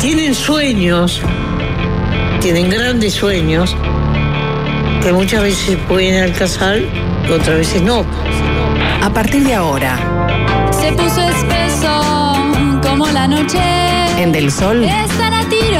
tienen sueños, tienen grandes sueños, que muchas veces pueden alcanzar y otras veces no. A partir de ahora, Se puso espeso como la noche. en Del Sol, Están a tiro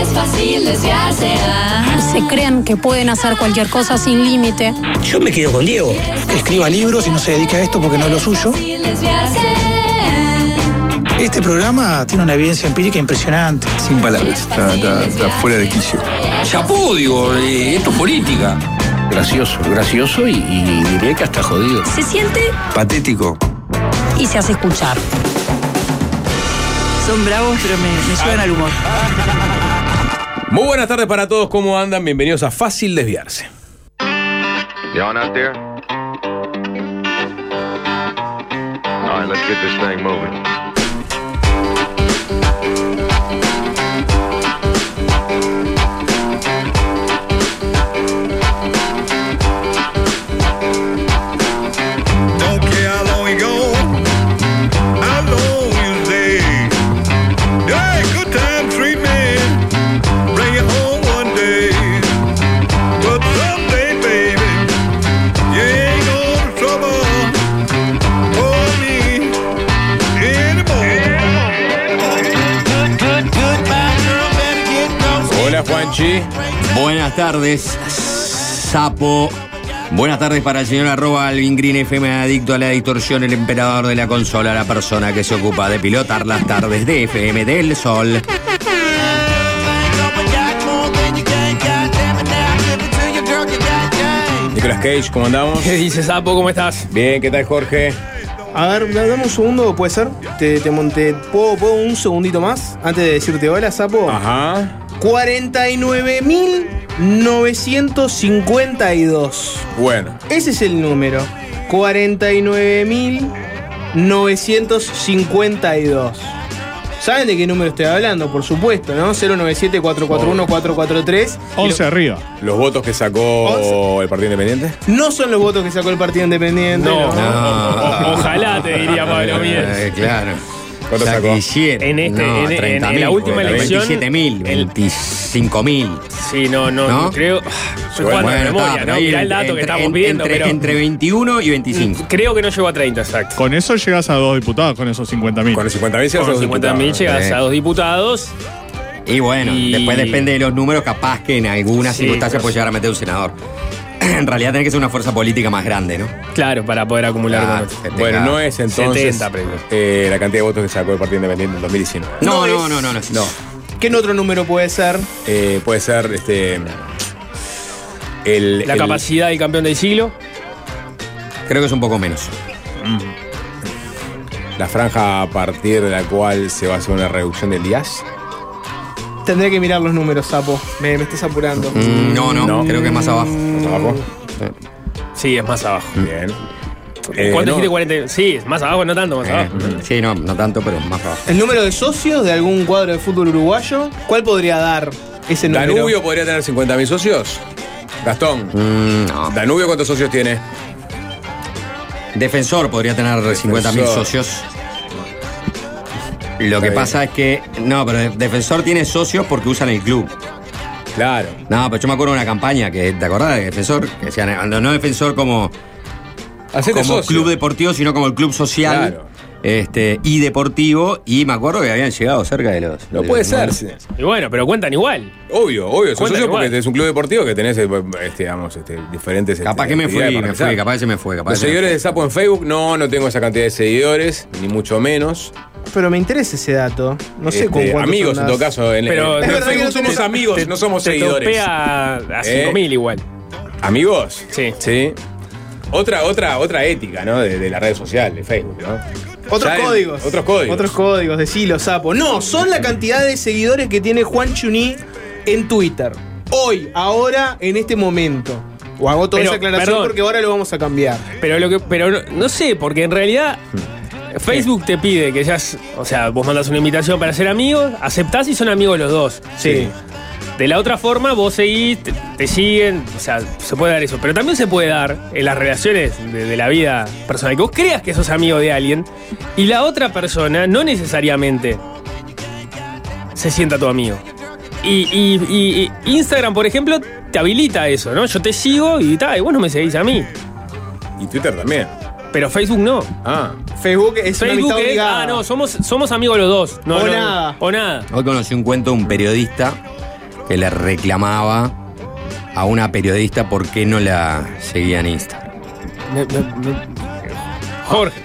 Es fácil desviarse. Se creen que pueden hacer cualquier cosa sin límite. Yo me quedo con Diego. escriba libros y no se dedica a esto porque no es lo suyo. Este programa tiene una evidencia empírica impresionante. Sin palabras. Está, fuera de quicio. Chapó, digo, eh, esto es política. Gracioso, gracioso y, y diría que hasta jodido. Se siente Patético. Y se hace escuchar. Son bravos, pero me, me suben al humor. Muy buenas tardes para todos, ¿cómo andan? Bienvenidos a Fácil Desviarse. Y'all let's get this thing moving. Juanchi. Buenas tardes, sapo. Buenas tardes para el señor arroba Alvin Green FM, adicto a la distorsión, el emperador de la consola, la persona que se ocupa de pilotar las tardes de FM del Sol. Nicolas Cage, ¿cómo andamos? ¿Qué dices, Sapo? ¿Cómo estás? Bien, ¿qué tal Jorge? A ver, da- dame un segundo, ¿puede ser? Te, te monté. ¿Puedo, ¿Puedo un segundito más? Antes de decirte hola, sapo. Ajá. 49.952. Bueno, Ese es el número. 49.952. ¿Saben de qué número estoy hablando? Por supuesto, ¿no? 097-441-443. 11 arriba. los votos que sacó el Partido Independiente. No son los votos que sacó el Partido Independiente. No. O- ojalá te diría Pablo Mier. Eh, claro. ¿Cuánto sacó? En este- No, en- en- 30.000, en la última elección, 27.000, el- 25.000. Sí, no, no, ¿No? creo. Bueno, de está, memoria, pero ¿no? ahí Mirá el dato que estamos en- pidiendo, entre, pero. entre 21 y 25. Creo que no llegó a 30, exacto. Con eso llegas a dos diputados, con esos 50.000. Con los 50.000 se Con dos 50.000 diputados. llegas Sí. a dos diputados. Y bueno, Y- después depende de los números, capaz que en algunas Sí, circunstancias pues. puede llegar a meter un senador. En realidad tiene que ser una fuerza política más grande, ¿no? Claro, para poder acumular votos. tenga- Bueno, no es entonces 70 premios. eh, la cantidad de votos que sacó el Partido Independiente en 2019. No, No no, es- no, no, no. No, ¿Qué otro número puede ser? eh, puede ser este. El, La el- capacidad del campeón del siglo. Creo que es un poco menos. La franja a partir de la cual se va a hacer una reducción del IAS. Tendré que mirar los números, sapo. Me, me estás apurando. Mm, no, no, No. creo que es más abajo. ¿Más abajo? Sí, es más abajo. Bien. Eh, ¿Cuánto no. dijiste 40? Sí, es más abajo, no tanto, más Eh, abajo. sí, no, no tanto, pero más abajo. ¿El número de socios de algún cuadro de fútbol uruguayo? ¿Cuál podría dar ese número? ¿Danubio podría tener 50.000 socios? Gastón. Mm, no. ¿Danubio cuántos socios tiene? Defensor podría tener 50.000 Defensor. socios. Lo que pasa es que. No, pero Defensor tiene socios porque usan el club. Claro. No, pero yo me acuerdo de una campaña que, ¿te acordás de Defensor? Que decían, no, no Defensor como, Hacete como socio. club deportivo, sino como el club social. Claro. Este, y deportivo, y me acuerdo que habían llegado cerca de los. No de puede los ser. nueve. sí. Y bueno, pero cuentan igual. Obvio, obvio. Sos socio porque es un club deportivo que tenés, este, digamos, este, diferentes. Capaz este, que me fui, me fui, capaz que se me fue. Capaz Los seguidores de Sapo en Facebook, no, no tengo esa cantidad de seguidores, ni mucho menos. Pero me interesa ese dato. No sé Este, con cuántos Amigos, en todo caso. En, Pero en- es en verdad que Facebook no somos amigos, Te- no somos te seguidores. topea a ¿Eh? 5000 igual. ¿Amigos? Sí. Sí. Otra, otra, otra ética, ¿no? De, de la red social, de Facebook, ¿no? Otros códigos. Otros códigos. Otros códigos, decilo, sapo. No, son la cantidad de seguidores que tiene Juan Chuní en Twitter. Hoy, ahora, en este momento. O hago toda Pero, esa aclaración perdón. porque ahora lo vamos a cambiar. Pero lo que, pero no, no sé, porque en realidad Facebook te pide que seas, o sea, vos mandas una invitación para ser amigos, aceptás y son amigos los dos. Sí. De la otra forma, vos seguís, te, te siguen, o sea, se puede dar eso. Pero también se puede dar en las relaciones de, de la vida personal, que vos creas que sos amigo de alguien y la otra persona no necesariamente se sienta tu amigo. Y, y- y- y Instagram, por ejemplo, te habilita eso, ¿no? Yo te sigo y tal, y vos no me seguís a mí. Y Twitter también. Pero Facebook no. Ah. Facebook es una Facebook amistad es, obligada. ah, no, somos, somos amigos los dos. No, O no, nada. O nada. Hoy conocí un cuento de un periodista que le reclamaba a una periodista por qué no la seguía en Instagram. Me- me- me- Jorge.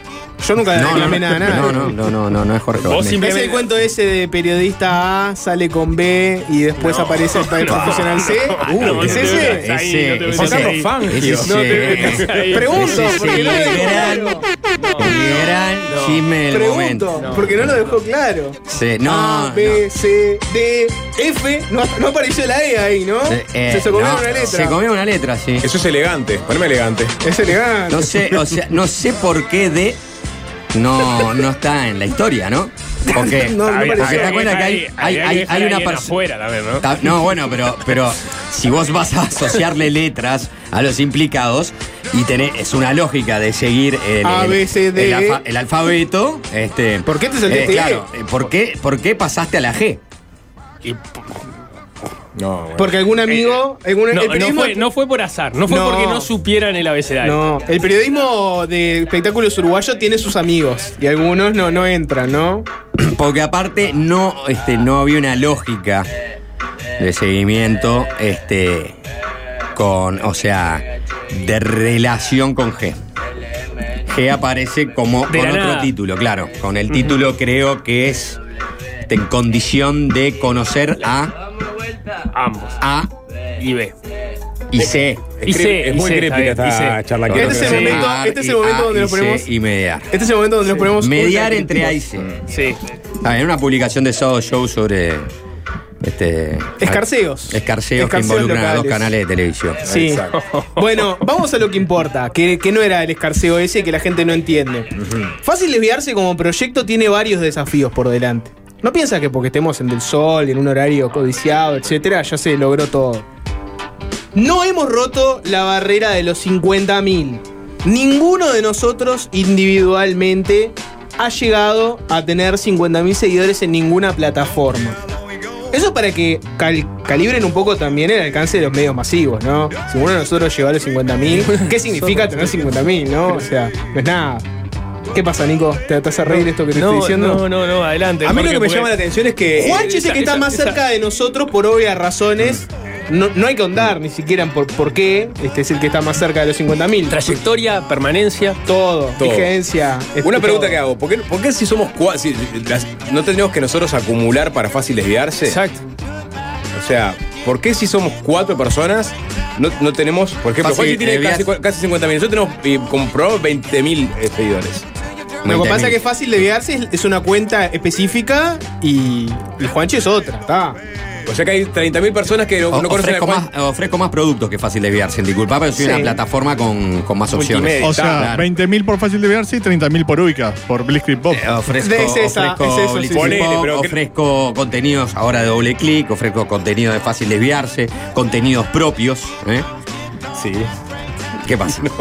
Yo nunca No, no, reclamé no, nada, nada. no, no, no, no, no, no es Jorge. Vos simplemente- Es el cuento ese de periodista A sale con B y después aparece el profesional C. no, Uh, no ¿Es ese? Ese- Carlos. Fangio. Pregunto, porque el no lo gran, chisme del Pregunto, momento. porque no lo dejó claro. Sí, no, A. B, C, D, F. No, no apareció la E ahí, ¿no? Eh, eh, se, comió una letra. Se comió una letra, sí. Eso es elegante. Poneme elegante. Es elegante. No sé, o sea, no sé por qué de no, no está en la historia, ¿no? Porque, No, no porque te cuenta que hay, hay, hay, hay una persona. ¿no? No, bueno, pero, pero si vos vas a asociarle letras a los implicados y tenés, es una lógica de seguir el, A, el- B, C, D. el alfa- el alfabeto, este, ¿Por qué te saltaste eh, Claro, eh, ¿por qué, ¿por qué pasaste a la G? No, bueno. Porque algún amigo. algún- Eh, No, el no periodismo- fue, no fue por azar, no fue No. porque no supieran el abecedario. No, el periodismo de espectáculos uruguayo tiene sus amigos y algunos no, no entran, ¿no? Porque aparte no, este, no había una lógica de seguimiento, este, con, o sea, de relación con G. G aparece como De con otro nada. título, claro. Con el título creo que es este, en condición de conocer a Ambos. A Y B. y C. Y C, es y muy C, críptica está bien, y esta C. charla. Este es el momento- este es el momento donde C ponemos- Y mediar. Este es el momento donde nos ponemos. Mediar entre A y. C. Sí. Ah, en una publicación de Sábado Show sobre este Escarceos. escarceos que involucran a dos canales de televisión. Sí. Exacto. Bueno, vamos a lo que importa, que, que no era el escarceo ese que la gente no entiende. Fácil desviarse como proyecto tiene varios desafíos por delante. No piensa que porque estemos en Del Sol, en un horario codiciado, etcétera, ya se logró todo. No hemos roto la barrera de los 50.000. Ninguno de nosotros individualmente ha llegado a tener 50.000 seguidores en ninguna plataforma. Eso para que cal- calibren un poco también el alcance de los medios masivos, ¿no? Si uno de nosotros llegó a los 50.000, ¿qué significa tener 50.000, no? O sea, no es nada. ¿Qué pasa, Nico? ¿Te estás a reír esto que te No, estoy diciendo? no, no, no, adelante. A mí lo que me porque- llama la atención es que. Juanchi es el que esa- está más esa- cerca de nosotros por obvias razones. No, no hay que ahondar ni siquiera en por, por qué. Este es el que está más cerca de los 50.000. Trayectoria, permanencia. Todo, Todo. vigencia. este, Una pregunta todo. que hago, ¿por qué, por qué si somos cua- si no tendríamos que nosotros acumular para fácil desviarse? Exacto. O sea, ¿por qué si somos cuatro personas no, no tenemos, por ejemplo, Juanchi tiene casi, casi 50 mil, nosotros tenemos eh, comprobado 20 mil seguidores. Lo que pasa 20.000. es que es fácil desviarse, es, es una cuenta específica y, y Juanchi es otra, está. O sea que hay 30 mil personas que no, O- no conocen ofrezco, más, ofrezco más productos que fácil desviarse. Disculpa, pero soy Sí. una plataforma con, con más opciones. Multimedia. O sea, Claro. 20.000 por fácil de verse y 30.000 por Ubica, por Blitzkrieg Pop. Eh, Ofrezco, Es esa, ofrezco es eso, sí, Blitzkrieg sí. Pop, Ponele, pero que- ofrezco contenidos ahora de doble clic, ofrezco contenido de fácil desviarse, contenidos propios. ¿eh? Sí. ¿Qué pasa?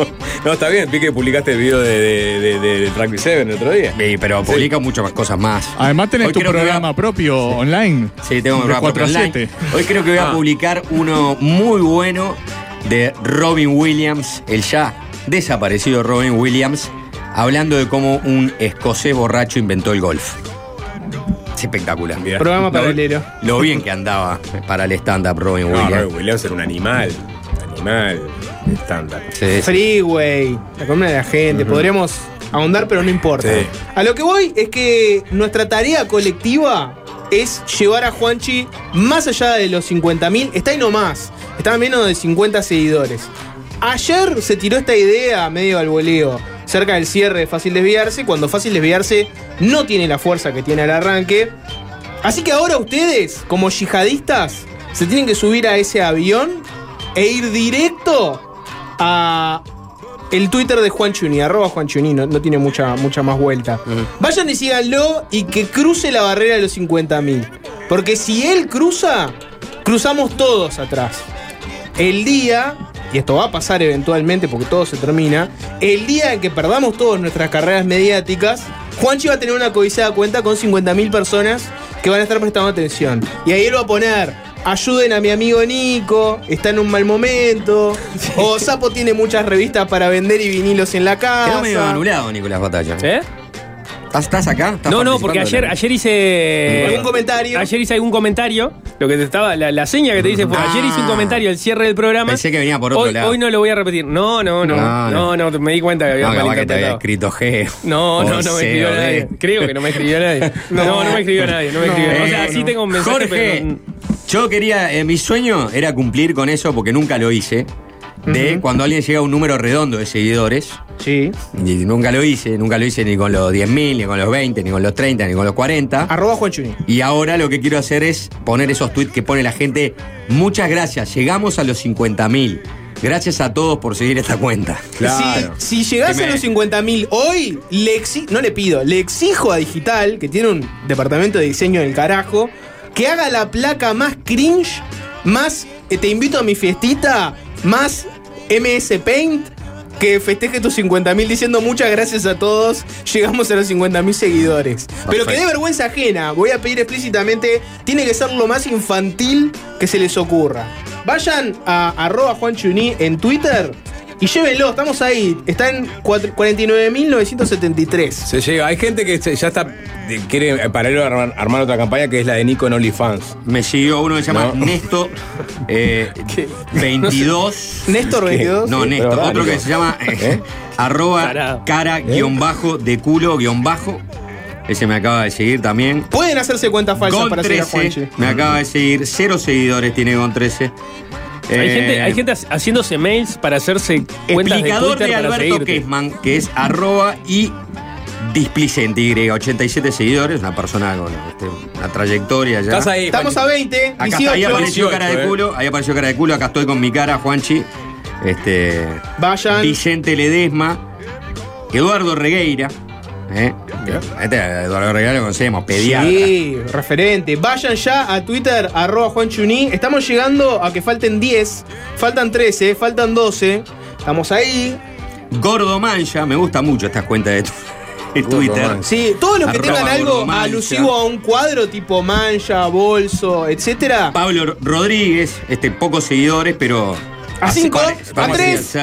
No, está bien, vi que publicaste el video de, de, de- de- del Rugby 7 el otro día. Sí, pero publica muchas más cosas más. Además tenés Hoy tu programa propio online. Sí, tengo de programa 4 a online. 7. Hoy creo que voy a Ah. publicar uno muy bueno de Robin Williams, el ya desaparecido Robin Williams, hablando de cómo un escocés borracho inventó el golf. Es espectacular. Programa No, paralelo. Lo bien que andaba para el stand-up Robin No, Williams. Robin Williams era un animal. Un animal de stand-up. Sí, sí. Freeway, la columna de la gente. Podríamos ahondar, pero no importa. Sí. A lo que voy es que nuestra tarea colectiva es llevar a Juanchi más allá de los 50.000. Está ahí nomás. Está a menos de 50 seguidores. Ayer se tiró esta idea medio al voleo, cerca del cierre de Fácil Desviarse, cuando Fácil Desviarse no tiene la fuerza que tiene al arranque. Así que ahora ustedes, como yihadistas, se tienen que subir a ese avión e ir directo a el Twitter de Juan Chuni, arroba Juan Chuni, no, no tiene mucha, mucha más vuelta. Vayan y síganlo y que cruce la barrera de los 50.000. Porque si él cruza, cruzamos todos atrás. El día, y esto va a pasar eventualmente porque todo se termina, el día en que perdamos todas nuestras carreras mediáticas, Juanchi va a tener una codiciada cuenta con 50.000 personas que van a estar prestando atención. Y ahí él va a poner, ayuden a mi amigo Nico, está en un mal momento, o Sapo tiene muchas revistas para vender y vinilos en la casa. Quedó medio anulado, Nicolás Batalla. ¿Eh? ¿Estás, estás acá? ¿Estás No, no, porque ayer, ayer hice. ¿Algún comentario? Ayer hice algún comentario. Lo que te estaba. La, la seña que te dice fue. Ah. Ayer hice un comentario al cierre del programa. Pensé que venía por otro hoy, lado. Hoy no lo voy a repetir. No, no, no. No, No, no. no, me di cuenta que había No, capaz que te había malinterpretado. escrito G. No, no, no me escribió nadie. Creo que no me escribió nadie. No, no, me escribió nadie. No me escribió. o sea, sí tengo un mensaje, Jorge, pero yo quería, eh, mi sueño era cumplir con eso porque nunca lo hice. De cuando alguien llega a un número redondo de seguidores. Sí. Y nunca lo hice, nunca lo hice ni con los 10.000, ni con los 20, ni con los 30, ni con los 40. Arroba Juan Chuni. Y ahora lo que quiero hacer es poner esos tweets que pone la gente. Muchas gracias, llegamos a los 50.000. Gracias a todos por seguir esta cuenta. Si, si llegase Que a me- los 50.000 hoy, le exi- no le pido, le exijo a Digital, que tiene un departamento de diseño del carajo, que haga la placa más cringe, más eh, te invito a mi fiestita, más MS Paint, que festeje tus 50.000 diciendo muchas gracias a todos, llegamos a los 50.000 seguidores. Pero que dé vergüenza ajena, voy a pedir explícitamente, tiene que ser lo más infantil que se les ocurra. Vayan a arroba Juan Chuní en Twitter y llévenlo, estamos ahí, está en cuatro- 49.973. Se llega. Hay gente que ya está. Quiere eh, paralelo armar, armar otra campaña que es la de Nico en OnlyFans. Me siguió uno que se llama No. Nesto eh, 22. Néstor 22. No, Néstor. pero Otro que se llama eh, ¿Eh? arroba Tarado. cara guion bajo de culo guion bajo. Ese me acaba de seguir también. Pueden hacerse cuentas falsas Gon para seguir a 13 Juanchi. me acaba de seguir. Cero seguidores tiene Gon 13. Hay, Eh, gente, hay gente ha- haciéndose mails para hacerse cuentas de Explicador Twitter de para Alberto seguirte. Kessman, que es arroba y displicente Y, 87 seguidores, una persona con este, una trayectoria ya. Estás ahí. Estamos a 20, Acá 18. está, ahí apareció 18, cara de eh. culo, ahí apareció cara de culo, acá estoy con mi cara, Juanchi. Este. Vayan. Vicente Ledesma, Eduardo Regueira. ¿Eh? Este Eduardo Regueira lo conocemos, pediatra. Sí, referente. Vayan ya a Twitter, arroba Juan Chuní. Estamos llegando a que falten 10, faltan 13, faltan 12. Estamos ahí. Gordo Mancha, me gusta mucho estas cuentas de, tu- Twitter. Sí, todos los que Arroba tengan algo Gordo alusivo a un cuadro tipo mancha, bolso, etcétera. Pablo Rodríguez, este, pocos seguidores, pero. A cinco, a tres.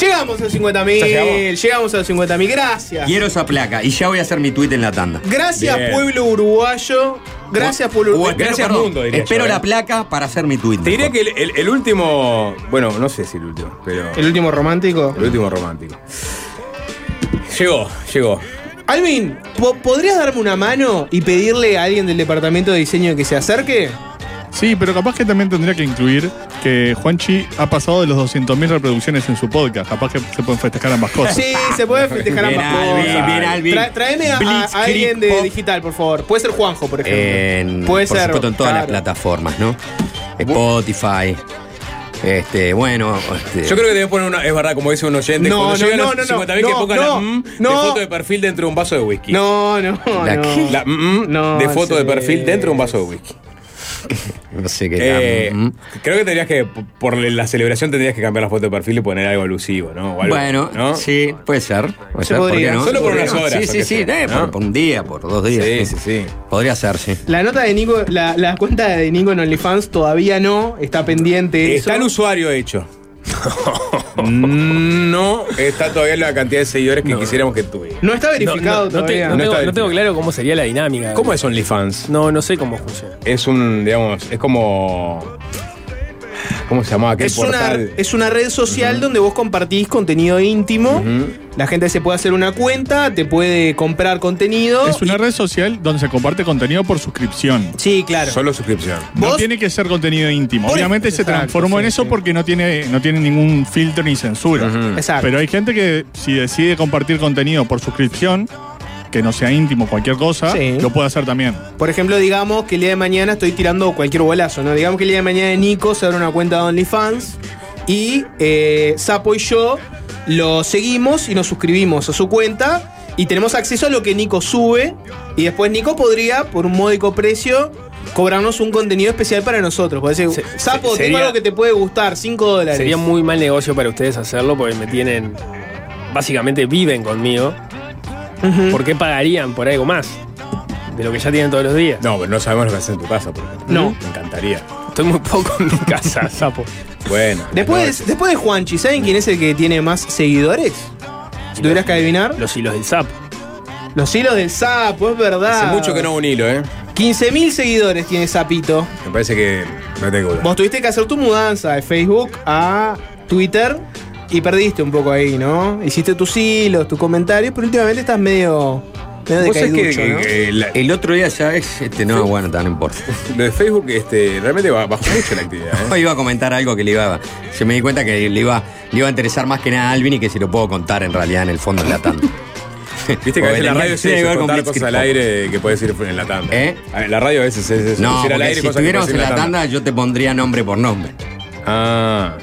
Llegamos a los 50 ¿Ya mil. llegamos? A los 50 mil. Gracias. Quiero esa placa y ya voy a hacer mi tweet en la tanda. Gracias, Bien. pueblo uruguayo. Gracias, pueblo uruguayo. Gracias, perdón, mundo, diría espero yo, la ¿eh? placa para hacer mi tweet. Te diré que el, el- el último. Bueno, no sé si el último, pero. El último romántico. El último romántico. Llegó, llegó. Alvin, ¿po- ¿podrías darme una mano y pedirle a alguien del departamento de diseño que se acerque? Sí, pero capaz que también tendría que incluir que Juanchi ha pasado de los 200.000 reproducciones en su podcast. Capaz que se pueden festejar ambas cosas. Sí, se puede festejar Bien, ambas Alvin, cosas. bien, Alvin. Tra- tráeme a, a alguien de Pop. digital, por favor. Puede ser Juanjo, por ejemplo. En, Puede por ser. supuesto en todas las plataformas, ¿no? Spotify. Este, bueno. este, Yo creo que debe poner una. Es verdad, como dice un oyente. No, cuando no, llegan no, los no, no, 50.000 que no, pongan no, la mm no. de foto de perfil dentro de un vaso de whisky. No, no, ¿La no. La mm, No, de foto de sí. perfil dentro de un vaso de whisky. no sé qué. Eh, mm, Creo que tendrías que, por la celebración, tendrías que cambiar la foto de perfil y poner algo alusivo, ¿no? O algo, bueno, ¿no? sí, puede ser. Puede Se ser, ¿por podría. qué no? Solo por ¿Por qué unas horas, Sí, sí, sí, sea, eh, ¿no? por, por un día, por dos días. Sí, sí, sí. Podría ser, sí. La nota de Nico, la, la cuenta de Nico en OnlyFans todavía no, está pendiente. Está eso. el usuario hecho. No está todavía la cantidad de seguidores que quisiéramos que tuviera. No está verificado no, no, no te- todavía. no No tengo, no tengo claro cómo sería la dinámica. ¿Cómo es OnlyFans? No, no sé cómo funciona. Es un, digamos, es como. ¿Cómo se llamaba aquel Es una, es una red social donde vos compartís contenido íntimo. La gente se puede hacer una cuenta, te puede comprar contenido. Es una red social donde se comparte contenido por suscripción. Sí, claro. Solo suscripción. No tiene que ser contenido íntimo. Obviamente se transformó en eso sí. porque no tiene, no tiene ningún filtro ni censura. Exacto. Pero hay gente que si decide compartir contenido por suscripción, que no sea íntimo, cualquier cosa, Sí. lo puede hacer también. Por ejemplo, digamos que el día de mañana estoy tirando cualquier bolazo, ¿no? Digamos que el día de mañana Nico se abre una cuenta de OnlyFans y eh, Sapo y yo lo seguimos y nos suscribimos a su cuenta y tenemos acceso a lo que Nico sube y después Nico podría, por un módico precio, cobrarnos un contenido especial para nosotros. Puede Sapo, se- tengo sería- algo que te puede gustar, 5 dólares. Sería muy mal negocio para ustedes hacerlo porque me tienen. Básicamente viven conmigo. ¿Por qué pagarían por algo más? De lo que ya tienen todos los días. No, pero no sabemos lo que haces en tu casa, por ejemplo. No. Me encantaría. Estoy muy poco en mi casa, sapo. Bueno. Después, después de Juanchi, ¿saben quién es el que tiene más seguidores? Si tuvieras que adivinar. Los hilos del sapo. Los hilos del sapo, es verdad. Hace mucho que no hago un hilo, ¿eh? 15.000 seguidores tiene Sapito. Me parece que no tengo duda. Vos tuviste que hacer tu mudanza de Facebook a Twitter y perdiste un poco ahí, ¿no? Hiciste tus hilos, tus comentarios, pero últimamente estás medio, medio Vos sabés que, decaiducho, ¿no? la- El otro día, ¿sabes? Este, no, bueno, no importa. lo de Facebook este, realmente ba- bajó mucho la actividad, ¿eh? Hoy iba a comentar algo que le iba. Se me di cuenta que le iba, le iba a interesar más que nada a Alvin y que si lo puedo contar en realidad en el fondo en la tanda. Viste que a veces la radio tiene se que ver con contar Blitzkrieg cosas al aire que puedes decir en la tanda. ¿Eh? A ver, La radio a veces es eso. No, al aire si estuviéramos en la tanda, yo te pondría nombre por nombre. Ah.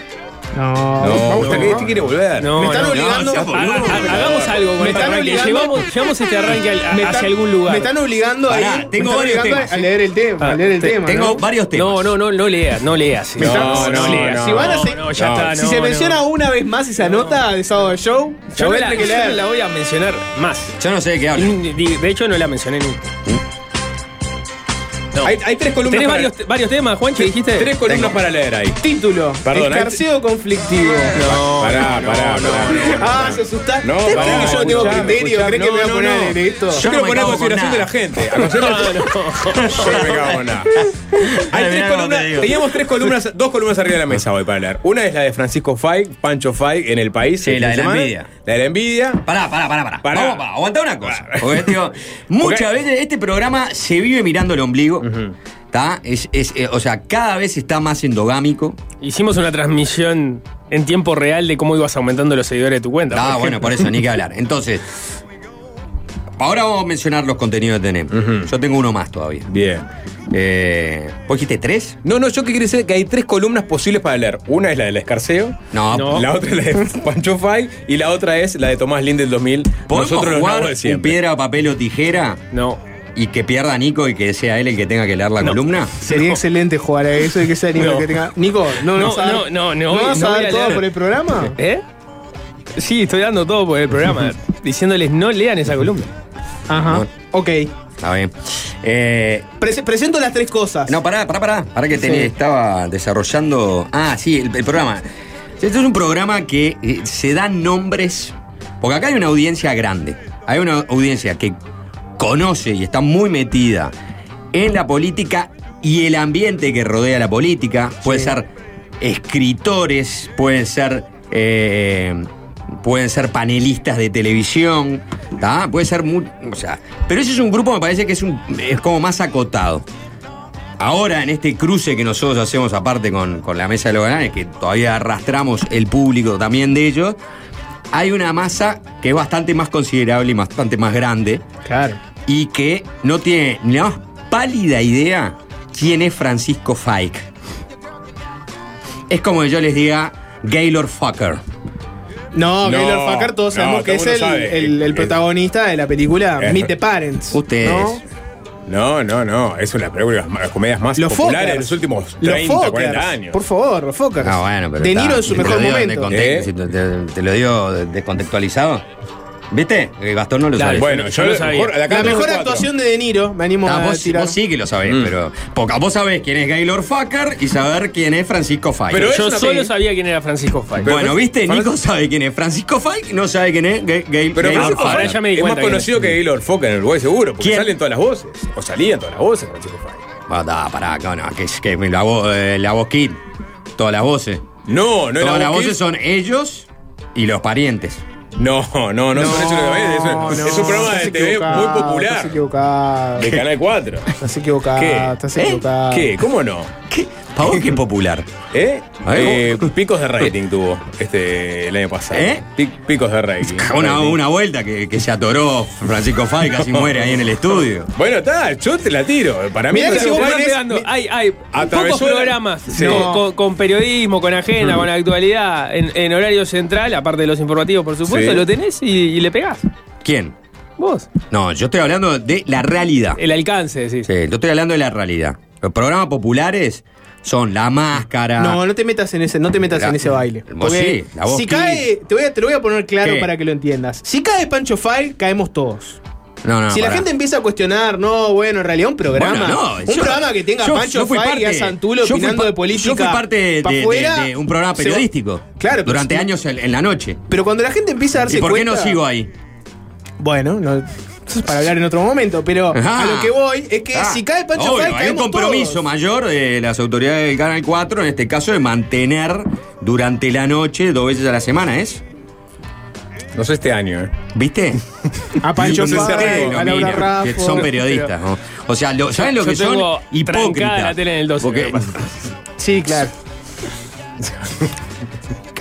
No, No, no, ¿este, este quiere volver? No, Me están no, obligando- no, ha- ha- hagamos algo con Me este están arranque. obligando- Llevamos, llevamos este arranque al- Me hacia algún lugar. Me están obligando me tengo varios temas, a leer el tema. a leer el te- tema Tengo ¿no? varios temas. No, no, no, no leas, no leas. No, no, leas. no. Si van a se- ya está. Si se menciona una vez más esa nota de sábado show, Yo, a la, que leer. voy a mencionar más. Yo no sé de qué hablo. De hecho, no la mencioné nunca. No. Hay, hay tres columnas. ¿Tenés para- varios, varios temas, Juancho? ¿Dijiste? Tres columnas para leer ahí. Título: Perdón, Escarceo conflictivo. No, Pará, no, pará, no, pará. Ah, se asustaron. No, ¿Ustedes pará, creen que yo no tengo criterio? ¿Creen que me voy a No, poner esto? Yo no quiero me poner a consideración de la gente. A consideración de- Yo no me cago en nada. Hay tres columnas, teníamos tres columnas, dos columnas arriba de la mesa hoy para leer. Una es la de Francisco Fay, Pancho Fay en el país. Sí, la de la envidia. La de la envidia. Pará, pará, pará, pará. Vamos, va, aguantá una cosa. Pará. Porque, digo, muchas veces este programa se vive mirando el ombligo. ¿Está? Es, es, eh, o sea, cada vez está más endogámico. Hicimos una transmisión en tiempo real de cómo ibas aumentando los seguidores de tu cuenta. Ah, bueno, por eso, ni que hablar. Entonces, ahora vamos a mencionar los contenidos que tenemos. Yo tengo uno más todavía. Bien. Eh, ¿Vos dijiste tres? No, no, yo que quiero decir que hay tres columnas posibles para leer. Una es la del escarceo. No, No. La otra es la de Pancho Fay y la otra es la de Tomás Lind del 2000. ¿Podemos Nosotros los jugar nabos de un piedra, papel o tijera No. Y que pierda Nico y que sea él el que tenga que leer la columna? Sería excelente jugar a eso y que sea Nico No. el que tenga. Nico, no, No, vas a dar- no, no, no ¿No voy- vas no a dar a todo por el programa? ¿Eh? Sí, estoy dando todo por el programa. diciéndoles no lean esa columna. Ajá. No. Ok. Está bien. Eh, Prese- presento las tres cosas. no, pará, pará, pará. Pará que tenía- Sí. estaba desarrollando. Ah, sí, el, el programa. Este es un programa que eh, se dan nombres. Porque acá hay una audiencia grande. Hay una audiencia que conoce y está muy metida en la política y el ambiente que rodea la política. Puede ser escritores, pueden ser. eh, pueden ser panelistas de televisión, ¿tá? puede ser muy, o sea, pero ese es un grupo me parece que es un es como más acotado. Ahora, en este cruce que nosotros hacemos aparte con, con la mesa de los galanes, que todavía arrastramos el público también de ellos, hay una masa que es bastante más considerable y bastante más grande. Claro. Y que no tiene ni la más pálida idea quién es Francisco Fike. Es como que yo les diga Gaylord Fucker. No, No, Gaylord Fucker, todos no, sabemos que es el el, mundo sabe. el- el Es- protagonista de la película es- Meet the Parents. Ustedes. ¿no? No, no, no. Es una de las comedias más Los populares Fockers. de los últimos Los 30, Fockers. 40 años. Por favor, los Fockers. Ah, bueno, pero De Niro en su te lo mejor digo momento. ¿Eh? te, te- te lo digo de- descontextualizado. ¿Viste? Eh, Gastón no lo sabe. Bueno, yo lo sabía. La mejor actuación de De Niro, me animo Ah, a vos, tirar. vos sí que lo sabés, Mm. pero. Porque vos sabés quién es Gaylord Fucker y saber quién es Francisco Fay. Pero Yo solo sabía quién era Francisco Fay. Pero- bueno, ¿viste? Nico sabe quién es Francisco Fay, no sabe quién es Gay- Gay- Pero Gaylord Francisco ahora ya me di es más conocido es. que Gaylord Fokker en Uruguay seguro, porque ¿Quién? salen todas las voces. O salían todas las voces, Francisco Fay. Ah, da, pará, no, no, que es que la voz, eh, la voz Kid. Todas las voces. No, no Todas las voces son ellos y los parientes. No, no, no, no, lo que ves, es, un- es un programa de TV muy equivocado, Estás popular. equivocado. De Canal 4. Estás equivocado. ¿Qué? Estás ¿Eh? equivocado. ¿Qué? ¿Cómo no? ¿Qué? ¿Para vos qué popular? ¿Eh? Eh, picos de rating tuvo este el año pasado. ¿Eh? Pi- picos de rating. Una, Rating. una vuelta que, que se atoró Francisco Fay, casi muere ahí en el estudio. Bueno, está, yo te la tiro. Para mí, Mirá Francisco vos Fay es- pegando. Hay, hay pocos la- programas Sí. con, con- con periodismo, con agenda, con actualidad, en, en horario central, aparte de los informativos, por supuesto, Sí. lo tenés y, y le pegás. ¿Quién? Vos. No, yo estoy hablando de la realidad. El alcance, decís. Sí, yo estoy hablando de la realidad. Los programas populares son La Máscara. No, no te metas en ese, no te metas La- en ese baile. Porque sí, la voz si cae, te voy, a, te lo voy a poner claro ¿Qué? para que lo entiendas. Si cae Pancho File, caemos todos. no, no, si la gente empieza a cuestionar, no, bueno, en realidad un programa, Bueno, no, un yo- programa que tenga Pancho File y a Santulo opinando de política. Yo fui parte de, pa' de- fuera, de un programa se- periodístico. Claro, Durante si- años en, en la noche. Pero cuando la gente empieza a darse ¿Y por qué no cuenta- sigo ahí? Bueno, no, eso es para hablar en otro momento, pero Ajá. a lo que voy es que Ah, si cae Pancho obvio, File, hay un compromiso todos. mayor de las autoridades del Canal 4, en este caso, de mantener durante la noche, dos veces a la semana, ¿es? No sé este año, ¿eh? ¿Viste? A Pancho No arriesgo, a Laura Raffo. que son periodistas, ¿no? O sea, lo- ¿saben lo Yo que son? tengo trancada Hipócritas. la tele en el 12, Porque- lo. Sí, claro.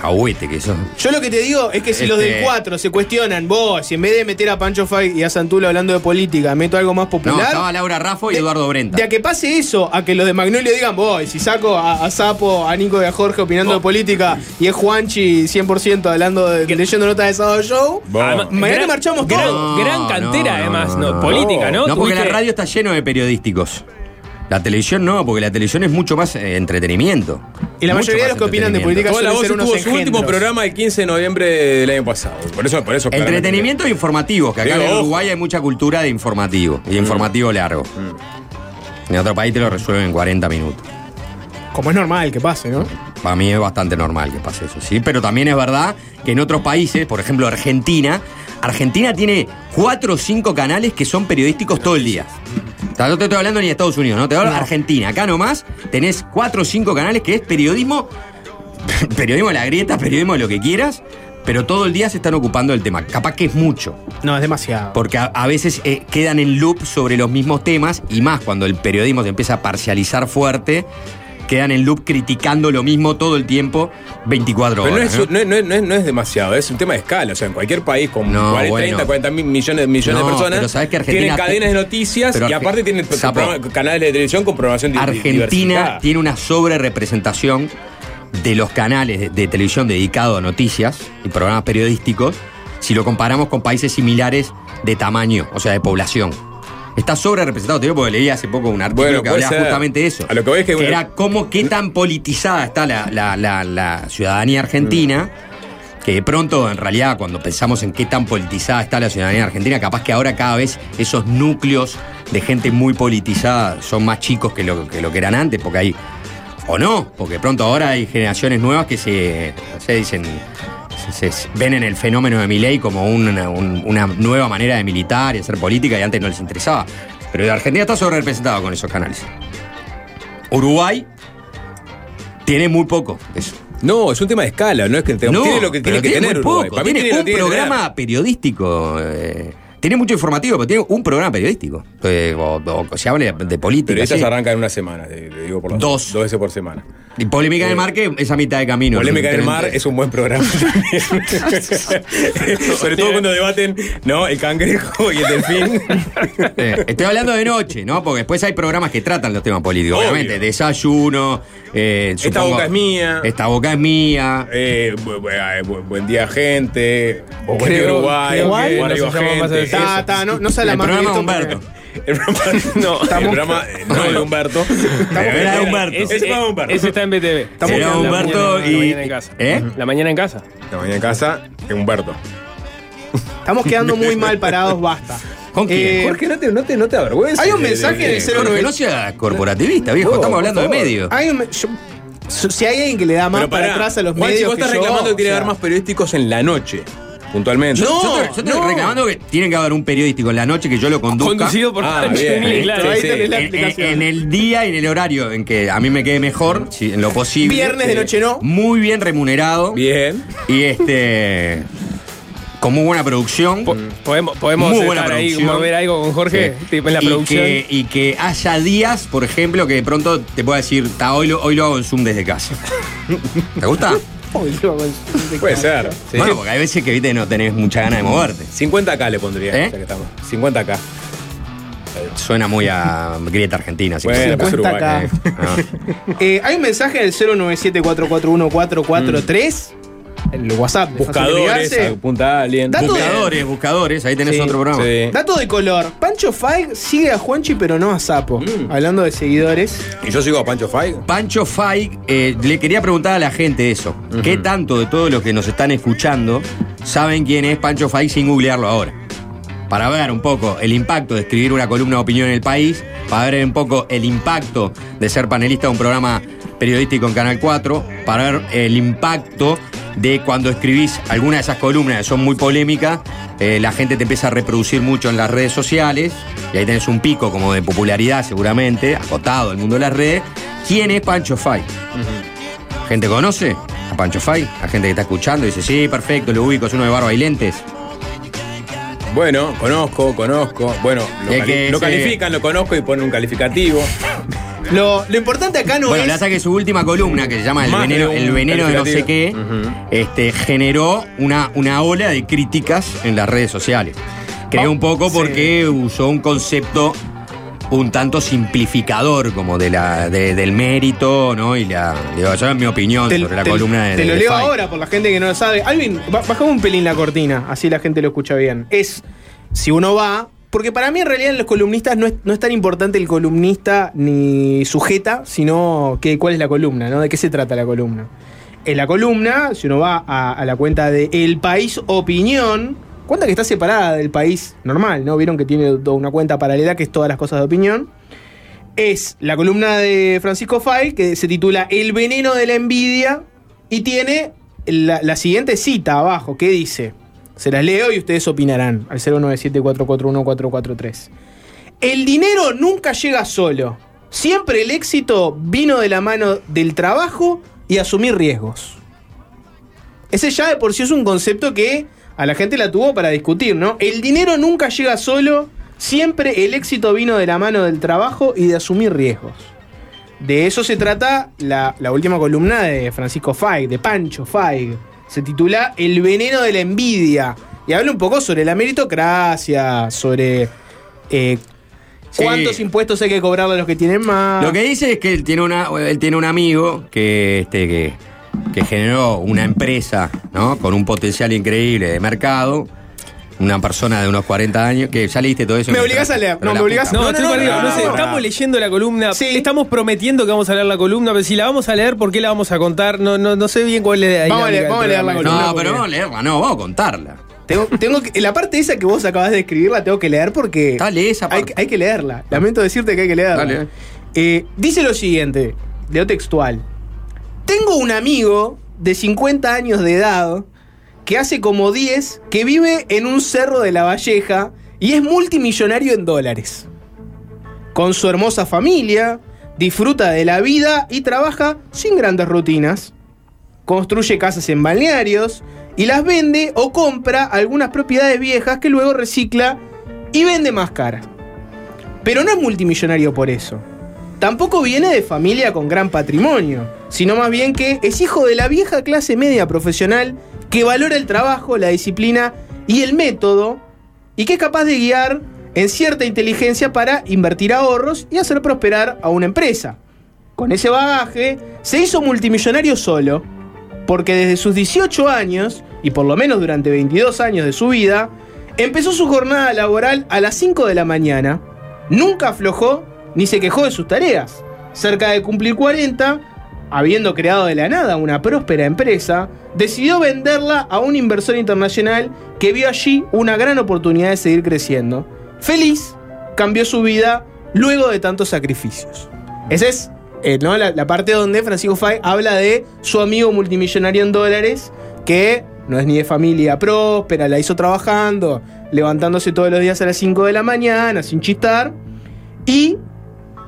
Cahuete que son. Yo lo que te digo es que si los Este- del 4 se cuestionan, vos, si en vez de meter a Pancho Fay y a Santulo hablando de política, meto algo más No, popular. estaba Laura Raffo y de- Eduardo Brenta. De a que pase eso, a que los de Magnolio digan, vos, si saco a, a Sapo, a Nico y a Jorge opinando Oh. de política y es Juanchi 100% hablando de, leyendo notas de Sábado Show, mañana marchamos gran, gran cantera, no, además, no, no, no. política, ¿no? No, porque la radio está lleno de periodísticos. La televisión no, porque la televisión es mucho más eh, entretenimiento. Y la Mucho mayoría de los que opinan de política Toda la voz ser tuvo su último programa el 15 de noviembre del año pasado. Por eso, por eso Entretenimiento e informativo, que acá Digo, en ojo. Uruguay hay mucha cultura de informativo, y de informativo largo. En otro país te lo resuelven en 40 minutos. Como es normal que pase, ¿no? Para mí es bastante normal que pase eso, sí. Pero también es verdad que en otros países, por ejemplo Argentina, Argentina tiene cuatro o cinco canales que son periodísticos todo el día. O sea, no te estoy hablando ni de Estados Unidos, no te hablo de Argentina. Acá nomás tenés cuatro o cinco canales que es periodismo, periodismo de la grieta, periodismo de lo que quieras, pero todo el día se están ocupando del tema. Capaz que es mucho. No, es demasiado. Porque a, a veces eh, quedan en loop sobre los mismos temas y más cuando el periodismo se empieza a parcializar fuerte, quedan en loop criticando lo mismo todo el tiempo, 24 Pero no horas. es, ¿no? no, es- no no demasiado, es un tema de escala. O sea, en cualquier país con No, 40, bueno. 30, 40 mil millones, millones de personas pero sabés que Argentina tienen cadenas de noticias pero y aparte tienen canales de televisión con programación Argentina diversificada. tiene una sobre representación de los canales de, de televisión dedicados a noticias y programas periodísticos si lo comparamos con países similares de tamaño, o sea, de población. Está sobre representado, te digo porque leí hace poco un artículo Bueno, que hablaba justamente de eso. A lo que voy es que- era cómo, qué tan politizada está la, la- la- la ciudadanía argentina, que de pronto, en realidad, cuando pensamos en qué tan politizada está la ciudadanía argentina, capaz que ahora cada vez esos núcleos de gente muy politizada son más chicos que lo que, lo que eran antes, porque hay. O no, porque de pronto ahora hay generaciones nuevas que se, se dicen. Se, se ven en el fenómeno de Milei como una, un- una nueva manera de militar y hacer política y antes no les interesaba. Pero Argentina está sobre representado con esos canales. Uruguay tiene muy poco de eso. No, es un tema de escala, no es que No, tiene lo que pero tiene que tiene tener muy Uruguay. poco. Para mí Tiene, un tiene programa periodístico. eh, tiene mucho informativo, pero tiene un programa periodístico. Eh, o, o se habla de, de política. Periodistas sí. arrancan en una semana, te, te digo por lo Dos. Dos veces por semana. Y Polémica en el Mar, que es a mitad de camino. Polémica en el mar es un buen programa Sobre todo cuando debaten, ¿no? El cangrejo y el delfín. Eh, estoy hablando de noche, ¿no? Porque después hay programas que tratan los temas políticos. Obvio. Obviamente, desayuno. eh, Esta boca es mía. Esta boca es mía. Eh, bu- bu- eh, bu- buen día, gente. O buen día, Uruguay. arriba, no se gente. Ta, ta, no, no sale el más programa Humberto. porque- El programa, no, el programa no de Humberto. Era de Humberto. Ese, Ese programa de Humberto. ese está en BTV. Era La Humberto mañana- y- La mañana en casa. ¿Eh? La mañana en casa. La mañana en casa, Humberto. Estamos quedando muy mal parados, basta. ¿Con quién? Eh, Jorge, no te, no te, no te avergüences. Hay un mensaje de- en el de- 09. Que no sea corporativista, viejo. No, Estamos hablando de medios. hay un- yo- si hay alguien que le da más para pará, atrás a los Juanchi, medios. vos estás que yo, reclamando que tiene o sea, haber más periodísticos en la noche, puntualmente. No, yo estoy, yo estoy no. reclamando que tiene que haber un periodístico en la noche que yo lo conduzca. Conducido por Ah, bien. Claro. Ahí sí. la En, en- el día y en el horario en que a mí me quede mejor, si- en lo posible. Viernes de noche no. Muy bien remunerado. Bien. Y este. Con muy buena producción. Po- Podemos, podemos Muy buena estar ahí, mover algo con Jorge, Sí. tipo en la y producción. Que, y que haya días, por ejemplo, que de pronto te pueda decir, "Ta, hoy, lo, hoy lo hago en Zoom desde casa. ¿Te gusta? Puede ser. sí. Bueno, porque hay veces que viste no tenés mucha ganas de moverte. 50k le pondría. ¿Eh? ya que estamos. 50k. Suena muy a grieta argentina. así que- Bueno, pues 50K. Uruguay. Ah. Eh, hay un mensaje del 097441443. El WhatsApp. de Buscadores, apunta a alguien. Dato de- Buscadores, buscadores, ahí tenés Sí, otro programa. Sí. Dato de color. Pancho Faig sigue a Juanchi, pero no a Sapo. Mm. Hablando de seguidores. Y yo sigo a Pancho Fay. Pancho Fay, eh, le quería preguntar a la gente eso. ¿Qué tanto de todos los que nos están escuchando saben quién es Pancho Fay sin googlearlo ahora? Para ver un poco el impacto de escribir una columna de opinión en el país, para ver un poco el impacto de ser panelista de un programa periodístico en Canal 4, para ver el impacto de cuando escribís alguna de esas columnas que son muy polémicas, eh, la gente te empieza a reproducir mucho en las redes sociales, y ahí tenés un pico como de popularidad seguramente, acotado el mundo de las redes. ¿Quién es Pancho Fay? ¿Gente conoce a Pancho Fay? ¿A gente que está escuchando? y Dice, sí, perfecto, lo ubico, es uno de barba y lentes. Bueno, conozco, conozco. Bueno, lo, que califican, lo conozco y ponen un calificativo. Lo, lo importante acá no Bueno, es. la verdad que su última columna, que se llama El Más veneno, de un el veneno de no sé qué, este, generó una, una ola de críticas en las redes sociales. Creo un poco porque usó un concepto un tanto simplificador como de la, de- del mérito, ¿no? Y la, digo, esa es mi opinión Te, sobre la te- columna de te lo de leo ahora por la gente que no lo sabe. Alvin, ba- bajame un pelín la cortina, así la gente lo escucha bien. Es, si uno va, porque para mí en realidad en los columnistas no es, no es tan importante el columnista ni sujeta, sino que, cuál es la columna, ¿no? De qué se trata la columna. En la columna, si uno va a, la cuenta de El País Opinión, cuenta que está separada del país normal, ¿no? Vieron que tiene una cuenta paralela que es todas las cosas de opinión. Es la columna de Francisco Fay que se titula El veneno de la envidia y tiene la, la siguiente cita abajo que dice, se las leo y ustedes opinarán al 097441443. El dinero nunca llega solo. Siempre el éxito vino de la mano del trabajo y asumir riesgos. Ese ya de por sí es un concepto que a la gente la tuvo para discutir, ¿no? El dinero nunca llega solo, siempre el éxito vino de la mano del trabajo y de asumir riesgos. De eso se trata la, última columna de Francisco Feig, de Pancho Feig. Se titula El veneno de la envidia. Y habla un poco sobre la meritocracia, sobre eh, Sí. cuántos impuestos hay que cobrarle a los que tienen más. Lo que dice es que él tiene, una, él tiene un amigo que, este, que, que generó una empresa ¿no? con un potencial increíble de mercado. Una persona de unos 40 años, que ya leíste todo eso. Me obligás a leer, no, me obligás No, No, no, perdido. no, No, no, sé, no. estamos leyendo la columna. Sí. Estamos prometiendo que vamos a leer la columna, pero si la vamos a leer, ¿por qué la vamos a contar? No, no, no sé bien cuál es la Vamos a leer- vamos a leer la columna. No, pero vamos a leerla, no, vamos a contarla. Tengo, tengo que, la parte esa que vos acabas de escribir la tengo que leer porque. Dale esa hay, parte. hay que leerla. Lamento decirte que hay que leerla. Dale. Eh, dice lo siguiente, leo textual. Tengo un amigo de 50 años de edad que hace como 10 que vive en un cerro de la Valleja y es multimillonario en dólares. Con su hermosa familia, disfruta de la vida y trabaja sin grandes rutinas. Construye casas en balnearios y las vende o compra algunas propiedades viejas que luego recicla y vende más cara. Pero no es multimillonario por eso. Tampoco viene de familia con gran patrimonio, sino más bien que es hijo de la vieja clase media profesional que valora el trabajo, la disciplina y el método y que es capaz de guiar en cierta inteligencia para invertir ahorros y hacer prosperar a una empresa. Con ese bagaje, se hizo multimillonario solo, porque desde sus 18 años, y por lo menos durante 22 años de su vida, empezó su jornada laboral a las 5 de la mañana, nunca aflojó ni se quejó de sus tareas. Cerca de cumplir 40, habiendo creado de la nada una próspera empresa, decidió venderla a un inversor internacional que vio allí una gran oportunidad de seguir creciendo. Feliz, cambió su vida luego de tantos sacrificios. Esa es eh, ¿no? la, la parte donde Francisco Fay habla de su amigo multimillonario en dólares que no es ni de familia próspera, la hizo trabajando, levantándose todos los días a las 5 de la mañana, sin chistar. Y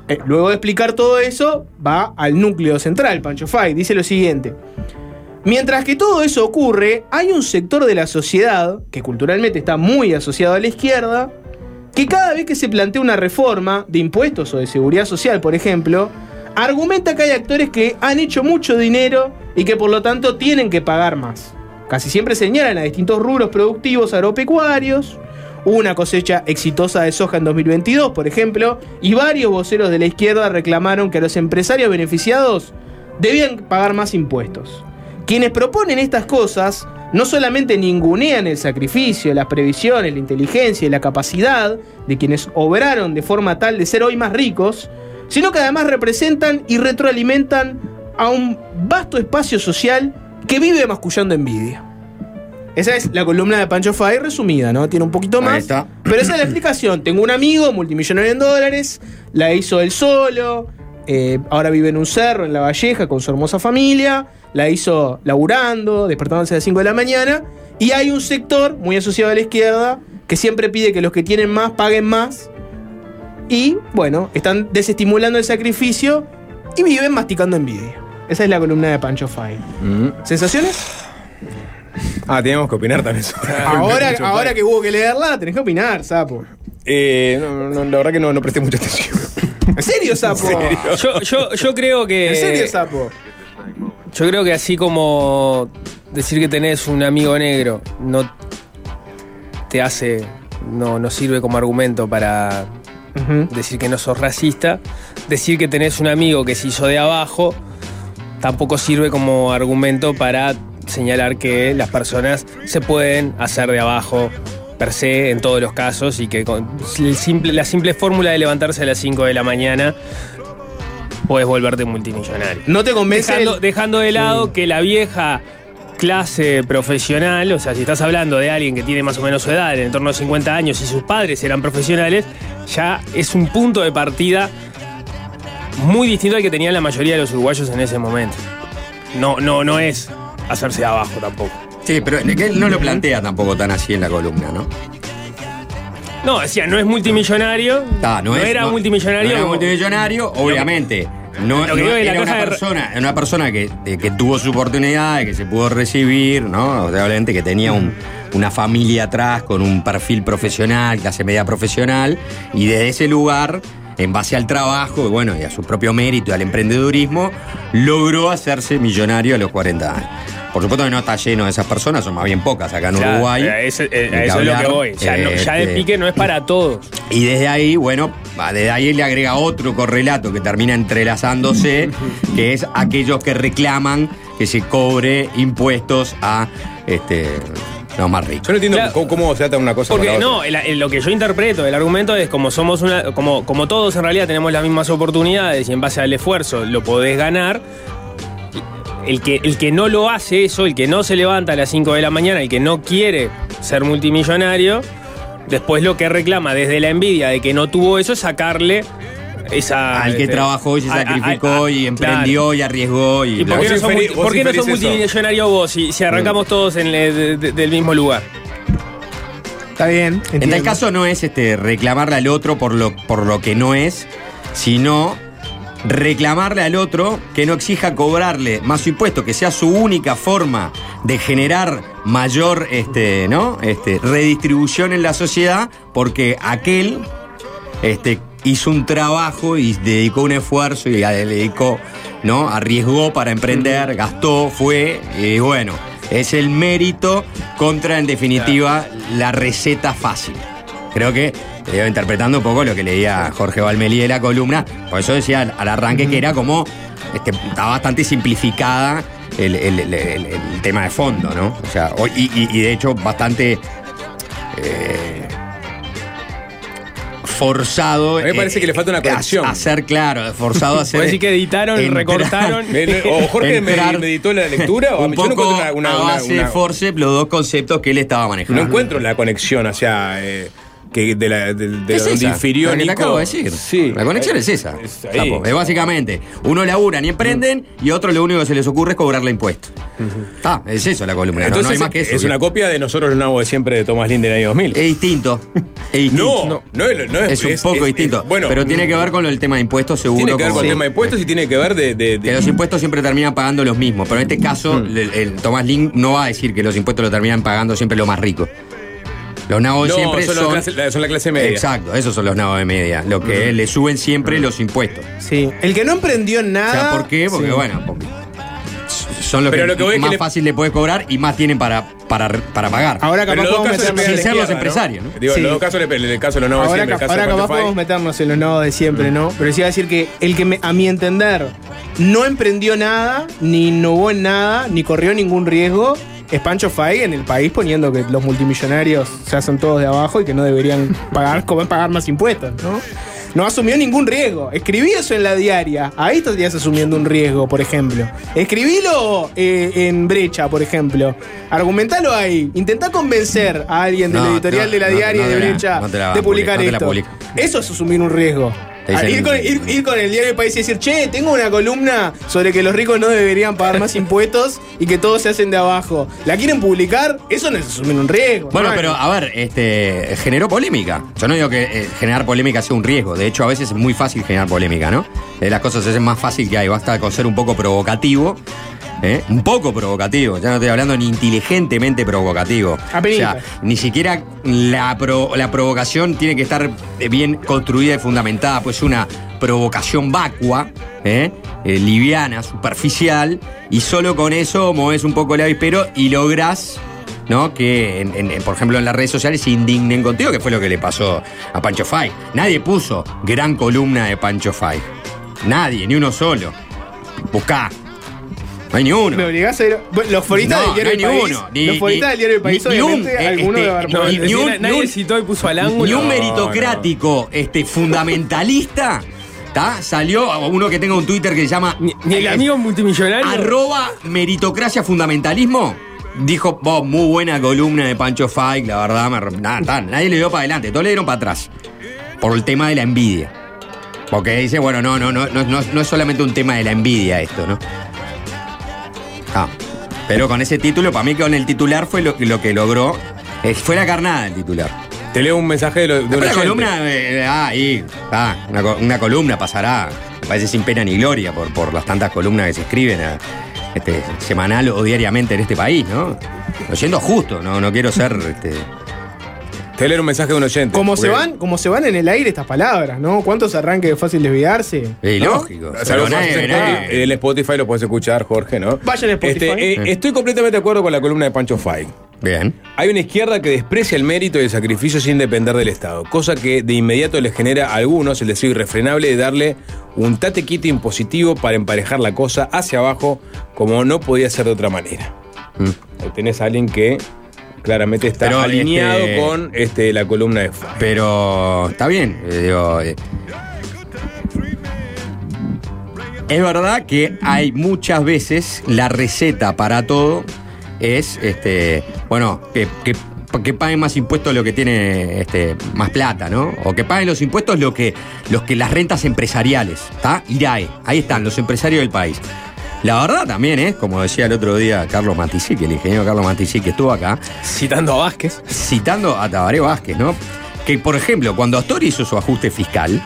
eh, luego de explicar todo eso, va al núcleo central, Pancho Fay. Dice lo siguiente. Mientras que todo eso ocurre, hay un sector de la sociedad, que culturalmente está muy asociado a la izquierda, que cada vez que se plantea una reforma de impuestos o de seguridad social, por ejemplo, argumenta que hay actores que han hecho mucho dinero y que por lo tanto tienen que pagar más. Casi siempre señalan a distintos rubros productivos agropecuarios, hubo una cosecha exitosa de soja en 2022, por ejemplo, y varios voceros de la izquierda reclamaron que los empresarios beneficiados debían pagar más impuestos. Quienes proponen estas cosas no solamente ningunean el sacrificio, las previsiones, la inteligencia y la capacidad de quienes obraron de forma tal de ser hoy más ricos, sino que además representan y retroalimentan a un vasto espacio social que vive mascullando envidia. Esa es la columna de Pancho Fay resumida, ¿no? Tiene un poquito más. Pero esa es la explicación. Tengo un amigo multimillonario en dólares, la hizo él solo, eh, ahora vive en un cerro, en La Valleja, con su hermosa familia, la hizo laburando, despertándose a las 5 de la mañana, y hay un sector muy asociado a la izquierda que siempre pide que los que tienen más paguen más, y bueno, están desestimulando el sacrificio y viven masticando envidia. Esa es la columna de Pancho Fay. ¿Sensaciones? Ah, teníamos que opinar también sobre Ahora, ahora que hubo que leerla, tenés que opinar, sapo. Eh, no, no, la verdad que no, no presté mucha atención. ¿En serio, sapo? Yo, yo, yo creo que. ¿En serio, sapo? Yo creo que así como decir que tenés un amigo negro no te hace. No, no sirve como argumento para decir que no sos racista. Decir que tenés un amigo que se hizo de abajo tampoco sirve como argumento para señalar que las personas se pueden hacer de abajo per se en todos los casos y que con el simple, la simple fórmula de levantarse a las 5 de la mañana puedes volverte multimillonario. ¿No te convence Dejando, el- dejando de lado que la vieja clase profesional, o sea, si estás hablando de alguien que tiene más o menos su edad, en torno a 50 años, y sus padres eran profesionales, ya es un punto de partida muy distinto al que tenían la mayoría de los uruguayos en ese momento. No, no, no es hacerse de abajo tampoco. Sí, pero él no lo plantea tampoco tan así en la columna, ¿no? No, decía, no es multimillonario. No, es- era no- multimillonario. no era multimillonario, obviamente. No, era una de- persona, una persona que, de- que tuvo su oportunidad, que se pudo recibir, ¿no? Obviamente que tenía un- una familia atrás con un perfil profesional, clase media profesional, y desde ese lugar, en base al trabajo, y bueno, y a su propio mérito y al emprendedurismo, logró hacerse millonario a los 40 años. Por supuesto que no está lleno de esas personas, son más bien pocas acá en Uruguay. eh, eso es lo que voy. Ya, no- ya de Este, pique no es para todos. y desde ahí, bueno, desde ahí le agrega otro correlato que termina entrelazándose, que es aquellos que reclaman que se cobre impuestos a este, los más ricos. Yo no entiendo cómo, cómo se ata una cosa con Porque la otra. no, el- el- lo que yo interpreto del argumento es como somos una, como, como todos en realidad tenemos las mismas oportunidades y en base al esfuerzo lo podés ganar. El que, el que no lo hace eso, el que no se levanta a las 5 de la mañana, el que no quiere ser multimillonario, después lo que reclama desde la envidia de que no tuvo eso es sacarle esa. Al que este, trabajó y se a- a- sacrificó a- y claro. emprendió y arriesgó. ¿Y, ¿Y por qué no sos, por qué no sos multimillonario vos si, si arrancamos Mm. todos en el- de- de- del mismo lugar? Está bien. En tal caso no es este, reclamarle al otro por lo, por lo que no es, sino reclamarle al otro que no exija cobrarle más su impuesto, que sea su única forma de generar mayor este, ¿no? este, redistribución en la sociedad, porque aquel este, hizo un trabajo y dedicó un esfuerzo y le dedicó, ¿no? Arriesgó para emprender, gastó, fue, y bueno, es el mérito contra, en definitiva, la receta fácil. Creo que iba interpretando un poco lo que leía Jorge Valmelí de la columna, por eso decía al, arranque que era como, este, está bastante simplificada el, el- el- el- el tema de fondo, ¿no? O sea, y, y- y de hecho bastante... eh, forzado. A mí me parece que le falta una conexión. A, hacer, claro, forzado a hacer. Decir que editaron, entrar- recortaron. O Jorge me, entrar me editó la lectura o un yo no encuentro una, una- a base una- de forceps los dos conceptos que él estaba manejando. no encuentro la conexión hacia eh, que de la de, de Es donde esa, infirió la que te Nico. acabo de decir. Sí. La conexión es esa. Es. Es básicamente, uno laburan y emprenden y otro lo único que se les ocurre es cobrarle impuestos. Está, es eso la columna. Entonces no, hay más que eso. es una copia de nosotros los nabos de siempre de Tomás Linde en el año 2000. Es distinto. Es distinto. No, no, es, no es un poco distinto. bueno, pero tiene que ver con el tema de impuestos, seguro. Tiene que ver con el tema de impuestos y tiene que ver de. de- de- Que los impuestos siempre terminan pagando los mismos. Pero en este caso, Mm. el, el Tomás Link no va a decir que los impuestos lo terminan pagando siempre los más ricos. Los nabos No, siempre son, son. La clase, son la clase media. Exacto, esos son los nabos de media. Lo que le suben siempre los impuestos. Sí. El que no emprendió en O nada. sea, ¿por qué? Porque, Sí. bueno, porque son los Pero que, lo que voy es que más le- fácil le puedes cobrar y más tienen para, para, para pagar. Ahora capaz podemos meternos sin ser los empresarios, ¿no? Digo, Sí. en los dos casos, el, el caso de los nabos de siempre, el ca- caso ahora de capaz podemos meternos en los nodos de siempre, ¿no? Pero sí iba a decir que el que me- a mi entender no emprendió nada, ni innovó en nada, ni corrió ningún riesgo, es Pancho Fay en el país poniendo que los multimillonarios se hacen todos de abajo y que no deberían pagar, como pagar más impuestos, ¿no? No asumió ningún riesgo. Escribí eso en la diaria. Ahí estarías asumiendo un riesgo, por ejemplo. Escribilo eh, en brecha, por ejemplo. Argumentalo ahí. Intentá convencer a alguien de No, la editorial no, de la diaria no de brecha la de publicar esto. Eso es asumir un riesgo. Dicen- Ah, ir, con, ir- ir con el diario del país y decir, che, tengo una columna sobre que los ricos no deberían pagar más impuestos y que todos se hacen de abajo. ¿La quieren publicar? Eso no es asumir un riesgo. Bueno, pero a ver, este generó polémica. Yo no digo que eh, generar polémica sea un riesgo. De hecho, a veces es muy fácil generar polémica, ¿no? Eh, las cosas es más fácil que hay. Basta con ser un poco provocativo. ¿Eh? Un poco provocativo. Ya no estoy hablando ni inteligentemente provocativo. O sea, ni siquiera la, pro- la provocación tiene que estar eh, bien construida y fundamentada. Pues una provocación vacua, ¿eh? Eh, liviana, superficial. Y solo con eso moves un poco el avispero y lográs ¿no? Que, en- en- por ejemplo, en las redes sociales se indignen contigo, que fue lo que le pasó a Pancho Fay. Nadie puso gran columna de Pancho Fay. Nadie, ni uno solo. Buscá. No hay ni uno. Me obligás a ir. Bueno, los foristas No, del diario no hay del ni país. uno, ni- los foristas del diario país, ni- ni un, obviamente, alguno este, debe haber no, puesto. ni un- nadie un- citó y puso al ángulo. Ni un No, meritocrático este, fundamentalista. ¿tá? Salió uno que tenga un Twitter que se llama. Ni, ni el eh, amigo multimillonario. Arroba meritocracia fundamentalismo. Dijo, vos, muy buena columna de Pancho Fike, la verdad, me nada, nadie le dio para adelante, todos le dieron para atrás. Por el tema de la envidia. Porque dice, bueno, no, no, no, no, no, no es solamente un tema de la envidia esto, ¿no? Ah, pero con ese título, para mí con el titular fue lo, que- lo que logró. eh, fue la carnada el titular. Te leo un mensaje de, lo- de un Después la oyente. columna, eh, ah, ahí, ah, una, co- una columna pasará, me parece sin pena ni gloria por, por las tantas columnas que se escriben ah, este, semanal o diariamente en este país, ¿no? Lo siento justo, no, no quiero ser. Este, Te leer un mensaje de un oyente. Como se, van, como se van en el aire estas palabras, ¿no? ¿Cuántos arranques de fácil desviarse? es ¿No? lógico. O sea, El Spotify lo puedes escuchar, Jorge, ¿no? Vayan a Spotify. Este, eh, estoy completamente de acuerdo con la columna de Pancho Fay. Bien. Hay una izquierda que desprecia el mérito y el sacrificio sin depender del Estado, cosa que de inmediato les genera a algunos el deseo irrefrenable de darle un tate quite impositivo para emparejar la cosa hacia abajo, como no podía ser de otra manera. Mm. Ahí tenés a alguien que claramente está Pero, alineado este- con este, la columna de Fay. Pero está bien, eh, digo. eh, es verdad que hay muchas veces la receta para todo es, este, bueno, que, que, que paguen más impuestos lo que tiene este, más plata, ¿no? O que paguen los impuestos lo que, los que las rentas empresariales, ¿está? IRAE, ahí están, los empresarios del país. La verdad también es, como decía el otro día Carlos Matisic, el ingeniero Carlos Matisic que estuvo acá, Citando a Vázquez. citando a Tabaré Vázquez, ¿no? Que, por ejemplo, cuando Astori hizo su ajuste fiscal,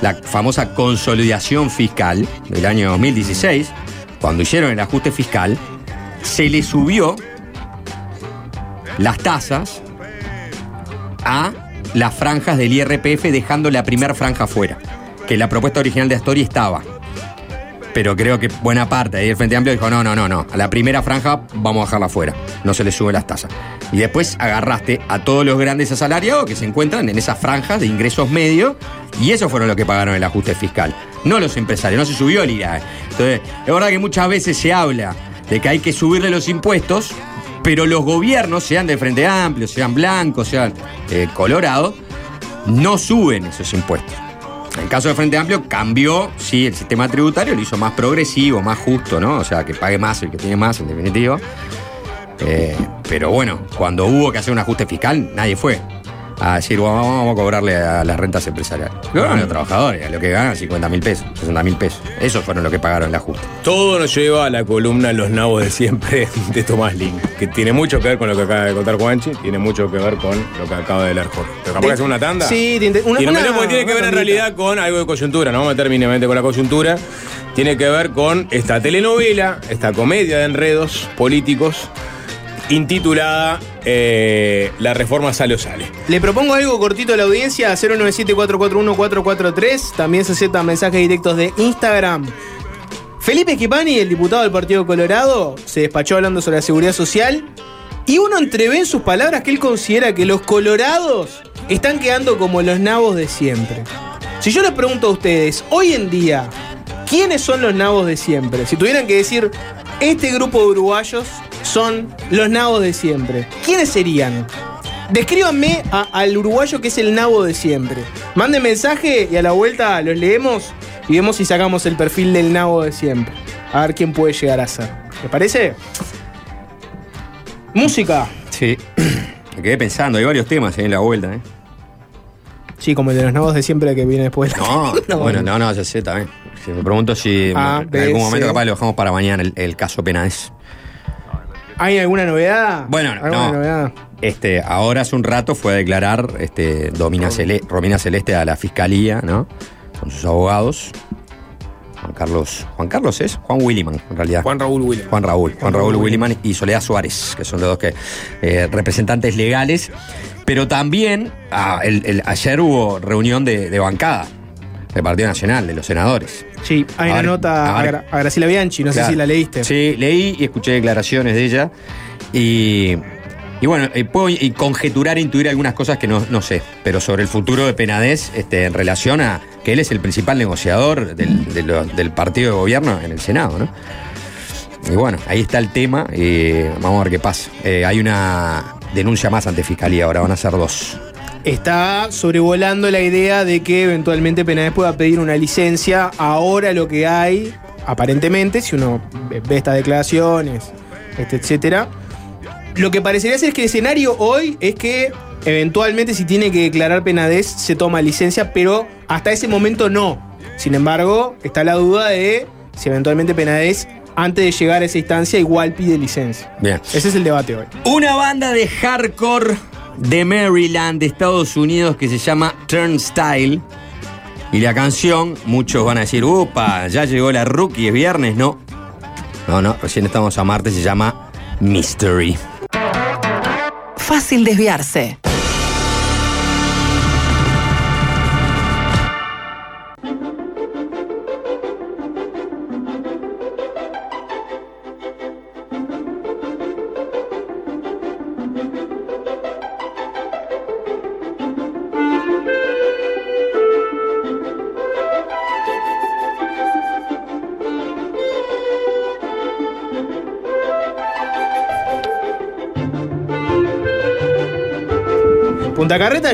la famosa consolidación fiscal del año 2016, cuando hicieron el ajuste fiscal, se le subió las tasas a las franjas del IRPF dejando la primera franja fuera, que la propuesta original de Astori estaba. Pero creo que buena parte ahí del Frente Amplio dijo, no, no, no, no, a la primera franja vamos a dejarla fuera, no se le suben las tasas. Y después agarraste a todos los grandes asalariados que se encuentran en esas franjas de ingresos medios y esos fueron los que pagaron el ajuste fiscal, no los empresarios, no se subió el IRA. Entonces, es verdad que muchas veces se habla de que hay que subirle los impuestos, pero los gobiernos, sean del Frente Amplio, sean blancos, sean eh, colorados, no suben esos impuestos. En el caso de Frente Amplio cambió, sí, el sistema tributario, lo hizo más progresivo, más justo, ¿no? O sea, que pague más el que tiene más, en definitiva. Eh, pero bueno, cuando hubo que hacer un ajuste fiscal, nadie fue a decir, "Bueno, vamos a cobrarle a las rentas empresariales. Lo ganan los trabajadores, a lo que ganan 50 mil pesos, 60 mil pesos. Esos fueron los que pagaron el ajuste. Todo nos lleva a la columna Los Nabos de siempre de Tomás Link, que tiene mucho que ver con lo que acaba de contar Juanchi, tiene mucho que ver con lo que acaba de leer Jorge. Pero capaz que hacer una tanda. Sí, una- y no una- porque tiene que ver en realidad con algo de coyuntura, no vamos a meter mínimamente con la coyuntura. Tiene que ver con esta telenovela, esta comedia de enredos políticos, intitulada eh, La reforma sale o sale. Le propongo algo cortito a la audiencia, 097-441-443. También se aceptan mensajes directos de Instagram. Felipe Esquipani, el diputado del Partido Colorado, se despachó hablando sobre la seguridad social. Y uno entrevé en sus palabras que él considera que los colorados están quedando como los nabos de siempre. Si yo les pregunto a ustedes, hoy en día, ¿quiénes son los nabos de siempre? Si tuvieran que decir, este grupo de uruguayos son los nabos de siempre, ¿quiénes serían? Descríbanme a- al uruguayo que es el nabo de siempre. Manden mensaje y a la vuelta los leemos y vemos si sacamos el perfil del nabo de siempre. A ver quién puede llegar a ser. ¿Les parece? Música. Sí. Me quedé pensando, hay varios temas en la vuelta, ¿eh? Sí, como el de los nabos de siempre que viene después. de la- No, bueno, no, no, ya sé también. Si me pregunto si A, en B, algún momento C. capaz lo dejamos para mañana el, el caso Penades. ¿Hay alguna novedad? Bueno, ¿Alguna no. novedad? Este, ahora hace un rato fue a declarar este, Domina Cele- Romina Celeste a la fiscalía, ¿no? Con sus abogados. Juan Carlos. ¿Juan Carlos es? Juan Williman, en realidad. Juan Raúl William. Juan Raúl. Juan Raúl Williman y Soledad Suárez, que son los dos que, eh, representantes legales. Pero también ah, el- el- ayer hubo reunión de, de bancada del Partido Nacional, de los senadores. Sí, hay una nota a Graciela Bianchi, no Claro. sé si la leíste. Sí, leí y escuché declaraciones de ella. Y, y bueno, eh, puedo y conjeturar e intuir algunas cosas que no, no sé. Pero sobre el futuro de Penades, este, en relación a que él es el principal negociador del, de lo- del partido de gobierno en el Senado, ¿no? Y bueno, ahí está el tema. y vamos a ver qué pasa. Eh, hay una denuncia más ante Fiscalía, ahora van a ser dos. Está sobrevolando la idea de que eventualmente Penades pueda pedir una licencia. Ahora lo que hay, aparentemente, si uno ve estas declaraciones, este, etcétera, lo que parecería ser es que el escenario hoy es que eventualmente si tiene que declarar Penades se toma licencia, pero hasta ese momento no. Sin embargo, está la duda de si eventualmente Penades, antes de llegar a esa instancia, igual pide licencia. Bien. Ese es el debate hoy. Una banda de hardcore de Maryland, de Estados Unidos, que se llama Turnstile. Y la canción, muchos van a decir, upa, ya llegó la rookie, es viernes, no. No, no, recién estamos a martes, se llama Mystery. Fácil desviarse.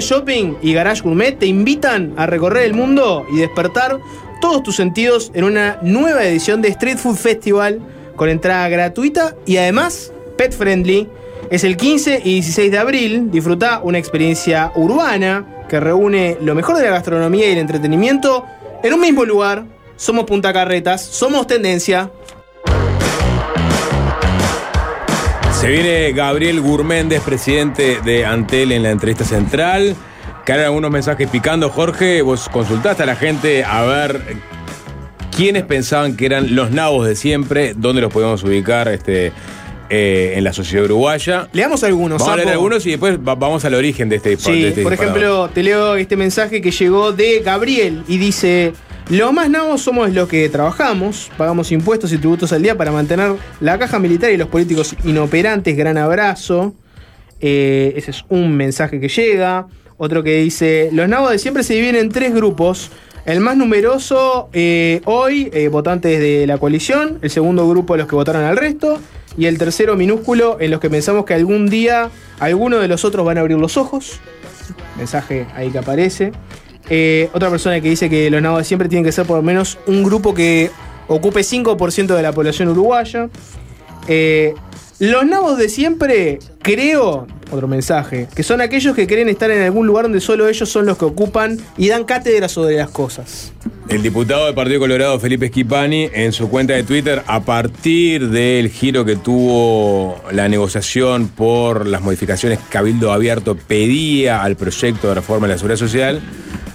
Shopping y Garage Gourmet te invitan a recorrer el mundo y despertar todos tus sentidos en una nueva edición de Street Food Festival con entrada gratuita y además pet friendly. Es el 15 y 16 de abril. Disfruta una experiencia urbana que reúne lo mejor de la gastronomía y el entretenimiento en un mismo lugar. Somos Punta Carretas, somos tendencia. Se viene Gabriel Gurméndez, presidente de Antel, en la entrevista central. Caen algunos mensajes picando. Jorge, vos consultaste a la gente a ver quiénes pensaban que eran los nabos de siempre, dónde los podíamos ubicar este, eh, en la sociedad uruguaya. Leamos algunos. Vamos a leer algunos y después va- vamos al origen de este de Sí, este por disparador. ejemplo, te leo este mensaje que llegó de Gabriel y dice: Los más nabos somos los que trabajamos, pagamos impuestos y tributos al día para mantener la caja militar y los políticos inoperantes. Gran abrazo. Eh, ese es un mensaje que llega. Otro que dice: Los nabos de siempre se dividen en tres grupos. El más numeroso eh, hoy, eh, votantes de la coalición. El segundo grupo, los que votaron al resto. Y el tercero, minúsculo, en los que pensamos que algún día alguno de los otros van a abrir los ojos. mensaje ahí que aparece. Eh, otra persona que dice que los nabos de siempre tienen que ser por lo menos un grupo que ocupe 5% de la población uruguaya. Eh, los nabos de siempre, creo, otro mensaje, que son aquellos que creen estar en algún lugar donde solo ellos son los que ocupan y dan cátedra sobre las cosas. El diputado del Partido Colorado, Felipe Schipani, en su cuenta de Twitter, a partir del giro que tuvo la negociación por las modificaciones que Cabildo Abierto pedía al proyecto de reforma de la Seguridad Social,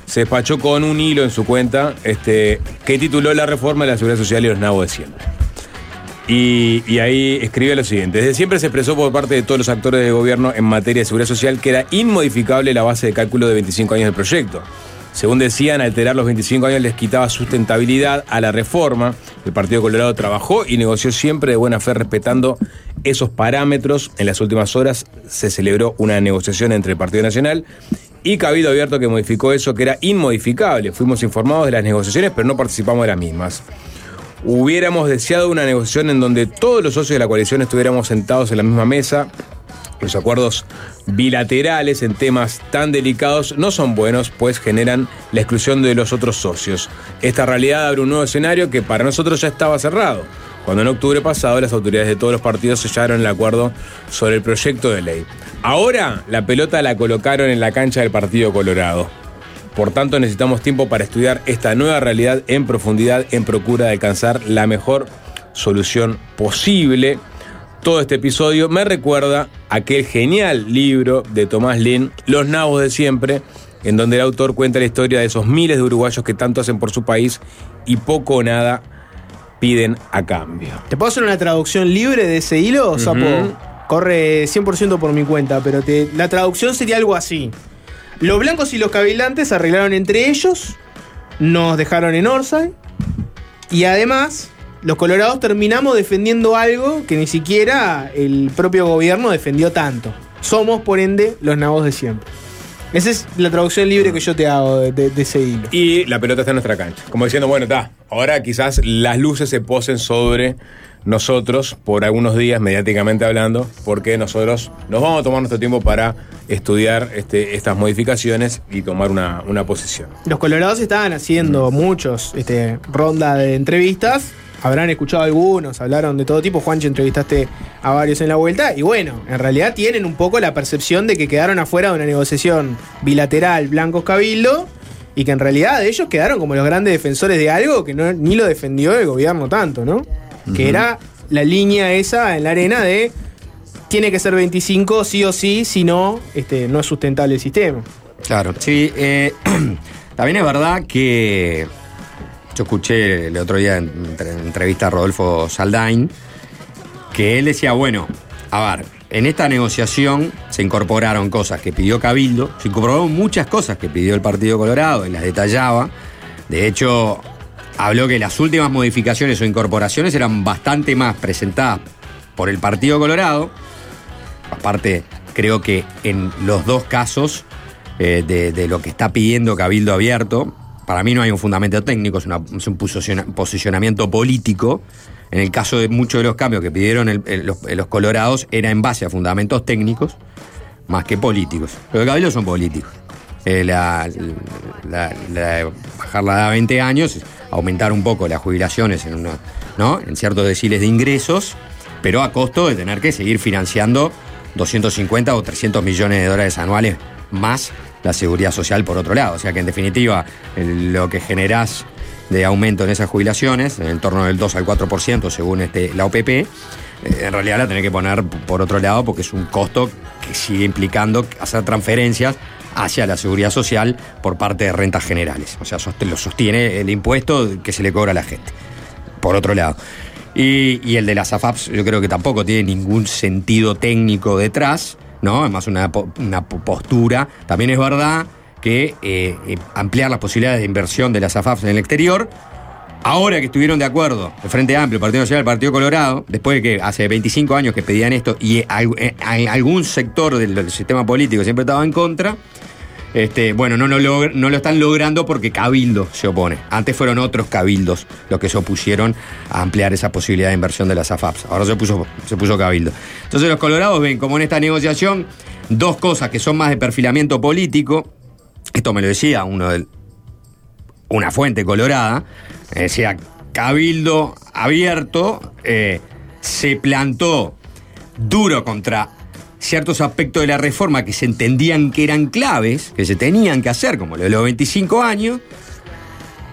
se despachó con un hilo en su cuenta este, que tituló La reforma de la Seguridad Social y los nabos de siempre. Y, y ahí escribió lo siguiente. Desde siempre se expresó por parte de todos los actores del gobierno en materia de seguridad social que era inmodificable la base de cálculo de 25 años del proyecto. Según decían, alterar los 25 años les quitaba sustentabilidad a la reforma. El Partido Colorado trabajó y negoció siempre de buena fe respetando esos parámetros. En las últimas horas se celebró una negociación entre el Partido Nacional y Cabildo Abierto que modificó eso que era inmodificable. Fuimos informados de las negociaciones, pero no participamos de las mismas. Hubiéramos deseado una negociación en donde todos los socios de la coalición estuviéramos sentados en la misma mesa. Los acuerdos bilaterales en temas tan delicados no son buenos, pues generan la exclusión de los otros socios. Esta realidad abre un nuevo escenario que para nosotros ya estaba cerrado, cuando en octubre pasado las autoridades de todos los partidos sellaron el acuerdo sobre el proyecto de ley. Ahora la pelota la colocaron en la cancha del Partido Colorado. Por tanto, necesitamos tiempo para estudiar esta nueva realidad en profundidad en procura de alcanzar la mejor solución posible. Todo este episodio me recuerda aquel genial libro de Tomás Lin, Los Nabos de Siempre, en donde el autor cuenta la historia de esos miles de uruguayos que tanto hacen por su país y poco o nada piden a cambio. ¿Te puedo hacer una traducción libre de ese hilo, Sapo? Ujú. Corre 100% por mi cuenta, pero te- la traducción sería algo así. Los blancos y los cavilantes arreglaron entre ellos, nos dejaron en Orsay, y además los colorados terminamos defendiendo algo que ni siquiera el propio gobierno defendió tanto. Somos, por ende, los nabos de siempre. Esa es la traducción libre que yo te hago de, de- de ese hilo. Y la pelota está en nuestra cancha. Como diciendo, bueno, está. Ahora quizás las luces se posen sobre nosotros por algunos días, mediáticamente hablando, porque nosotros nos vamos a tomar nuestro tiempo para estudiar este, estas modificaciones y tomar una, una posición. Los colorados estaban haciendo muchos este, ronda de entrevistas. Habrán escuchado algunos, hablaron de todo tipo. Juancho, entrevistaste a varios en la vuelta. Y bueno, en realidad tienen un poco la percepción de que quedaron afuera de una negociación bilateral Blancos Cabildo. Y que en realidad ellos quedaron como los grandes defensores de algo que no, ni lo defendió el gobierno tanto, ¿no? Que era la línea esa en la arena de tiene que ser 25 sí o sí, si no, este, no es sustentable el sistema. Claro, sí. eh, también es verdad que yo escuché el otro día en entre- en entrevista a Rodolfo Saldain que él decía, bueno, a ver, en esta negociación se incorporaron cosas que pidió Cabildo, se incorporaron muchas cosas que pidió el Partido Colorado y las detallaba. De hecho, habló que las últimas modificaciones o incorporaciones eran bastante más presentadas por el Partido Colorado. Aparte, creo que en los dos casos eh, de lo que está pidiendo Cabildo Abierto, para mí no hay un fundamento técnico, es, un posiciona- posicionamiento político. En el caso de muchos de los cambios que pidieron los, los colorados, era en base a fundamentos técnicos más que políticos. Pero el Cabildo son políticos. Eh, la- la- la- bajar la edad a 20 años, aumentar un poco las jubilaciones en, ¿no? en ciertos deciles de ingresos, pero a costo de tener que seguir financiando 250 o 300 millones de dólares anuales más la seguridad social por otro lado. O sea que en definitiva lo que generás de aumento en esas jubilaciones, en torno del 2 al 4% según este, la OPP, eh, en realidad la tenés que poner por otro lado porque es un costo que sigue implicando hacer transferencias hacia la seguridad social por parte de rentas generales. O sea, lo sostiene el impuesto que se le cobra a la gente. Por otro lado. Y el de las AFAPs yo creo que tampoco tiene ningún sentido técnico detrás, ¿no? Una, po- una po- postura. También es verdad que eh, eh, ampliar las posibilidades de inversión de las AFAPs en el exterior Ahora que estuvieron de acuerdo el Frente Amplio, el Partido Nacional, el Partido Colorado, después de que hace 25 años que pedían esto y eh, al- algún sector del sistema político siempre estaba en contra, Este, bueno, no, lo están logrando porque Cabildo se opone. Antes fueron otros cabildos los que se opusieron a ampliar esa posibilidad de inversión de las AFAPs. Ahora se puso, Cabildo. Entonces los colorados ven como en esta negociación dos cosas que son más de perfilamiento político. Esto me lo decía uno del, una fuente colorada. Decía, Cabildo abierto eh, se plantó duro contra ciertos aspectos de la reforma que se entendían que eran claves, que se tenían que hacer, como lo de los 25 años.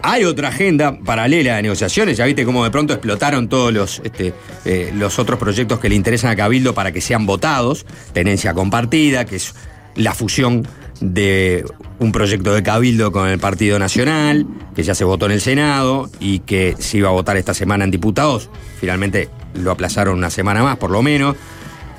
Hay otra agenda paralela de negociaciones, ya viste cómo de pronto explotaron todos los, este, eh, los otros proyectos que le interesan a Cabildo para que sean votados, tenencia compartida, que es la fusión de un proyecto de Cabildo con el Partido Nacional, que ya se votó en el Senado y que se iba a votar esta semana en diputados, finalmente lo aplazaron una semana más por lo menos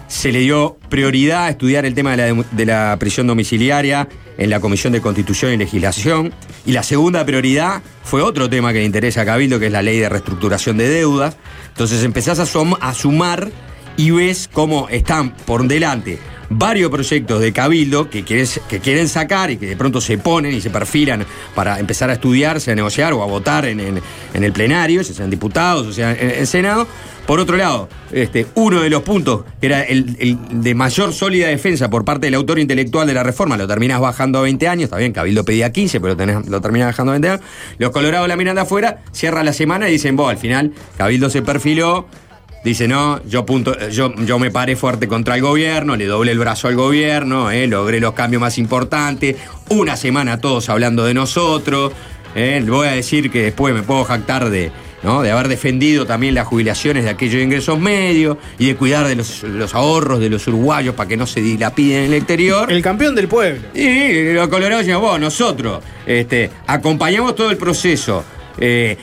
se le dio prioridad a estudiar el tema de la, de la prisión domiciliaria en la Comisión de Constitución y Legislación. Y la segunda prioridad fue otro tema que le interesa a Cabildo, que es la ley de reestructuración de deudas. Entonces empezás a, sumar y ves cómo están por delante varios proyectos de Cabildo que, quieres- que quieren sacar y que de pronto se ponen y se perfilan para empezar a estudiarse, a negociar o a votar en, en- en el plenario, ya sean diputados o sea en el Senado. Por otro lado, este, uno de los puntos que era el, el de mayor sólida defensa por parte del autor intelectual de la reforma, lo terminás bajando a 20 años, está bien, Cabildo pedía 15, pero lo, terminás bajando a 20 años. Los colorados la miran de afuera, cierra la semana y dicen, vos, al final, Cabildo se perfiló, Dice, no, yo, punto, yo, yo me paré fuerte contra el gobierno, le doblé el brazo al gobierno, eh, logré los cambios más importantes, una semana todos hablando de nosotros, eh, voy a decir que después me puedo jactar de, ¿no? de haber defendido también las jubilaciones de aquellos ingresos medios y de cuidar de los, los ahorros de los uruguayos para que no se dilapiden en el exterior. El campeón del pueblo. Y los colorados decían, vos, nosotros este, acompañamos todo el proceso. eh,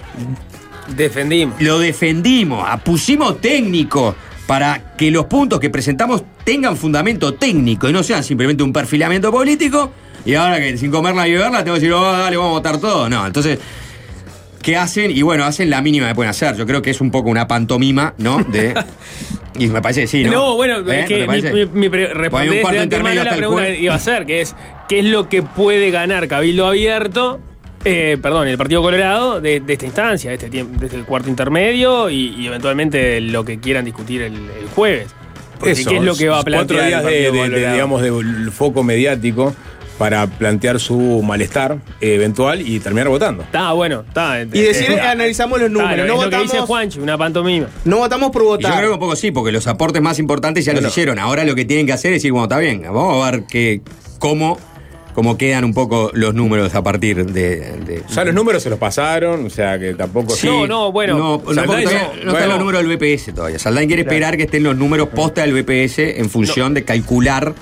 Defendimos. Lo defendimos, pusimos técnicos para que los puntos que presentamos tengan fundamento técnico y no sean simplemente un perfilamiento político. Y ahora que sin comerla y beberla tengo que decir, oh, dale, vamos a votar todo. No, entonces, ¿qué hacen? Y bueno, hacen la mínima que pueden hacer. Yo creo que es un poco una pantomima, ¿no? De, y me parece que sí, ¿no? No, bueno, ¿Eh? es que ¿No mi, mi, mi Pues la pregunta jueves. que iba a hacer, que es ¿qué es lo que puede ganar Cabildo Abierto? Eh, perdón, el Partido Colorado de, de esta instancia, de este, tiempo, de este cuarto intermedio y, y eventualmente lo que quieran discutir el, el jueves. Porque Eso, ¿qué es lo que va a plantear? Cuatro el días de, Partido de- de, digamos, de foco mediático para plantear su malestar eh, eventual y terminar votando. Está bueno, está. Y decir, eh, analizamos los números. No es lo que dice votamos, Juanchi, una pantomima. no votamos por Y Yo votar. creo que un poco sí, porque los aportes más importantes ya Bueno. los hicieron. Ahora lo que tienen que hacer es decir, bueno, está bien, vamos a ver que, cómo, cómo quedan un poco los números a partir de. de- Ya los números se los pasaron, o sea que tampoco. Sí. No, no, bueno. No, no, todavía están los números del BPS todavía. Saldain quiere esperar que estén los números posta del BPS en función de calcular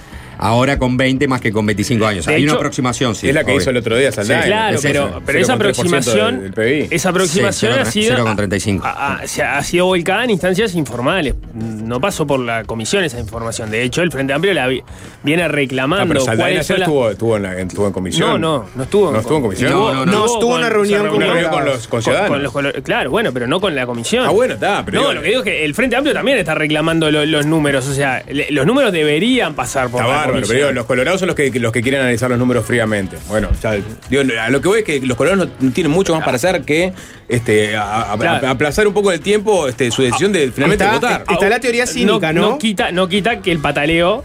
ahora con 20 más que con 25 años. De Hay una aproximación, sí. es la que obvio. hizo el otro día Saldaña. Sí, Claro, es pero, pero esa 0,3% aproximación, del esa aproximación Sí, ha sido 0,35. ha, sido volcada en instancias informales. No pasó por la comisión esa información. De hecho, el Frente Amplio la vi- viene Ah, reclamando. pero Saldaña ayer estuvo, estuvo, en la- estuvo en comisión. No, no, no estuvo. ¿No estuvo en comisión? No, no, no. No, estuvo en una reunión con los con ciudadanos. los claro, bueno, pero no con la comisión. Ah, bueno, está, pero no, digo- lo que digo es que el Frente Amplio también está reclamando lo- los números. O sea, le- los números deberían pasar por la bárbaro, comisión. pero digo, los colorados son los que, los que quieren analizar los números fríamente. Bueno, ya, digo, a lo que voy es que los colorados no tienen mucho más para hacer que este, a- a- Claro. a- aplazar un poco el tiempo este, su decisión de finalmente Está- votar. está la teoría cínica, ¿no? No quita, no quita que el pataleo.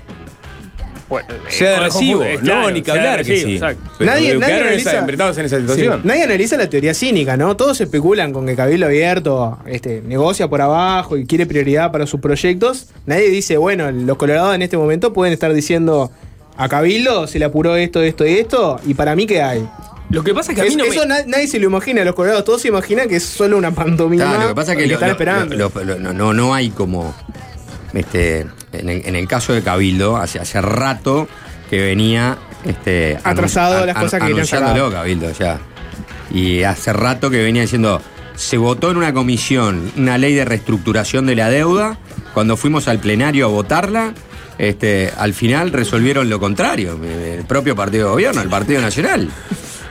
Bueno, Sea de eh, recibo. eh, No, claro, ni que hablar que recibo, sí. exacto. Pero Nadie- analiza- enfrentados en esa Sí, situación. Nadie analiza la teoría cínica, ¿no? Todos especulan con que Cabildo Abierto este, negocia por abajo y quiere prioridad para sus proyectos. Nadie dice, bueno, los colorados en este momento pueden estar diciendo a Cabildo se le apuró esto, esto y esto, y para mí, ¿qué hay? Lo que pasa es que a mí Es- no me- eso na- nadie se lo imagina, los colorados todos se imaginan que es solo una pantomima. Claro, lo que pasa es que lo- están lo- esperando. lo- lo- no, no, no hay como. Este, en, el, en el caso de Cabildo, hace, hace rato que venía. Este, Atrasado anun- las cosas que anunciándolo. Cabildo, ya. Y hace rato que venía diciendo. Se votó en una comisión una ley de reestructuración de la deuda. Cuando fuimos al plenario a votarla, este, al final resolvieron lo contrario. El propio partido de gobierno, el Partido Nacional.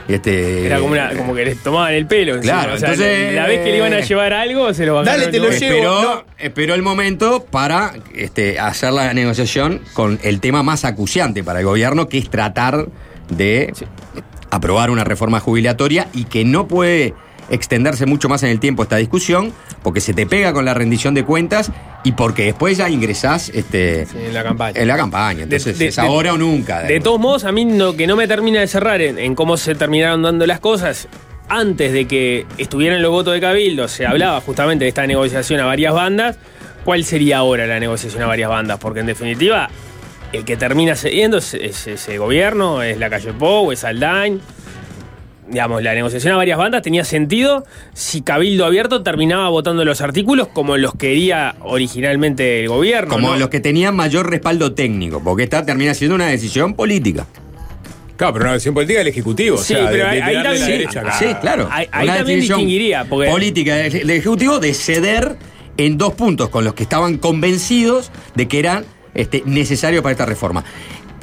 Este, Era como, una- como que les tomaban el pelo. Claro, o sea, entonces- la vez que le iban a llevar algo, se lo bajaron. Dale, te lo llevo. esperó, no. esperó el momento para este, hacer la negociación con el tema más acuciante para el gobierno, que es tratar de aprobar una reforma jubilatoria y que no puede extenderse mucho más en el tiempo esta discusión, porque se te pega con la rendición de cuentas y porque después ya ingresás este, en la campaña. en la campaña. Entonces de- es de- ahora o nunca. De todos modos, a mí lo que no me termina de cerrar en, en cómo se terminaron dando las cosas, antes de que estuvieran los votos de Cabildo, se hablaba justamente de esta negociación a varias bandas. ¿Cuál sería ahora la negociación a varias bandas? Porque en definitiva, el que termina cediendo es, es ese gobierno, es la calle Pou, es Aldain. Digamos, la negociación a varias bandas tenía sentido si Cabildo Abierto terminaba votando los artículos como los quería originalmente el gobierno. Como ¿no? los que tenían mayor respaldo técnico, porque esta termina siendo una decisión política. Claro, pero una decisión política del Ejecutivo. Sí, o sea, pero de- ahí- de ahí tirarle también- la derecha. Sí, claro. Ahí- ahí Una también decisión distinguiría, porque- Política del del Ejecutivo de ceder en dos puntos con los que estaban convencidos de que eran este, necesarios para esta reforma.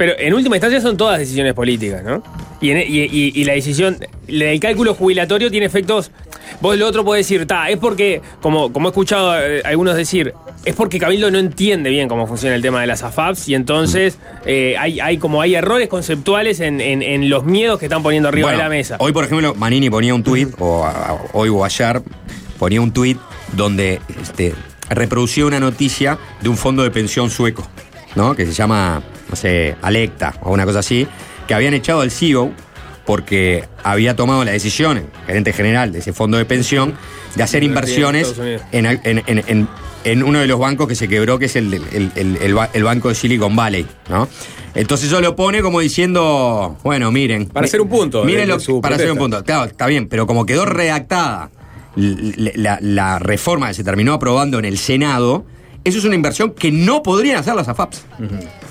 Pero en última instancia son todas decisiones políticas, ¿no? Y, en- y- y- y la decisión, el cálculo jubilatorio tiene efectos. Vos lo otro podés decir, ta, es porque, como, como he escuchado eh, algunos decir, es porque Cabildo no entiende bien cómo funciona el tema de las AFAPs y entonces eh, hay, hay como hay errores conceptuales en, en- en los miedos que están poniendo arriba Bueno, de la mesa. Hoy, por ejemplo, Manini ponía un tuit, o a- hoy o ayer, ponía un tuit donde este, reproducía una noticia de un fondo de pensión sueco, ¿no? Que se llama, no sé, Alecta o una cosa así, que habían echado al CEO porque había tomado la decisión, el gerente general de ese fondo de pensión, de hacer inversiones en, en- en- en- en uno de los bancos que se quebró, que es el, el- el- el ba- el banco de Silicon Valley, ¿no? Entonces eso lo pone como diciendo, bueno, miren. Para hacer un punto Miren de- lo para hacer un punto. Claro, está bien, pero como quedó redactada la, la reforma que se terminó aprobando en el Senado, eso es una inversión que no podrían hacer las AFAPs.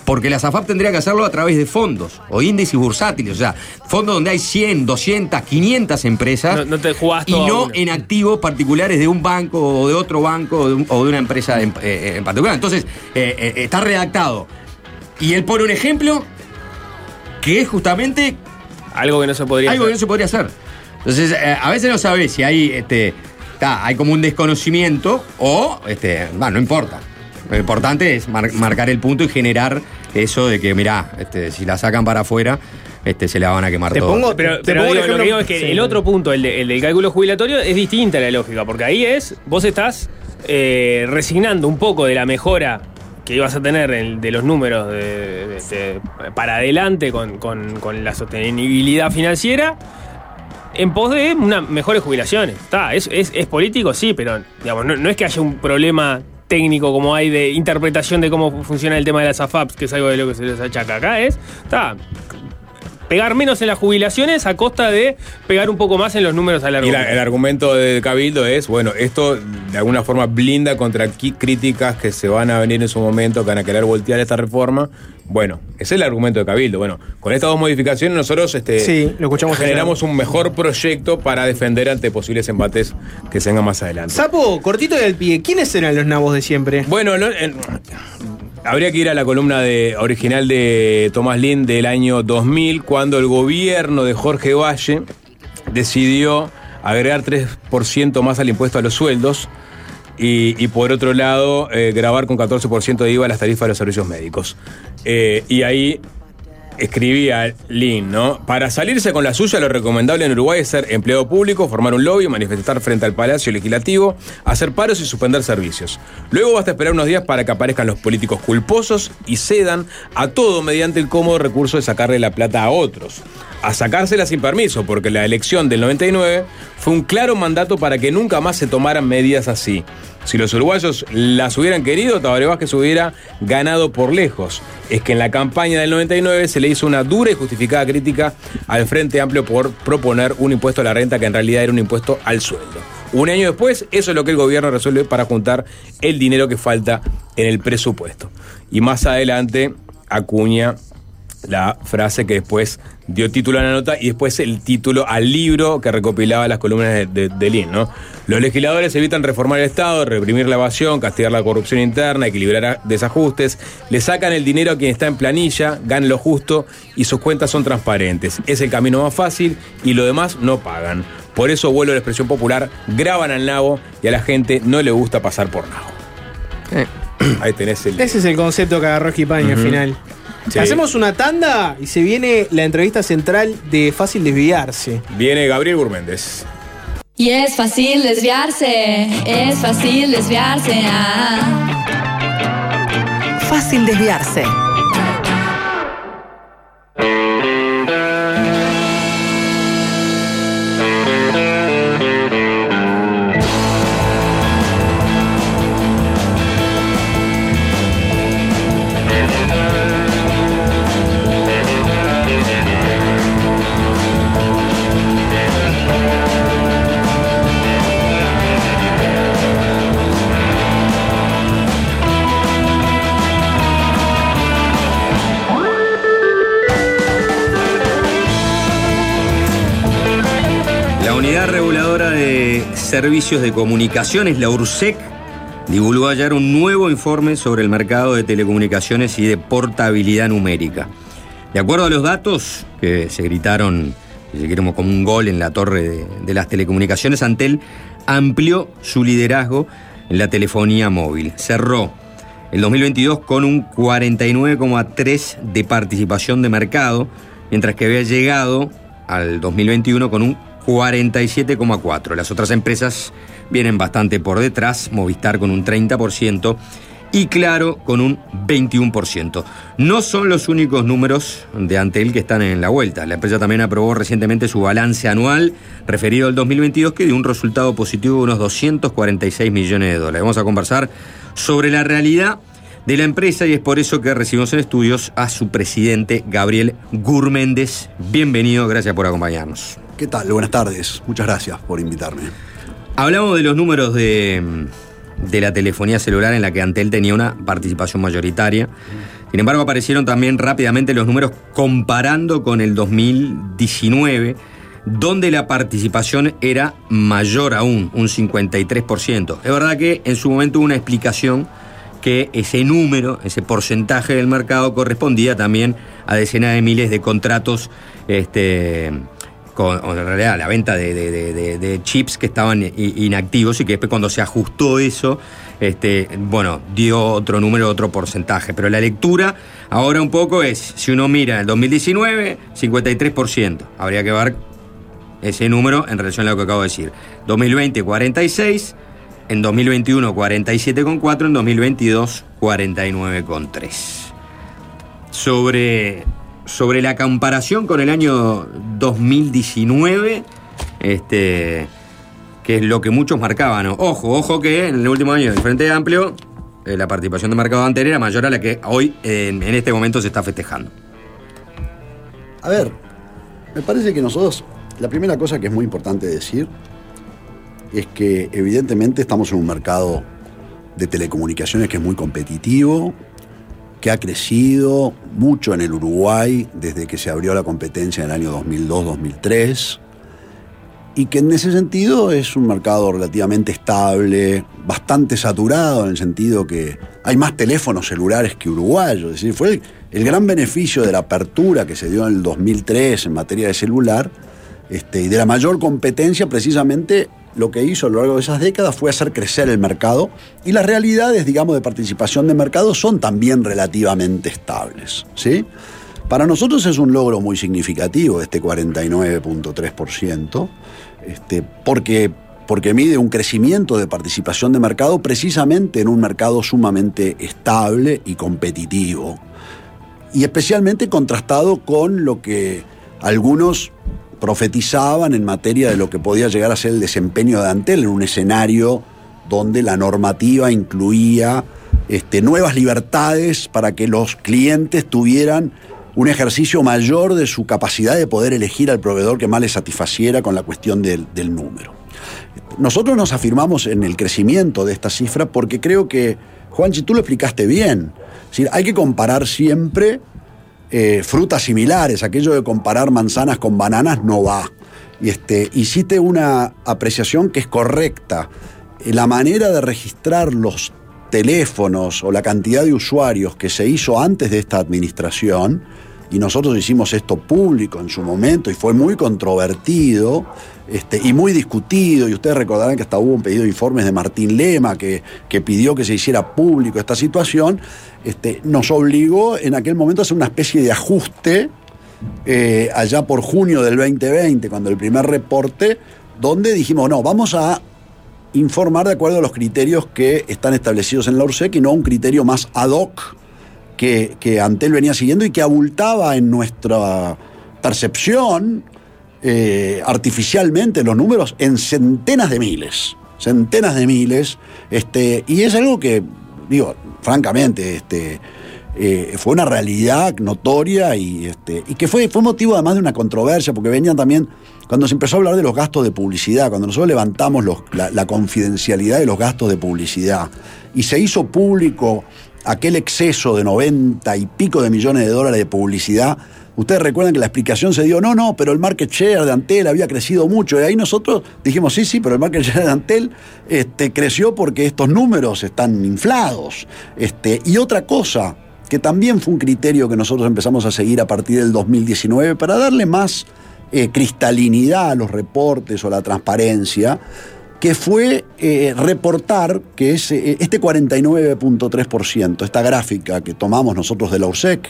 Porque las AFAP tendrían que hacerlo a través de fondos o índices bursátiles, o sea, fondos donde hay 100, 200, 500 empresas No, no te y no en activos particulares de un banco o de otro banco o de, un- o de una empresa en, eh, en particular. Entonces, eh, eh, está redactado. Y él pone un ejemplo que es justamente Algo que no se podría algo que hacer. no se podría hacer. Entonces, eh, a veces no sabes si hay, este, está, hay como un desconocimiento o, este, no importa. Lo importante es mar- marcar el punto y generar eso de que, mirá, este, si la sacan para afuera, este, se la van a quemar Te todo. pongo- Pero, Te pero pongo digo, lo que digo es que sí. el otro punto, el, de- el del cálculo jubilatorio, es distinta la lógica, porque ahí es, vos estás eh, resignando un poco de la mejora que ibas a tener en- de los números de- de- de- para adelante con, con- con la sostenibilidad financiera en pos de unas mejores jubilaciones. Está, es, es- es político, sí, pero digamos, no, no es que haya un problema técnico como hay de interpretación de cómo funciona el tema de las AFAPs, que es algo de lo que se les achaca acá, es, está, pegar menos en las jubilaciones a costa de pegar un poco más en los números a largo Y la- plazo. el argumento de Cabildo es, bueno, esto de alguna forma blinda contra críticas que se van a venir en su momento, que van a querer voltear esta reforma. Bueno, ese es el argumento de Cabildo. Bueno, con estas dos modificaciones nosotros este, Sí, lo escuchamos generamos un mejor proyecto para defender ante posibles embates que se vengan más adelante. Sapo, cortito del pie, ¿quiénes eran los nabos de siempre? Bueno, no, en- habría que ir a la columna de, original de Tomás Lind del año 2000, cuando el gobierno de Jorge Valle decidió agregar 3% más al impuesto a los sueldos y, y por otro lado eh, grabar con 14% de IVA las tarifas de los servicios médicos. Eh, y ahí escribía Lin, ¿no? Para salirse con la suya, lo recomendable en Uruguay es ser empleado público, formar un lobby, manifestar frente al Palacio Legislativo, hacer paros y suspender servicios. Luego basta esperar unos días para que aparezcan los políticos culposos y cedan a todo mediante el cómodo recurso de sacarle la plata a otros. A sacársela sin permiso, porque la elección del 99 fue un claro mandato para que nunca más se tomaran medidas así. Si los uruguayos las hubieran querido, Tabaré Vázquez hubiera ganado por lejos. Es que en la campaña del 99 se le hizo una dura y justificada crítica al Frente Amplio por proponer un impuesto a la renta que en realidad era un impuesto al sueldo. Un año después, eso es lo que el gobierno resuelve para juntar el dinero que falta en el presupuesto. Y más adelante acuña la frase que después dio título a la nota y después el título al libro que recopilaba las columnas de, de, de Lin, ¿no? Los legisladores evitan reformar el Estado, reprimir la evasión, castigar la corrupción interna, equilibrar desajustes, le sacan el dinero a quien está en planilla, ganan lo justo y sus cuentas son transparentes. Es el camino más fácil y lo demás no pagan. Por eso vuelvo a la expresión popular, graban al nabo y a la gente no le gusta pasar por nabo. Ahí tenés el... Ese es el concepto que agarró Esquipaña al Ujú. final. Sí. Hacemos una tanda y se viene la entrevista central de Fácil Desviarse. Viene Gabriel Gurméndez. Y es fácil desviarse, es fácil desviarse. ah. Fácil desviarse. Servicios de Comunicaciones, la URSEC, divulgó ayer un nuevo informe sobre el mercado de telecomunicaciones y de portabilidad numérica. De acuerdo a los datos que se gritaron, si queremos, como un gol en la torre de, las telecomunicaciones, Antel amplió su liderazgo en la telefonía móvil. Cerró el 2022 con un 49,3 de participación de mercado, mientras que había llegado al 2021 con un 47,4. Las otras empresas vienen bastante por detrás, Movistar con un 30% y Claro con un 21%. No son los únicos números de Antel que están en la vuelta. La empresa también aprobó recientemente su balance anual referido al 2022 que dio un resultado positivo de unos 246 millones de dólares. Vamos a conversar sobre la realidad de la empresa y es por eso que recibimos en estudios a su presidente Gabriel Gurméndez. Bienvenido, gracias por acompañarnos. ¿Qué tal? Buenas tardes. Muchas gracias por invitarme. Hablamos de los números de, de la telefonía celular en la que Antel tenía una participación mayoritaria. Sin embargo, aparecieron también rápidamente los números comparando con el 2019, donde la participación era mayor aún, un 53%. Es verdad que en su momento hubo una explicación que ese número, ese porcentaje del mercado correspondía también a decenas de miles de contratos este, con en realidad la venta de, de- chips que estaban inactivos y que después cuando se ajustó eso, este, bueno, dio otro número, otro porcentaje. Pero la lectura ahora un poco es, si uno mira el 2019, 53%. Habría que ver ese número en relación a lo que acabo de decir. 2020, 46%. En 2021, 47,4. En 2022, 49,3. Sobre, sobre la comparación con el año 2019, este, que es lo que muchos marcaban. Ojo, ojo que en el último año del Frente Amplio, eh, la participación de mercado anterior era mayor a la que hoy, en, en este momento, se está festejando. A ver, me parece que nosotros, la primera cosa que es muy importante decir es que evidentemente estamos en un mercado de telecomunicaciones que es muy competitivo, que ha crecido mucho en el Uruguay desde que se abrió la competencia en el año 2002-2003 y que en ese sentido es un mercado relativamente estable, bastante saturado en el sentido que hay más teléfonos celulares que uruguayos. Es decir, fue el, gran beneficio de la apertura que se dio en el 2003 en materia de celular este, y de la mayor competencia precisamente lo que hizo a lo largo de esas décadas fue hacer crecer el mercado y las realidades, digamos, de participación de mercado son también relativamente estables. ¿sí? Para nosotros es un logro muy significativo este 49.3%, este, porque, porque mide un crecimiento de participación de mercado precisamente en un mercado sumamente estable y competitivo. Y especialmente contrastado con lo que algunos profetizaban en materia de lo que podía llegar a ser el desempeño de Antel en un escenario donde la normativa incluía este, nuevas libertades para que los clientes tuvieran un ejercicio mayor de su capacidad de poder elegir al proveedor que más les satisfaciera con la cuestión del, número. Nosotros nos afirmamos en el crecimiento de esta cifra porque creo que, Juanchi, tú lo explicaste bien. Es decir, hay que comparar siempre eh, frutas similares. Aquello de comparar manzanas con bananas no va. Y este, hiciste una apreciación que es correcta. Eh, La manera de registrar los teléfonos o la cantidad de usuarios que se hizo antes de esta administración y nosotros hicimos esto público en su momento y fue muy controvertido este, y muy discutido, y ustedes recordarán que hasta hubo un pedido de informes de Martín Lema que, que pidió que se hiciera público esta situación, este, nos obligó en aquel momento a hacer una especie de ajuste eh, allá por junio del 2020, cuando el primer reporte, donde dijimos, no, vamos a informar de acuerdo a los criterios que están establecidos en la URSEC y no un criterio más ad hoc que, que Antel venía siguiendo y que abultaba en nuestra percepción eh, artificialmente los números en centenas de miles, centenas de miles, este, y es algo que, digo, francamente, este, eh, fue una realidad notoria y, este, y que fue, fue motivo además de una controversia, porque venían también, cuando se empezó a hablar de los gastos de publicidad, cuando nosotros levantamos los- la, la confidencialidad de los gastos de publicidad, y se hizo público aquel exceso de 90 y pico de millones de dólares de publicidad, ustedes recuerdan que la explicación se dio, no, no, pero el market share de Antel había crecido mucho, y ahí nosotros dijimos, sí, sí, pero el market share de Antel este, creció porque estos números están inflados. Este, y otra cosa, que también fue un criterio que nosotros empezamos a seguir a partir del 2019 para darle más eh, cristalinidad a los reportes o a la transparencia, que fue eh, reportar que ese, este 49.3%, esta gráfica que tomamos nosotros de la URSEC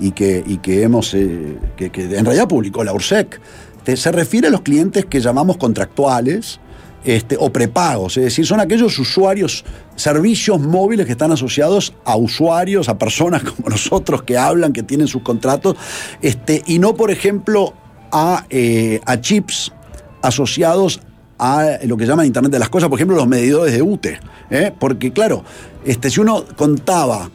y que, y que hemos, eh, que, en realidad publicó la URSEC, se refiere a los clientes que llamamos contractuales, este, o prepagos, es decir, son aquellos usuarios, servicios móviles que están asociados a usuarios, a personas como nosotros que hablan, que tienen sus contratos, este, y no, por ejemplo, a, eh, a chips asociados a lo que llaman Internet de las Cosas, por ejemplo, los medidores de UTE. ¿eh? Porque, claro, este, si uno contaba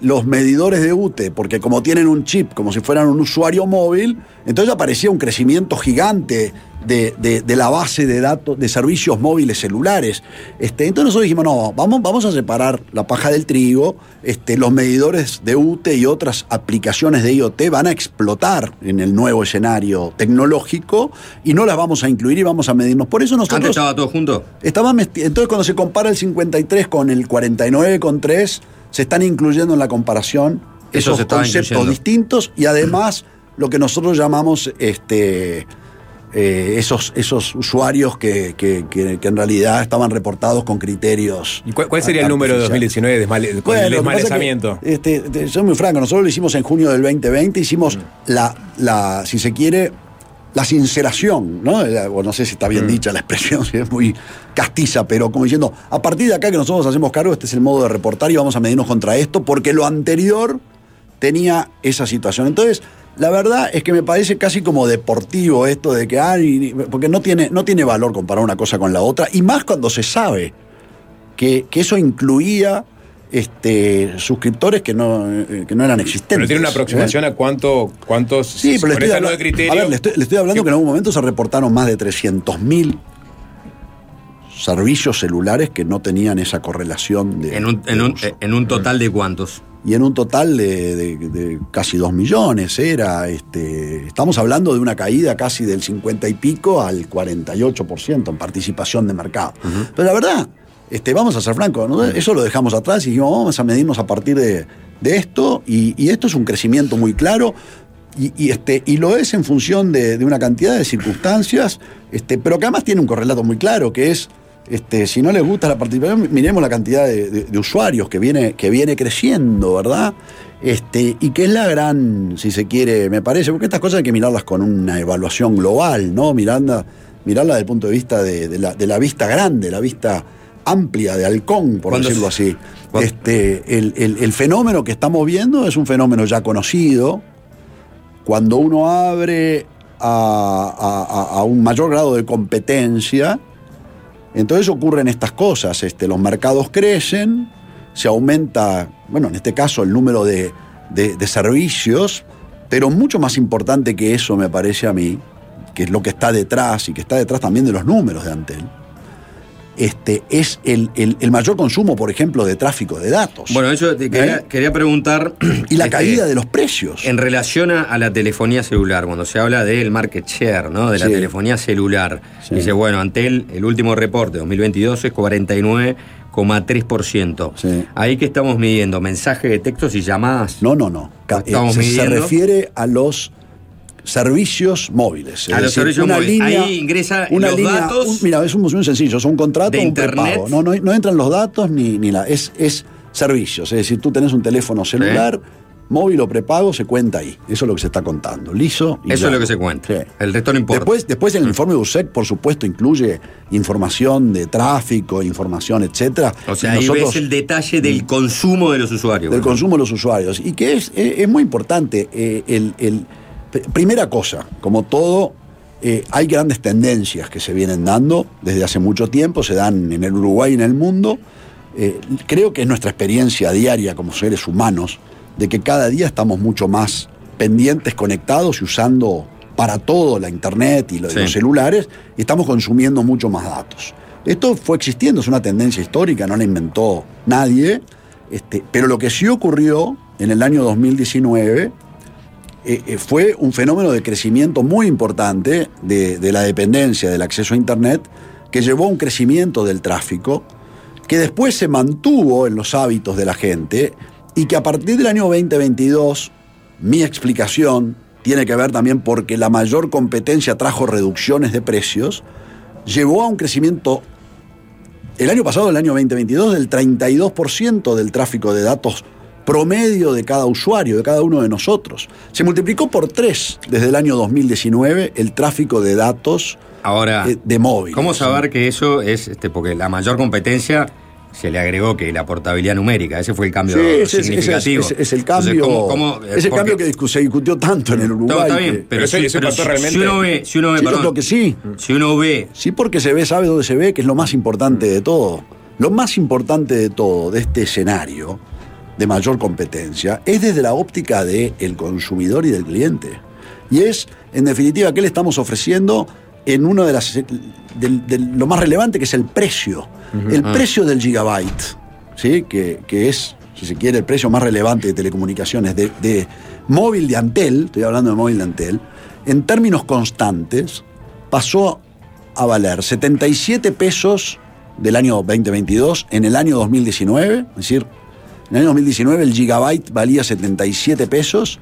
los medidores de UTE, porque como tienen un chip, como si fueran un usuario móvil, entonces aparecía un crecimiento gigante de, de- de la base de datos de servicios móviles celulares. Este, entonces nosotros dijimos, no, vamos, vamos a separar la paja del trigo, este, los medidores de UTE y otras aplicaciones de IoT van a explotar en el nuevo escenario tecnológico y no las vamos a incluir y vamos a medirnos. Por eso nosotros... ¿Antes estaba todo junto? Estaba Entonces, cuando se compara el 53 con el 49 con 3, se están incluyendo en la comparación Eso esos conceptos incluyendo. distintos y además lo que nosotros llamamos este, eh, esos, esos usuarios que, que- que- que en realidad estaban reportados con criterios. ¿Y cuál, cuál sería el número de 2019 de con Bueno, el desmalezamiento? este, te- soy muy franco, nosotros lo hicimos en junio del 2020, hicimos la, la, si se quiere, la sinceración, ¿no? La- o no sé si está bien dicha la expresión, si es muy castiza, pero como diciendo, a partir de acá que nosotros hacemos cargo, este es el modo de reportar y vamos a medirnos contra esto, porque lo anterior tenía esa situación. Entonces, la verdad es que me parece casi como deportivo esto de que, ay, porque no tiene, no tiene valor comparar una cosa con la otra, y más cuando se sabe que, que eso incluía este, suscriptores que no, eh, que no eran existentes. Pero tiene una aproximación ¿eh? a cuánto, cuántos. Sí, pero le estoy, ese habla- nuevo criterio. a ver, le estoy, le estoy hablando que en algún momento se reportaron más de 300.000 servicios celulares que no tenían esa correlación de, En un, en un- en un total de cuántos. Y en un total de, de- de casi 2 millones era este estamos hablando de una caída casi del 50 y pico al 48% en participación de mercado. Pero la verdad este vamos a ser francos ¿no? eso lo dejamos atrás y dijimos vamos a medirnos a partir de, de esto y, y esto es un crecimiento muy claro y, y, este, y lo es en función de, de una cantidad de circunstancias, este, pero que además tiene un correlato muy claro, que es, este, si no les gusta la participación, miremos la cantidad de, de- de usuarios que viene, que viene creciendo, ¿verdad? Este, y que es la gran, si se quiere, me parece, porque estas cosas hay que mirarlas con una evaluación global, ¿no? Miranda, mirarla desde el punto de vista de, de la, de la vista grande, la vista amplia de halcón, por ¿Cuándo decirlo se- así. Este, el, el- el fenómeno que estamos viendo es un fenómeno ya conocido, cuando uno abre a- a un mayor grado de competencia, entonces ocurren estas cosas. Este, los mercados crecen, se aumenta, bueno, en este caso el número de, de- de servicios, pero mucho más importante que eso me parece a mí, que es lo que está detrás y que está detrás también de los números de Antel, este, es el, el- el mayor consumo, por ejemplo, de tráfico de datos. Bueno, eso te quería, ¿Eh? quería preguntar. Y la este, caída de los precios. En relación a, la telefonía celular, cuando se habla del market share, ¿no? De la Sí. telefonía celular. Sí. Dice, bueno, Antel, el último reporte 2022 es 3,3%. Ahí que estamos midiendo mensajes de textos y llamadas. No, no, no. Ca- eh, Estamos se, se midiendo. refiere a los servicios móviles. Es A los servicios móviles. Ahí ingresa los datos un- mira, es muy muy sencillo, es un contrato de un internet. prepago. No, no, no entran los datos ni, ni la. Es, es servicios. Es decir, tú tenés un teléfono celular, móvil o prepago, se cuenta ahí. Eso es lo que se está contando. Liso. y Eso es lo que se cuenta. Sí. El resto no importa. Después, después el informe de USEC, por supuesto, incluye información de tráfico, información, etcétera. o sea, Y ahí nosotros- ves el detalle del consumo de los usuarios. del consumo de los usuarios. Y que es, es- es muy importante. eh, el, el- primera cosa, como todo, eh, hay grandes tendencias que se vienen dando desde hace mucho tiempo, se dan en el Uruguay y en el mundo. Eh, creo que es nuestra experiencia diaria como seres humanos, de que cada día estamos mucho más pendientes, conectados y usando para todo la internet y lo- Sí. los celulares, y estamos consumiendo mucho más datos. Esto fue existiendo, es una tendencia histórica, no la inventó nadie, este, pero lo que sí ocurrió en el año 2019 eh, eh, fue un fenómeno de crecimiento muy importante de, de la dependencia del acceso a Internet que llevó a un crecimiento del tráfico que después se mantuvo en los hábitos de la gente y que a partir del año 2022, mi explicación tiene que ver también porque la mayor competencia trajo reducciones de precios, llevó a un crecimiento el año pasado, el año 2022, del 32% del tráfico de datos promedio de cada usuario, de cada uno de nosotros. Se multiplicó por tres desde el año 2019 el tráfico de datos Ahora, eh, de móvil. ¿cómo saber que eso es, este, porque la mayor competencia se le agregó que la portabilidad numérica, ese fue el cambio Sí, ese es- significativo. ese es el Entonces, cambio, ¿cómo- cómo- es el porque- cambio que discu- se discutió tanto en el Uruguay. No, está que- bien, pero, si, pero si- si uno ve, si uno ve, Sí, yo perdón, creo que sí. si uno ve Sí, porque se ve, sabe dónde se ve, que es lo más importante de todo. Lo más importante de todo, de este escenario de mayor competencia, es desde la óptica del consumidor y del cliente. Y es, en definitiva, qué le estamos ofreciendo en uno de las. del- del- lo más relevante, que es el precio. El Ah. precio del gigabyte, ¿sí? que, que es, si se quiere, el precio más relevante de telecomunicaciones, de, de móvil de Antel, estoy hablando de móvil de Antel, en términos constantes, pasó a valer 77 pesos del año 2022 en el año 2019, es decir, en el año 2019 el gigabyte valía 77 pesos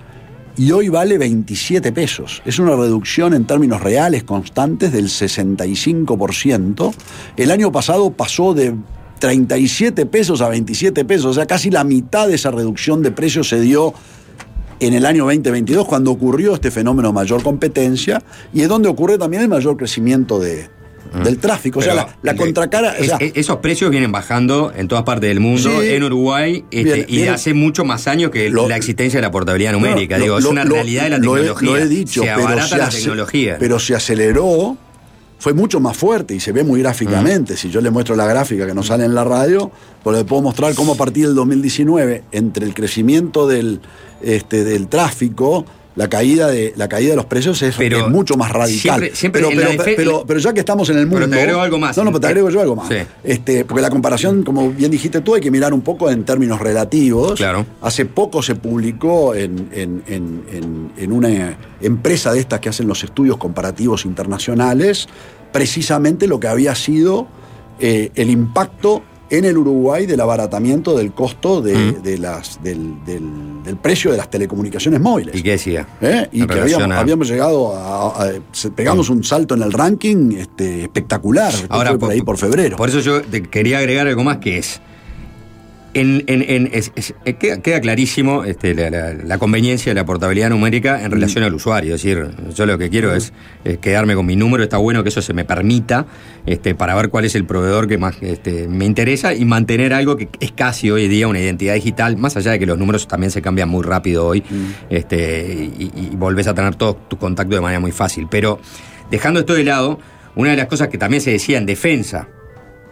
y hoy vale 27 pesos. Es una reducción en términos reales constantes del 65%. El año pasado pasó de 37 pesos a 27 pesos, o sea, casi la mitad de esa reducción de precios se dio en el año 2022 cuando ocurrió este fenómeno mayor competencia y es donde ocurre también el mayor crecimiento de, del tráfico. O sea, la, contracara... o sea, esos precios vienen bajando en todas partes del mundo, Sí. en Uruguay, este, y hace mucho más años que Lo- la existencia de la portabilidad numérica. No, Digo, lo- es una realidad de la tecnología. Lo he, dicho, se pero se la tecnología. Pero se aceleró, fue mucho más fuerte y se ve muy gráficamente. Si yo le muestro la gráfica que nos sale en la radio, pues le puedo mostrar cómo a partir del 2019, entre el crecimiento del, este, del tráfico, la caída de, la caída de los precios es, Pero es mucho más radical. siempre- siempre pero, pero, pero- pero ya que estamos en el mundo. Pero te agrego algo más. No, no, pero te agrego yo algo más. Sí. Este, porque la comparación, como bien dijiste tú, hay que mirar un poco en términos relativos. Claro. Hace poco se publicó en, en- en- en- en una empresa de estas que hacen los estudios comparativos internacionales precisamente lo que había sido eh, el impacto en el Uruguay del abaratamiento del costo de, Mm. de las, del, del- del precio de las telecomunicaciones móviles. ¿Y qué decía? ¿Eh? Y que habíamos, a- habíamos llegado a, pegamos un salto en el ranking este, espectacular. Ahora, fue por ahí por febrero. Por eso yo te quería agregar algo más que es. En, en- en- es- es- eh, queda, clarísimo este, la, la- la conveniencia de la portabilidad numérica en relación al usuario. Es decir, yo lo que quiero es, es quedarme con mi número. Está bueno que eso se me permita este, para ver cuál es el proveedor que más este, me interesa y mantener algo que es casi hoy día una identidad digital, más allá de que los números también se cambian muy rápido hoy este, y, y volvés a tener todo tu contacto de manera muy fácil. Pero dejando esto de lado, una de las cosas que también se decía en defensa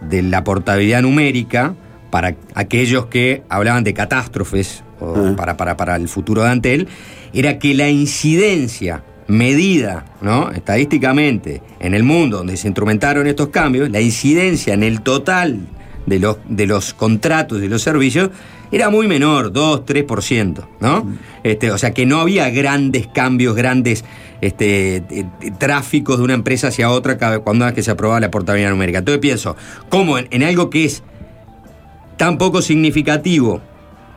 de la portabilidad numérica para aquellos que hablaban de catástrofes o para, para, para el futuro de Antel, era que la incidencia medida ¿no? estadísticamente en el mundo donde se instrumentaron estos cambios, la incidencia en el total de los, de los contratos y los servicios era muy menor, 2, 3%, ¿no? Este, o sea que no había grandes cambios, grandes este, eh, tráficos de una empresa hacia otra cuando es que se aprobaba la portabilidad numérica. Entonces pienso, ¿cómo en, en algo que es tan poco significativo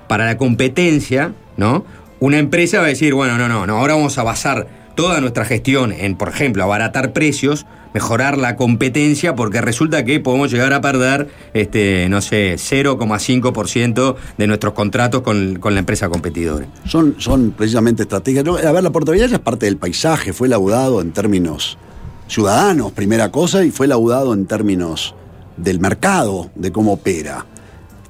para la competencia, ¿no? Una empresa va a decir, bueno, no, no, no, ahora vamos a basar toda nuestra gestión en, por ejemplo, abaratar precios, mejorar la competencia, porque resulta que podemos llegar a perder, este, no sé, 0,5% de nuestros contratos con, con la empresa competidora. Son, son precisamente estrategias. No, A ver, la portabilidad ya es parte del paisaje, fue laudado en términos ciudadanos, primera cosa, y fue laudado en términos del mercado, de cómo opera.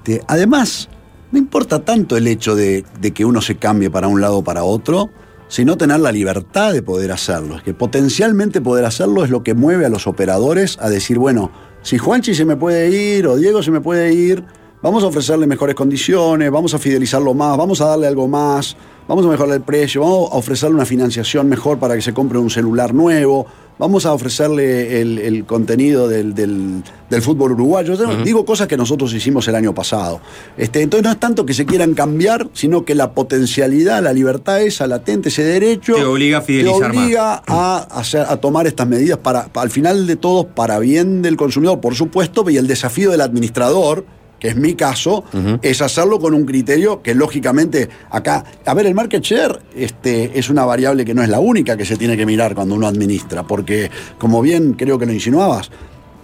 Este, además, no importa tanto el hecho de, de que uno se cambie para un lado o para otro, sino tener la libertad de poder hacerlo. Es que potencialmente poder hacerlo es lo que mueve a los operadores a decir, bueno, si Juanchi se me puede ir o Diego se me puede ir, vamos a ofrecerle mejores condiciones, vamos a fidelizarlo más, vamos a darle algo más, vamos a mejorar el precio, vamos a ofrecerle una financiación mejor para que se compre un celular nuevo, vamos a ofrecerle el, el contenido del, del- del fútbol uruguayo. Yo Digo cosas que nosotros hicimos el año pasado. Este, entonces no es tanto que se quieran cambiar, sino que la potencialidad, la libertad esa latente, ese derecho, Te obliga a fidelizar te obliga a, hacer, a tomar estas medidas para, al final de todo, para bien del consumidor, por supuesto, y el desafío del administrador, que es mi caso, es hacerlo con un criterio que lógicamente acá, a ver, el market share este, es una variable que no es la única que se tiene que mirar cuando uno administra, porque como bien creo que lo insinuabas,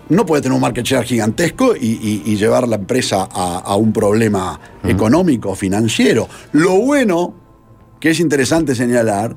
no puede tener un market share gigantesco y, y- y llevar la empresa a, a un problema económico, financiero. Lo bueno, que es interesante señalar,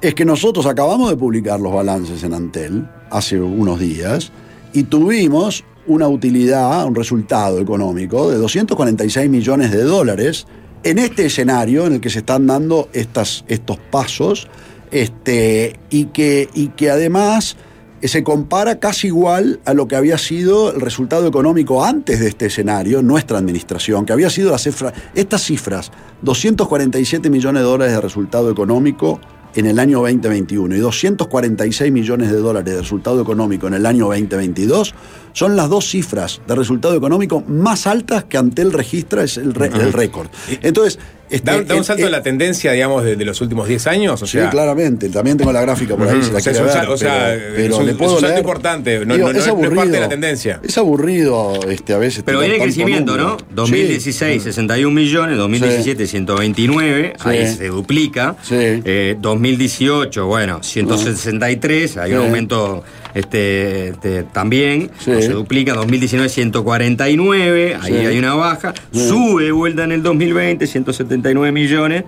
es que nosotros acabamos de publicar los balances en Antel hace unos días y tuvimos una utilidad, un resultado económico de 246 millones de dólares en este escenario en el que se están dando estas, estos pasos este, y, que, y que además eh, se compara casi igual a lo que había sido el resultado económico antes de este escenario, nuestra administración, que había sido la cifra, estas cifras, 247 millones de dólares de resultado económico en el año 2021 y 246 millones de dólares de resultado económico en el año 2022, son las dos cifras de resultado económico más altas que Antel registra, es el, re- el récord. Entonces, este, Da, da un salto en la tendencia, digamos, de, de los últimos 10 años. O sea, sí, claramente. También tengo la gráfica por ahí. Si la O sea, es un ver, o sea, pero- pero es un- le es puedo un salto leer. importante, no- Digo, no- no es es- no es parte aburrido. de la tendencia. Es aburrido este, a veces. Pero viene crecimiento, ¿no? número. 2016, 61 millones, 2017, 129, ahí Sí. se duplica. Eh, 2018, bueno, 163, hay un Sí. aumento este, este, también, Sí. se duplica. 2019, 149, ahí Sí. hay una baja. Sí. Sube vuelta en el 2020, 179 millones.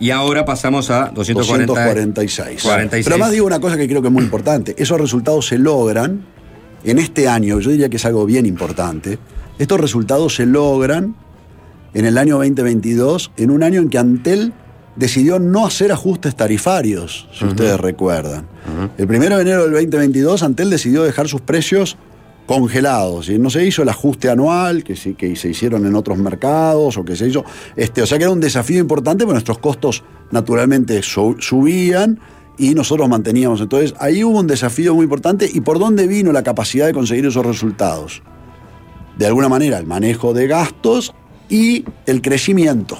Y ahora pasamos a 240, 246. 46. Pero además digo una cosa que creo que es muy importante. Esos resultados se logran en este año, yo diría que es algo bien importante. Estos resultados se logran en el año 2022, en un año en que Antel decidió no hacer ajustes tarifarios, si ustedes recuerdan. El 1 de enero del 2022, Antel decidió dejar sus precios congelados y no se hizo el ajuste anual que, sí, que se hicieron en otros mercados o que se hizo este o sea que era un desafío importante porque nuestros costos naturalmente su- subían y nosotros manteníamos. Entonces ahí hubo un desafío muy importante y por dónde vino la capacidad de conseguir esos resultados de alguna manera el manejo de gastos y el crecimiento.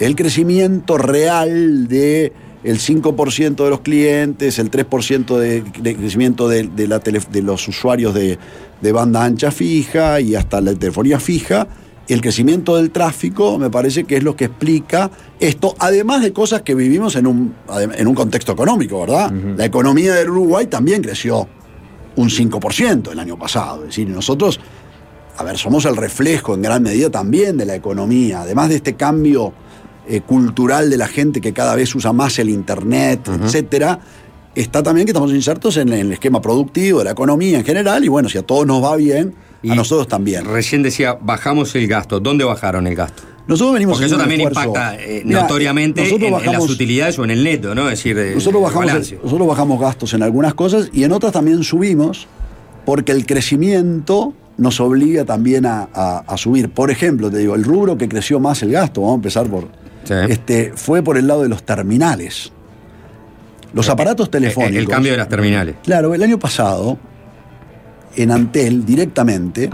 El crecimiento real de el 5% de los clientes, el 3% de, de crecimiento de, de la tele- de los usuarios de, de banda ancha fija y hasta la telefonía fija. El crecimiento del tráfico me parece que es lo que explica esto, además de cosas que vivimos en un, en un contexto económico, ¿verdad? La economía del Uruguay también creció un 5% el año pasado. Es decir, nosotros a ver, somos el reflejo en gran medida también de la economía, además de este cambio eh, cultural de la gente que cada vez usa más el Internet, etcétera. Está también que estamos insertos en el esquema productivo de la economía en general, y bueno, si a todos nos va bien, a nosotros también. Recién decía, bajamos el gasto. ¿Dónde bajaron el gasto? Nosotros venimos Porque eso también esfuerzo. impacta eh, Mira, notoriamente en, en las utilidades o en el neto, ¿no? Es decir, eh, Nosotros el bajamos, nosotros bajamos gastos en algunas cosas y en otras también subimos porque el crecimiento nos obliga también a, a- a subir. Por ejemplo, te digo, el rubro que creció más el gasto, vamos a empezar por, este, fue por el lado de los terminales. Los aparatos telefónicos. El cambio de las terminales. Claro, el año pasado, en Antel, directamente,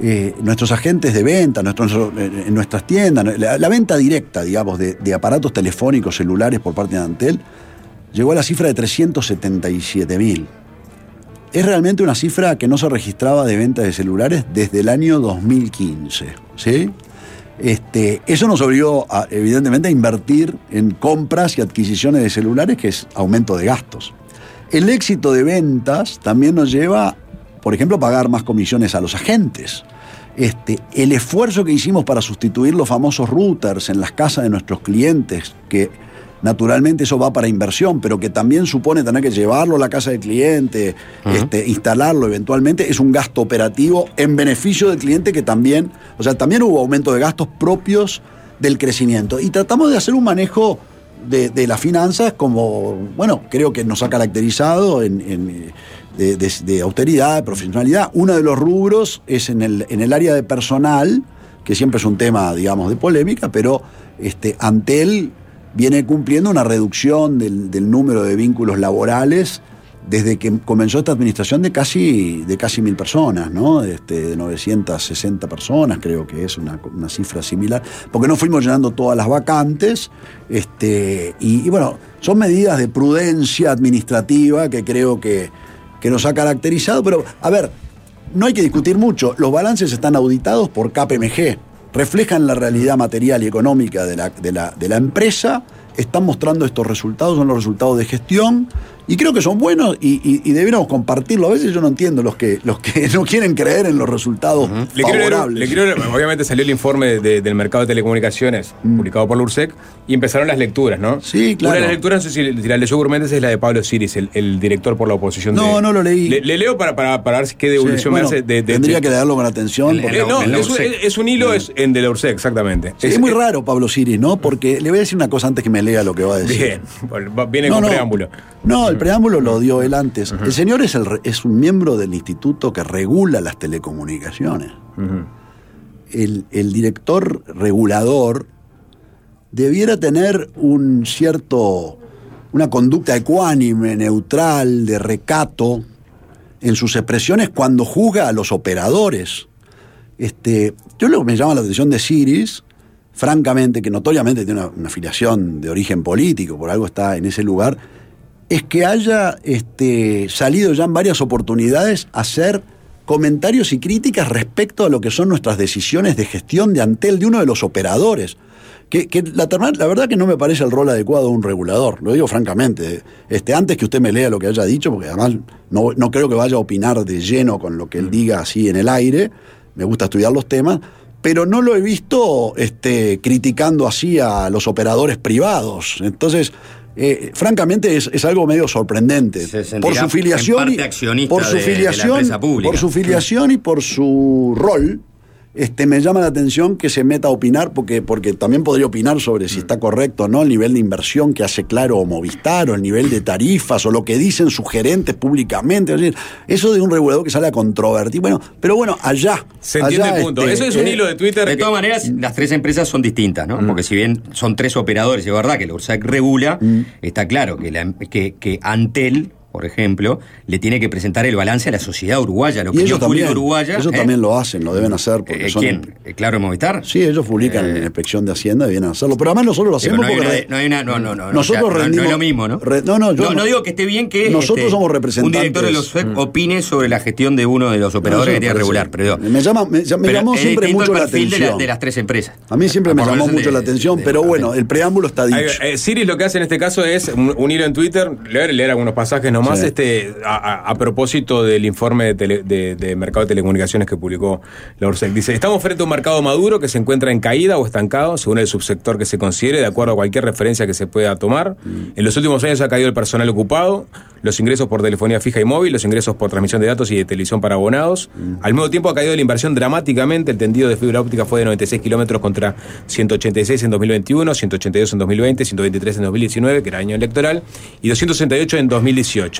eh, nuestros agentes de venta, nuestros, eh, en nuestras tiendas, la, la venta directa, digamos, de, de aparatos telefónicos celulares por parte de Antel, llegó a la cifra de 377 mil. Es realmente una cifra que no se registraba de venta de celulares desde el año 2015. ¿sí? Este, eso nos obligó, evidentemente, a invertir en compras y adquisiciones de celulares, que es aumento de gastos. El éxito de ventas también nos lleva, por ejemplo, a pagar más comisiones a los agentes. Este, el esfuerzo que hicimos para sustituir los famosos routers en las casas de nuestros clientes, que naturalmente eso va para inversión, pero que también supone tener que llevarlo a la casa del cliente, este, instalarlo eventualmente, es un gasto operativo en beneficio del cliente que también, o sea, también hubo aumento de gastos propios del crecimiento. Y tratamos de hacer un manejo de, de las finanzas como, bueno, creo que nos ha caracterizado en, en, de, de- de austeridad, de profesionalidad. Uno de los rubros es en el, en el área de personal, que siempre es un tema, digamos, de polémica, pero este, Antel viene cumpliendo una reducción del, número de vínculos laborales desde que comenzó esta administración de casi, de casi mil personas, ¿no? Este, de 960 personas, creo que es una, una cifra similar, porque no fuimos llenando todas las vacantes, este, y, y bueno, son medidas de prudencia administrativa que creo que, que nos ha caracterizado, pero a ver, no hay que discutir mucho, los balances están auditados por KPMG, reflejan la realidad material y económica de la, de la, de la empresa, están mostrando estos resultados, son los resultados de gestión, y creo que son buenos y, y- y debiéramos compartirlo. A veces yo no entiendo los que, los que no quieren creer en los resultados favorables. le quiero obviamente salió el informe de- del mercado de telecomunicaciones publicado por la URSEC y empezaron las lecturas, ¿no? Mm. Sí, claro. Una de las lecturas, no sé si, la leyó Gourméndez, es la de Pablo Siris, el, el director por la oposición. No, de- no lo leí. Le, le leo para, para, para ver qué devolución Sí, bueno, me hace de, de- tendría de- que leerlo con atención. porque- no, es, un- es un hilo es, en de la URSEC, exactamente. Sí, es muy raro Pablo Siris, ¿no? Porque le voy a decir una cosa antes que me lea lo que va a decir. Bien, viene No, con no. preámbulo. No, el preámbulo lo dio él antes. El señor es, el es un miembro del instituto que regula las telecomunicaciones. el, el director regulador debiera tener un cierto, una conducta ecuánime, neutral, de recato en sus expresiones cuando juzga a los operadores. Este, yo lo que me llama la atención de Siris, francamente, que notoriamente tiene una, una afiliación de origen político, por algo está en ese lugar, es que haya este, salido ya en varias oportunidades a hacer comentarios y críticas respecto a lo que son nuestras decisiones de gestión de Antel de uno de los operadores. Que, que la, la verdad que no me parece el rol adecuado de un regulador, lo digo francamente. Este, antes que usted me lea lo que haya dicho, porque además no, no creo que vaya a opinar de lleno con lo que él diga así en el aire, me gusta estudiar los temas, pero no lo he visto este, criticando así a los operadores privados. Entonces, eh, francamente es, es algo medio sorprendente. Por su filiación, y- por su de- de la filiación, por su filiación y por su rol. Este, me llama la atención que se meta a opinar, porque, porque también podría opinar sobre Mm. si está correcto o no el nivel de inversión que hace claro o Movistar, o el nivel de tarifas, o lo que dicen sus gerentes públicamente. Es decir, eso de un regulador que sale a controvertir. Bueno, pero bueno, allá. Se entiende allá, el punto. este, Eso es un eh, hilo de Twitter. De que- todas maneras, las tres empresas son distintas, ¿no? Porque si bien son tres operadores, es verdad que la URSAC regula, está claro que, la- que, que Antel, por ejemplo, le tiene que presentar el balance a la sociedad uruguaya, la Y ellos también, uruguaya. ellos ¿eh? también lo hacen, lo deben hacer. Porque Eh, son- ¿Quién? Eh, ¿Claro Movistar? Sí, ellos publican en la inspección de Hacienda y vienen a hacerlo. Pero además nosotros lo hacemos no, porque. no hay una- no, no, no, no, Nosotros o sea, no- rendimos- no es lo mismo, ¿no? re- no, no, yo no, no digo que esté bien que Nosotros este, somos un representantes. director de los SUEC opine sobre la gestión de uno de los operadores No, que tiene me regular. Pero, me llama- me- me pero llamó siempre mucho la perfil de, atención. de las tres empresas. A mí siempre me Por lo llamó mucho la atención, pero bueno, el preámbulo está dicho. Siris lo que hace en este caso es un, un hilo en Twitter, leer, leer algunos pasajes nomás, Sí. este, a, propósito del informe de, tele- de- de mercado de telecomunicaciones que publicó la URSEC. Dice, estamos frente a un mercado maduro que se encuentra en caída o estancado, según el subsector que se considere, de acuerdo a cualquier referencia que se pueda tomar. En los últimos años ha caído el personal ocupado, los ingresos por telefonía fija y móvil, los ingresos por transmisión de datos y de televisión para abonados. Al mismo tiempo ha caído la inversión dramáticamente, el tendido de fibra óptica fue de 96 kilómetros contra 186 en 2021, 182 en 2020, 123 en 2019, que era año electoral, y 268 en 2018.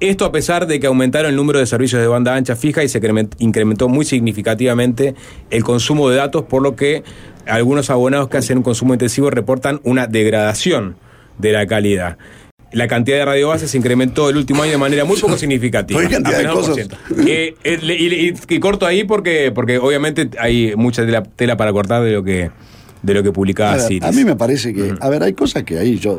Esto a pesar de que aumentaron el número de servicios de banda ancha fija y se incremen- incrementó muy significativamente el consumo de datos, por lo que algunos abonados que hacen un consumo intensivo reportan una degradación de la calidad. La cantidad de radiobases se incrementó el último año de manera muy poco significativa. Hay cantidad de cosas. Eh, eh, y, y- y corto ahí porque, porque obviamente hay mucha tela, tela para cortar de lo que, de lo que publicaba Siris. a mí me parece que, a ver, hay cosas que ahí yo,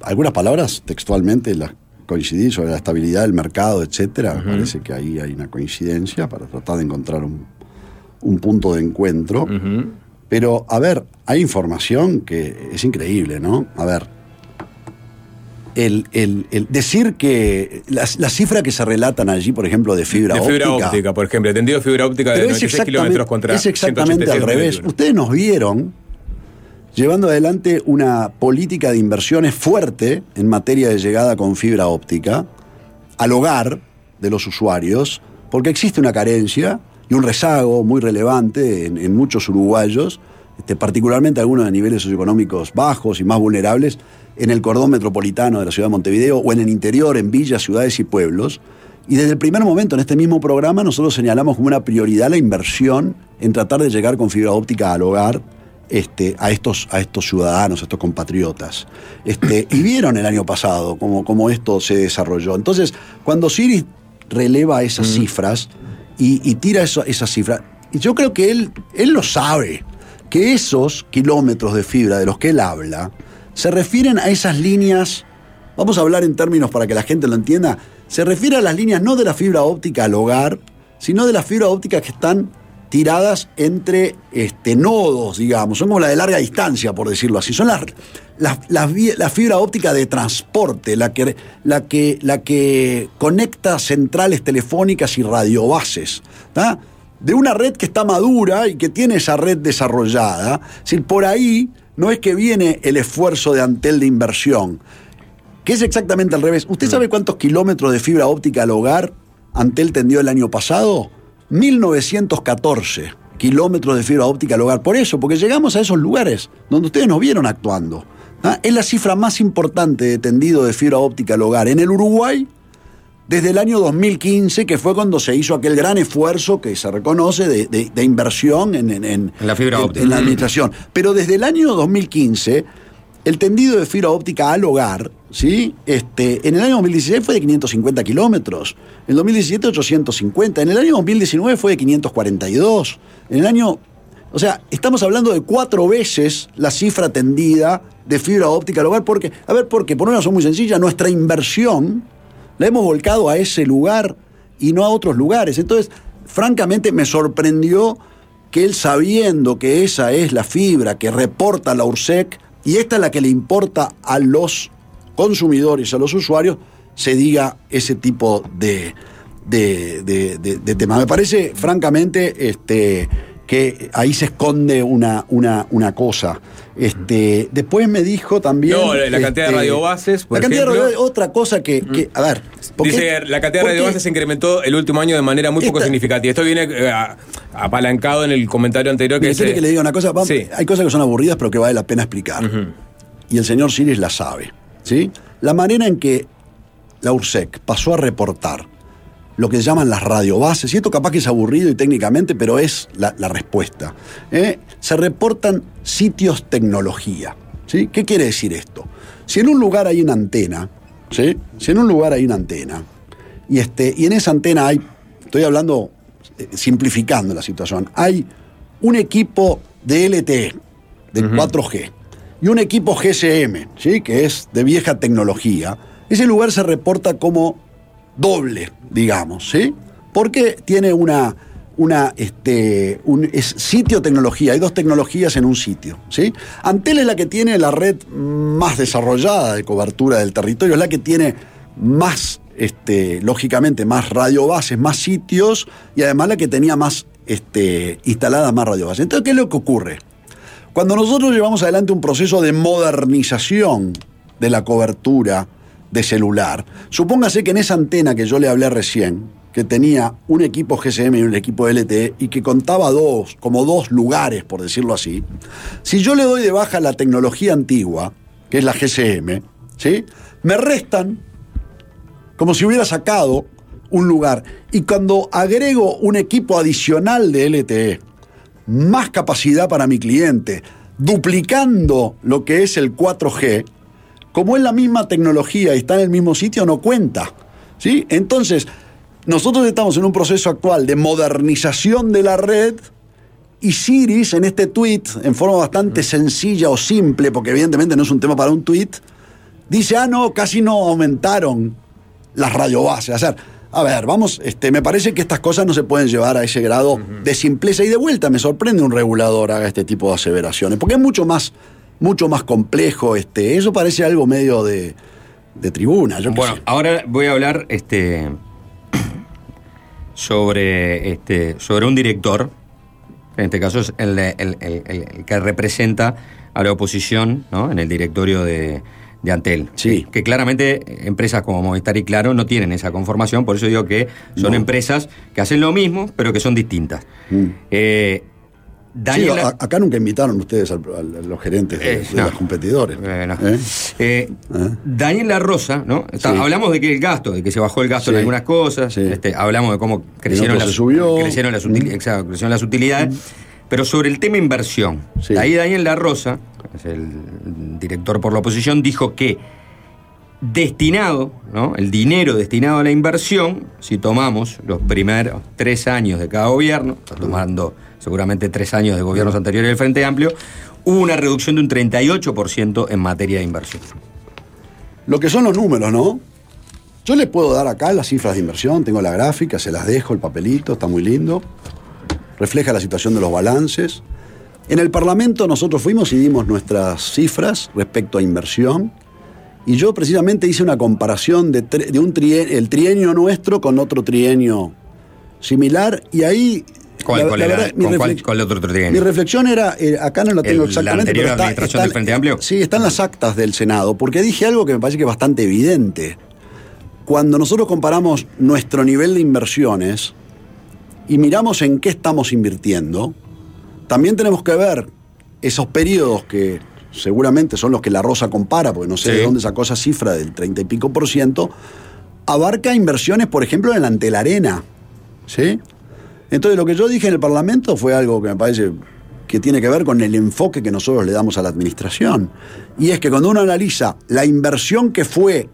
algunas palabras textualmente las coincidí sobre la estabilidad del mercado, etcétera. Parece que ahí hay una coincidencia para tratar de encontrar un, un punto de encuentro. Pero, a ver, hay información que es increíble, ¿no? A ver. El, el- el decir que las, las cifras que se relatan allí, por ejemplo, de fibra de fibra óptica. óptica, por ejemplo, tendido fibra óptica de Pero es 96 exactamente, kilómetros contra es exactamente al 187 revés. 21. Ustedes nos vieron llevando adelante una política de inversiones fuerte en materia de llegada con fibra óptica al hogar de los usuarios, porque existe una carencia y un rezago muy relevante en, muchos uruguayos, este, particularmente algunos de niveles socioeconómicos bajos y más vulnerables, en el cordón metropolitano de la ciudad de Montevideo o en el interior, en villas, ciudades y pueblos. Y desde el primer momento en este mismo programa nosotros señalamos como una prioridad la inversión en tratar de llegar con fibra óptica al hogar este, a, estos, a estos ciudadanos, a estos compatriotas. Este, y vieron el año pasado cómo, cómo esto se desarrolló. Entonces, cuando Siri releva esas cifras y, y tira eso- esas cifras, y yo creo que él, él lo sabe, que esos kilómetros de fibra de los que él habla se refieren a esas líneas, vamos a hablar en términos para que la gente lo entienda, se refiere a las líneas no de la fibra óptica al hogar, sino de las fibras ópticas que están tiradas entre este, nodos, digamos, son como la de larga distancia, por decirlo así. Son las, las, la fibra óptica de transporte, la que, la, que, la que conecta centrales telefónicas y radiobases. ¿tá? De una red que está madura y que tiene esa red desarrollada. Es decir, por ahí no es que viene el esfuerzo de Antel de inversión, que es exactamente al revés. ¿Usted sabe cuántos kilómetros de fibra óptica al hogar Antel tendió el año pasado? 1914 kilómetros de fibra óptica al hogar. Por eso, porque llegamos a esos lugares donde ustedes nos vieron actuando. ¿ah? Es la cifra más importante de tendido de fibra óptica al hogar en el Uruguay desde el año 2015, que fue cuando se hizo aquel gran esfuerzo que se reconoce de, de- de inversión en, en- en- En la fibra óptica. en la administración. Pero desde el año 2015, el tendido de fibra óptica al hogar, ¿sí? Este, en el año 2016 fue de 550 kilómetros, en el 2017 850, en el año 2019 fue de 542, en el año... O sea, estamos hablando de cuatro veces la cifra tendida de fibra óptica al hogar, porque, a ver, porque por una razón muy sencilla, nuestra inversión la hemos volcado a ese lugar y no a otros lugares. Entonces, francamente, me sorprendió que él sabiendo que esa es la fibra que reporta la URSEC y esta es la que le importa a los consumidores, a los usuarios, se diga ese tipo de, de, de, de- de tema. Me parece, francamente, este, que ahí se esconde una, una, una cosa. Este, después me dijo también. No, la- cantidad de este, radiobases, por La cantidad de ejemplo. radiobases, otra cosa que, que, a ver. Dice, la cantidad de radiobases se incrementó el último año de manera muy poco Esta- significativa. Esto viene eh, apalancado en el comentario anterior que Mire, ¿quiere dice... que le diga una cosa? Vamos, Sí. Hay cosas que son aburridas, pero que vale la pena explicar. Y el señor Siris la sabe. ¿Sí? La manera en que la URSEC pasó a reportar lo que llaman las radiobases, y esto capaz que es aburrido y técnicamente, pero es la, la respuesta. ¿eh? Se reportan sitios tecnología. ¿sí? ¿Qué quiere decir esto? Si en un lugar hay una antena, ¿sí? si en un lugar hay una antena, y, este, y en esa antena hay, estoy hablando eh, simplificando la situación, hay un equipo de LTE, de 4G, y un equipo GSM, ¿sí? que es de vieja tecnología, ese lugar se reporta como doble, digamos, ¿sí? Porque tiene una, una este, un es sitio tecnología, hay dos tecnologías en un sitio, ¿sí? Antel es la que tiene la red más desarrollada de cobertura del territorio, es la que tiene más, este, lógicamente, más radiobases, más sitios, y además la que tenía más este, instaladas más radiobases. Entonces, ¿qué es lo que ocurre? Cuando nosotros llevamos adelante un proceso de modernización de la cobertura de celular, supóngase que en esa antena que yo le hablé recién, que tenía un equipo GSM y un equipo LTE y que contaba dos, como dos lugares, por decirlo así, si yo le doy de baja la tecnología antigua, que es la GSM, ¿sí? me restan como si hubiera sacado un lugar. Y cuando agrego un equipo adicional de LTE, más capacidad para mi cliente, duplicando lo que es el 4G, como es la misma tecnología y está en el mismo sitio, no cuenta. ¿sí? Entonces, nosotros estamos en un proceso actual de modernización de la red y Siris en este tweet, en forma bastante sencilla o simple, porque evidentemente no es un tema para un tweet, dice, ah, no, casi no aumentaron las radiobases. O sea, A ver, vamos, este, me parece que estas cosas no se pueden llevar a ese grado de simpleza y de vuelta. Me sorprende un regulador haga este tipo de aseveraciones, porque es mucho más, mucho más complejo. Este, eso parece algo medio de, de tribuna. Yo Bueno, ahora voy a hablar este, sobre, este, sobre un director, en este caso es el, el- el- el- el que representa a la oposición ¿no? en el directorio de, de Antel. Sí. Que claramente empresas como Movistar y Claro no tienen esa conformación, por eso digo que son No. empresas que hacen lo mismo, pero que son distintas. Eh, Sí, Daniel- a- acá nunca invitaron ustedes a, los gerentes de, Eh, de los competidores. ¿Eh? Eh, Daniel La Rosa, ¿no? Está- Sí. Hablamos de que el gasto, de que se bajó el gasto en algunas cosas. este, hablamos de cómo crecieron, las, subió. crecieron, las, util- exacto, crecieron las utilidades. Pero sobre el tema inversión, ahí Daniel La Rosa, el director por la oposición, dijo que destinado, ¿no? el dinero destinado a la inversión, si tomamos los primeros tres años de cada gobierno, está tomando seguramente tres años de gobiernos anteriores del Frente Amplio, hubo una reducción de un 38% en materia de inversión. Lo que son los números, ¿no? Yo les puedo dar acá las cifras de inversión, tengo la gráfica, se las dejo, el papelito, está muy lindo. Refleja la situación de los balances. En el Parlamento nosotros fuimos y dimos nuestras cifras respecto a inversión. Y yo precisamente hice una comparación de, un trie- el trienio nuestro con otro trienio similar. Y ahí. ¿Cuál, la- cuál la era? verdad, mi ¿Con cuál, otro trienio? mi reflexión era, eh, acá no la tengo El- la exactamente, anterior pero está, administración está- del Frente Amplio. Sí, están las actas del Senado, porque dije algo que me parece que es bastante evidente. Cuando nosotros comparamos nuestro nivel de inversiones y miramos en qué estamos invirtiendo, también tenemos que ver esos periodos que seguramente son los que la Rosa compara, porque no sé Sí. de dónde sacó esa cifra del 30 y pico por ciento, abarca inversiones, por ejemplo, en la Antelarena. ¿Sí? Entonces, lo que yo dije en el Parlamento fue algo que me parece que tiene que ver con el enfoque que nosotros le damos a la administración. Y es que cuando uno analiza la inversión que fue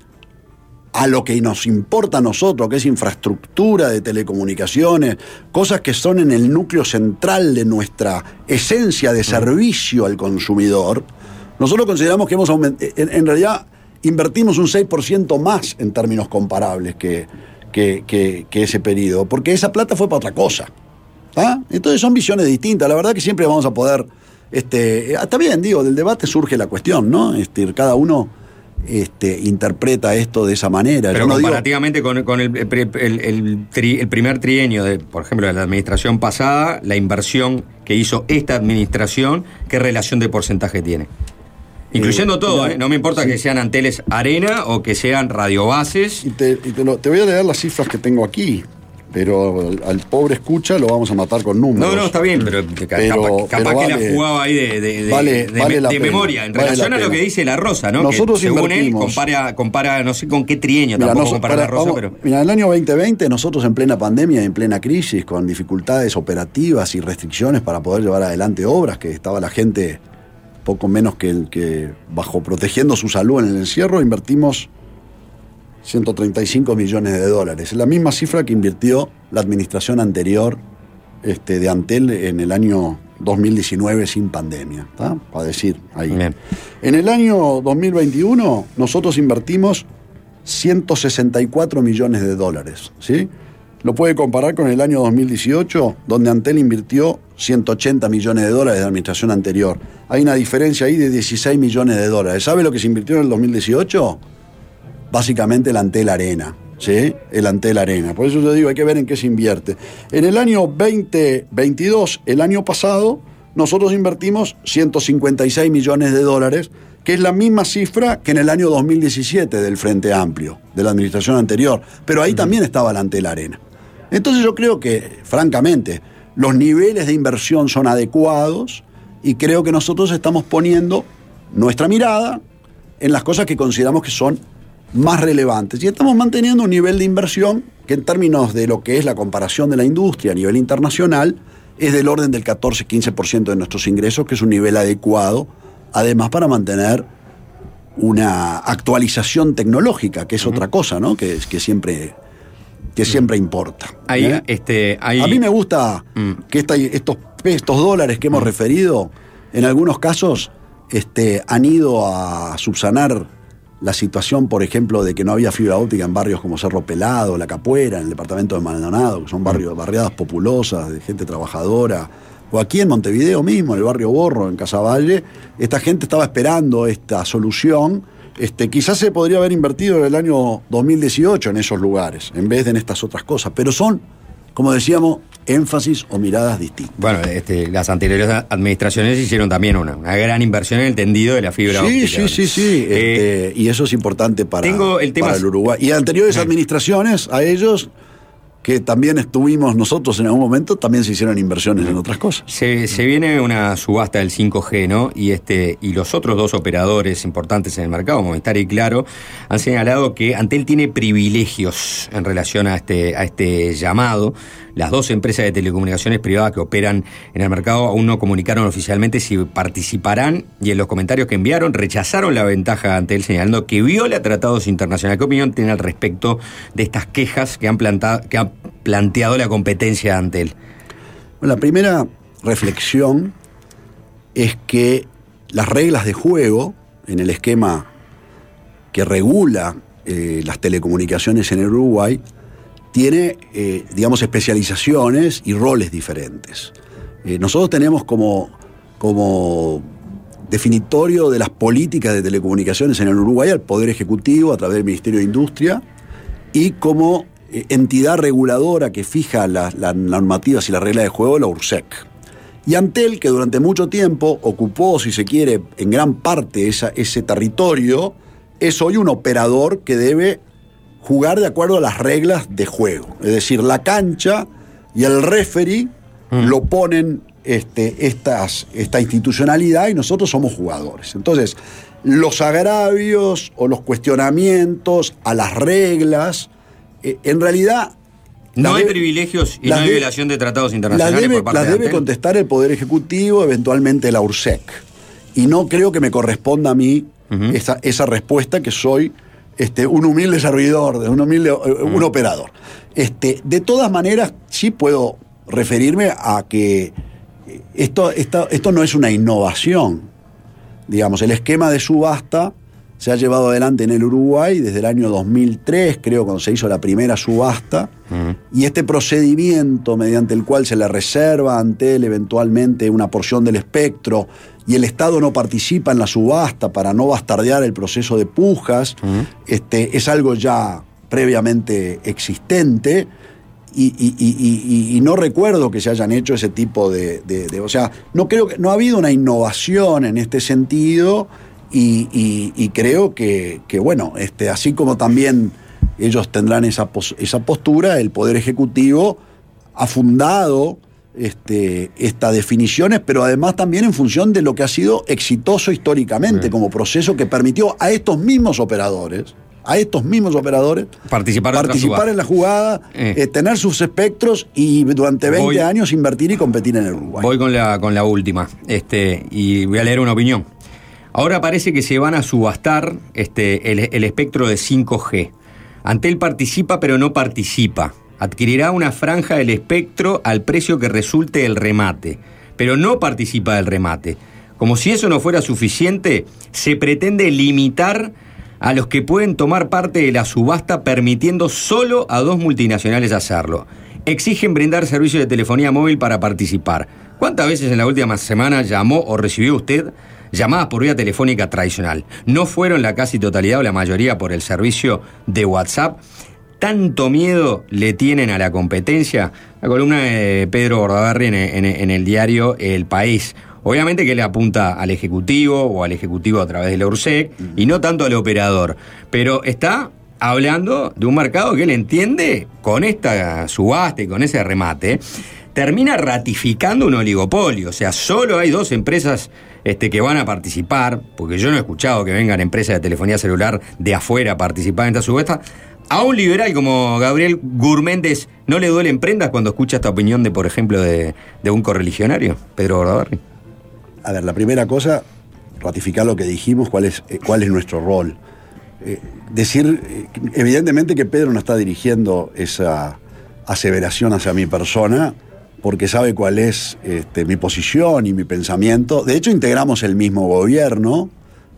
a lo que nos importa a nosotros, que es infraestructura de telecomunicaciones, cosas que son en el núcleo central de nuestra esencia de servicio al consumidor, nosotros consideramos que hemos aumentado, en, en realidad invertimos un 6% más en términos comparables que, que, que- que ese periodo, porque esa plata fue para otra cosa. ¿ah? Entonces son visiones distintas, la verdad que siempre vamos a poder, este, está bien, digo, del debate surge la cuestión, ¿no? Este, cada uno este, interpreta esto de esa manera. Pero no digo- comparativamente con, con el, el- el- el tri- el primer trienio, de, por ejemplo, de la administración pasada, la inversión que hizo esta administración, ¿qué relación de porcentaje tiene? Incluyendo Eh, todo, mira, ¿eh? no me importa sí. que sean anteles arena o que sean radiobases. Y te, y te lo- te voy a leer las cifras que tengo aquí, pero al, al pobre escucha lo vamos a matar con números. No, no, está bien, pero, Pero- capaz, capaz pero que vale- la jugaba ahí de, vale- vale memoria, en vale relación la a lo que dice la Rosa, ¿no? Nosotros que según él compara, compara, no sé con qué trienio, Mira, tampoco nos- compara para- la Rosa, vamos- pero. mira, en el año 2020 nosotros en plena pandemia y en plena crisis, con dificultades operativas y restricciones para poder llevar adelante obras, que estaba la gente poco menos que, que bajo protegiendo su salud en el encierro, invertimos 135 millones de dólares. Es la misma cifra que invirtió la administración anterior este, de Antel en el año 2019 sin pandemia, para decir ahí. En el año 2021 nosotros invertimos 164 millones de dólares, ¿sí? Lo puede comparar con el año 2018, donde Antel invirtió 180 millones de dólares de la administración anterior. Hay una diferencia ahí de 16 millones de dólares. ¿Sabe lo que se invirtió en el 2018? Básicamente el Antel Arena, ¿sí? El Antel Arena. Por eso yo digo, hay que ver en qué se invierte. En el año 2022, el año pasado, nosotros invertimos 156 millones de dólares, que es la misma cifra que en el año 2017 del Frente Amplio, de la administración anterior. Pero ahí también estaba el Antel Arena. Entonces yo creo que, francamente, los niveles de inversión son adecuados y creo que nosotros estamos poniendo nuestra mirada en las cosas que consideramos que son más relevantes. Y estamos manteniendo un nivel de inversión que en términos de lo que es la comparación de la industria a nivel internacional es del orden del 14-15% de nuestros ingresos, que es un nivel adecuado, además para mantener una actualización tecnológica, que es otra cosa, ¿no? Que, que siempre que siempre importa. Ahí, ¿eh? este, ahí- A mí me gusta que esta- estos, estos dólares que hemos referido, en algunos casos, este, han ido a subsanar la situación, por ejemplo, de que no había fibra óptica en barrios como Cerro Pelado, La Capuera, en el departamento de Maldonado, que son barrios, barriadas populosas de gente trabajadora, o aquí en Montevideo mismo, en el barrio Borro, en Casavalle, esta gente estaba esperando esta solución. Este, quizás se podría haber invertido en el año 2018 en esos lugares, en vez de en estas otras cosas, pero son, como decíamos, énfasis o miradas distintas. Bueno, este, las anteriores administraciones hicieron también una, una gran inversión en el tendido de la fibra Sí, óptica. sí, sí, sí. Eh, este, y eso es importante para, tengo el tema- para el Uruguay. Y anteriores administraciones a ellos, que también estuvimos nosotros en algún momento, también se hicieron inversiones en otras cosas. Se, se viene una subasta del 5G, ¿no? Y este y los otros dos operadores importantes en el mercado, Movistar y Claro, han señalado que Antel tiene privilegios en relación a este, a este llamado. Las dos empresas de telecomunicaciones privadas que operan en el mercado aún no comunicaron oficialmente si participarán y en los comentarios que enviaron rechazaron la ventaja de Antel señalando que viola tratados internacionales. ¿Qué opinión tiene al respecto de estas quejas que han, plantado, que ha planteado la competencia de Antel? Bueno, la primera reflexión es que las reglas de juego en el esquema que regula eh, las telecomunicaciones en Uruguay tiene, eh, digamos, especializaciones y roles diferentes. Eh, nosotros tenemos como, como definitorio de las políticas de telecomunicaciones en el Uruguay al Poder Ejecutivo a través del Ministerio de Industria y como eh, entidad reguladora que fija las, normativas y las reglas de juego, la URSEC. Y Antel, que durante mucho tiempo ocupó, si se quiere, en gran parte esa- ese territorio, es hoy un operador que debe jugar de acuerdo a las reglas de juego. Es decir, la cancha y el referee lo ponen este, estas, esta institucionalidad y nosotros somos jugadores. Entonces, los agravios o los cuestionamientos a las reglas, eh, en realidad... No hay debe- privilegios y no hay violación de tratados las internacionales debe, por parte las de debe Antel. contestar el Poder Ejecutivo, eventualmente la URSEC. Y no creo que me corresponda a mí esa, esa respuesta, que soy este, un humilde servidor, un humilde eh, un operador. Este, de todas maneras, sí puedo referirme a que esto, esto, esto no es una innovación. Digamos, el esquema de subasta se ha llevado adelante en el Uruguay desde el año 2003, creo, cuando se hizo la primera subasta. Y este procedimiento mediante el cual se le reserva ante él eventualmente una porción del espectro y el Estado no participa en la subasta para no bastardear el proceso de pujas, este, es algo ya previamente existente. Y, y- y- y- y no recuerdo que se hayan hecho ese tipo de, de- de- o sea, no creo que no ha habido una innovación en este sentido y, creo que, que, bueno, este, así como también ellos tendrán esa, esa postura, el Poder Ejecutivo ha fundado este, estas definiciones, pero además también en función de lo que ha sido exitoso históricamente como proceso que permitió a estos mismos operadores, a estos mismos operadores, Participar, participar en la jugada, Eh. eh, tener sus espectros y durante 20 Voy- años invertir y competir en el Uruguay. Voy con la, con la última. Este, y voy a leer una opinión. Ahora parece que se van a subastar este, el, el espectro de 5G. Antel participa pero no participa. Adquirirá una franja del espectro al precio que resulte el remate, pero no participa del remate. Como si eso no fuera suficiente, se pretende limitar a los que pueden tomar parte de la subasta permitiendo solo a dos multinacionales hacerlo. Exigen brindar servicios de telefonía móvil para participar. ¿Cuántas veces en la última semana llamó o recibió usted llamadas por vía telefónica tradicional? ¿No fueron la casi totalidad o la mayoría por el servicio de WhatsApp? ¿Tanto miedo le tienen a la competencia? La columna de Pedro Bordaberry en, el diario El País. Obviamente que le apunta al Ejecutivo o al Ejecutivo a través de la URSEC y no tanto al operador. Pero está hablando de un mercado que él entiende con esta subasta y con ese remate, termina ratificando un oligopolio. O sea, solo hay dos empresas este, que van a participar, porque yo no he escuchado que vengan empresas de telefonía celular de afuera a participar en esta subasta. A un liberal como Gabriel Gurméndez, ¿no le duelen prendas cuando escucha esta opinión de, por ejemplo, de, un correligionario, Pedro Bordaberry? A ver, la primera cosa, ratificar lo que dijimos, cuál es, eh, cuál es nuestro rol. Eh, decir, eh, evidentemente que Pedro no está dirigiendo esa aseveración hacia mi persona, porque sabe cuál es este, mi posición y mi pensamiento. De hecho, integramos el mismo gobierno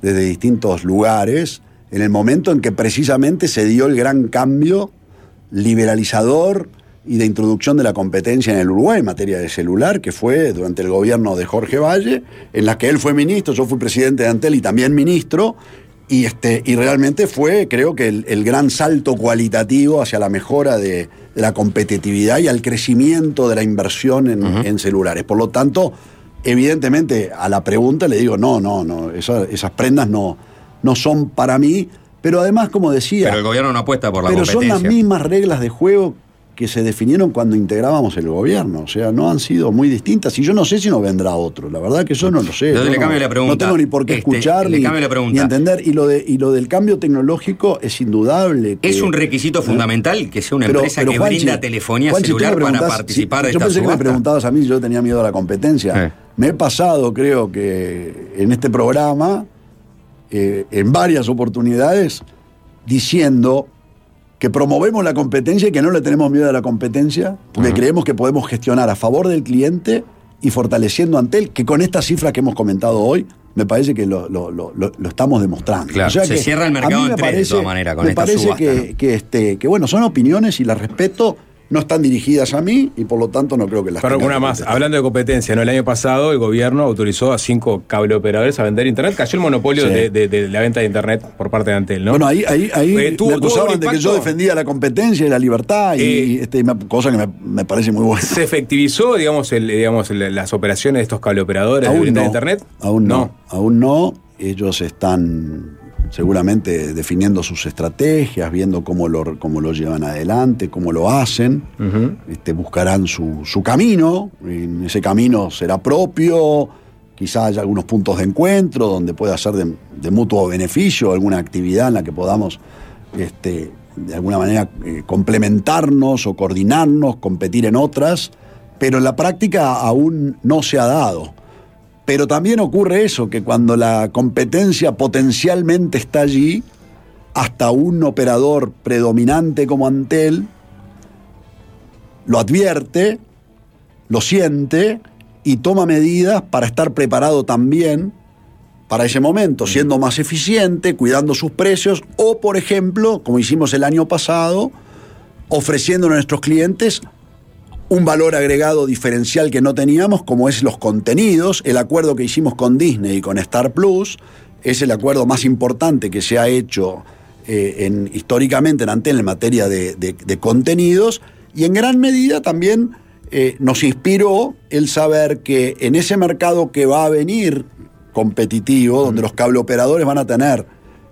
desde distintos lugares en el momento en que precisamente se dio el gran cambio liberalizador y de introducción de la competencia en el Uruguay en materia de celular, que fue durante el gobierno de Jorge Valle, en la que él fue ministro, yo fui presidente de Antel y también ministro, y, este, y realmente fue, creo que, el, el gran salto cualitativo hacia la mejora de, de la competitividad y al crecimiento de la inversión en, en celulares. Por lo tanto, evidentemente, a la pregunta le digo, no, no, no, esa- esas prendas no, no son para mí, pero además, como decía... Pero el gobierno no apuesta por la Pero son las mismas reglas de juego que se definieron cuando integrábamos el gobierno. O sea, no han sido muy distintas. Y yo no sé si no vendrá otro. La verdad que yo no lo sé. Entonces Yo le no- cambio la pregunta. No tengo ni por qué Este, escuchar ni, entender. Y lo, de, y lo del cambio tecnológico es indudable. que- Es un requisito fundamental que sea una Pero- empresa pero, que Juanchi, brinda telefonía Juanchi, celular para participar sí, de Yo esta pensé que me preguntabas a mí si yo tenía miedo a la competencia. Me he pasado, creo que en este programa, eh, en varias oportunidades, diciendo que promovemos la competencia y que no le tenemos miedo a la competencia, porque creemos que podemos gestionar a favor del cliente y fortaleciendo Antel, que con estas cifras que hemos comentado hoy, me parece que lo, lo- lo- lo- lo estamos demostrando. Claro, O sea se que cierra el mercado en tres, de todas maneras, con me esta parece subasta, que, que, este, que, bueno, son opiniones y las respeto, no están dirigidas a mí y por lo tanto no creo que las Pero una más, hablando de competencia, ¿no? El año pasado el gobierno autorizó a cinco cableoperadores a vender internet. Cayó el monopolio Sí. de, de- de la venta de internet por parte de Antel, ¿no? Bueno, ahí, ahí, ahí Eh, me acusaban de que yo defendía la competencia y la libertad, y, este, y me- cosa que me, me parece muy buena. ¿Se efectivizó, digamos, el- digamos las operaciones de estos cableoperadores de Aún venta de no, internet? Aún no, aún no. Ellos están seguramente definiendo sus estrategias, viendo cómo lo, cómo lo llevan adelante, cómo lo hacen. este, buscarán su, su camino, ese camino será propio, quizá haya algunos puntos de encuentro donde pueda ser de, de mutuo beneficio, alguna actividad en la que podamos este, de alguna manera eh, complementarnos o coordinarnos, competir en otras, pero en la práctica aún no se ha dado. Pero también ocurre eso, que cuando la competencia potencialmente está allí, hasta un operador predominante como Antel lo advierte, lo siente y toma medidas para estar preparado también para ese momento, siendo más eficiente, cuidando sus precios o, por ejemplo, como hicimos el año pasado, ofreciendo a nuestros clientes un valor agregado diferencial que no teníamos, como es los contenidos. El acuerdo que hicimos con Disney y con Star Plus es el acuerdo más importante que se ha hecho eh, en, históricamente en Antel en materia de, de- de contenidos y en gran medida también eh, nos inspiró el saber que en ese mercado que va a venir competitivo, donde los cableoperadores van a tener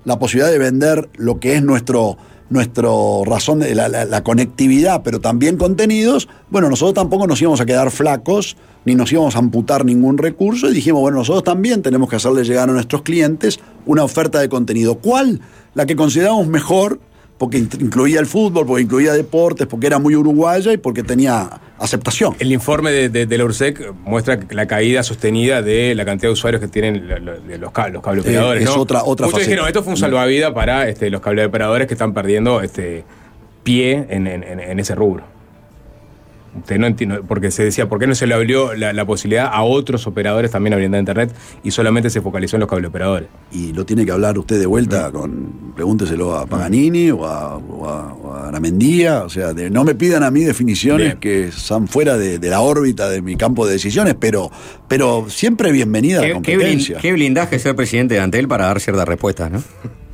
la posibilidad de vender lo que es nuestro, nuestro razón de la, la- conectividad, pero también contenidos, bueno, nosotros tampoco nos íbamos a quedar flacos, ni nos íbamos a amputar ningún recurso, y dijimos, bueno, nosotros también tenemos que hacerle llegar a nuestros clientes una oferta de contenido. ¿Cuál? La que consideramos mejor, porque incluía el fútbol, porque incluía deportes, porque era muy uruguaya y porque tenía aceptación. El informe de, de- de la URSEC muestra la caída sostenida de la cantidad de usuarios que tienen lo- lo- de los, ca- los cableoperadores. Eh, es ¿no? otra- otra Muchos faceta. dijeron, esto fue un salvavidas para este, los cableoperadores que están perdiendo este, pie en- en ese rubro. Usted no entiende, porque se decía, ¿por qué no se le abrió la, la posibilidad a otros operadores también a brindar internet y solamente se focalizó en los cableoperadores? Y lo tiene que hablar usted de vuelta con. Pregúnteselo a Paganini o a, o a, o a Aramendía. O sea, de- no me pidan a mí definiciones Bien. que están fuera de, de la órbita de mi campo de decisiones, pero, pero siempre bienvenida a la qué competencia. qué blindaje ser presidente de Antel para dar ciertas respuestas, ¿no?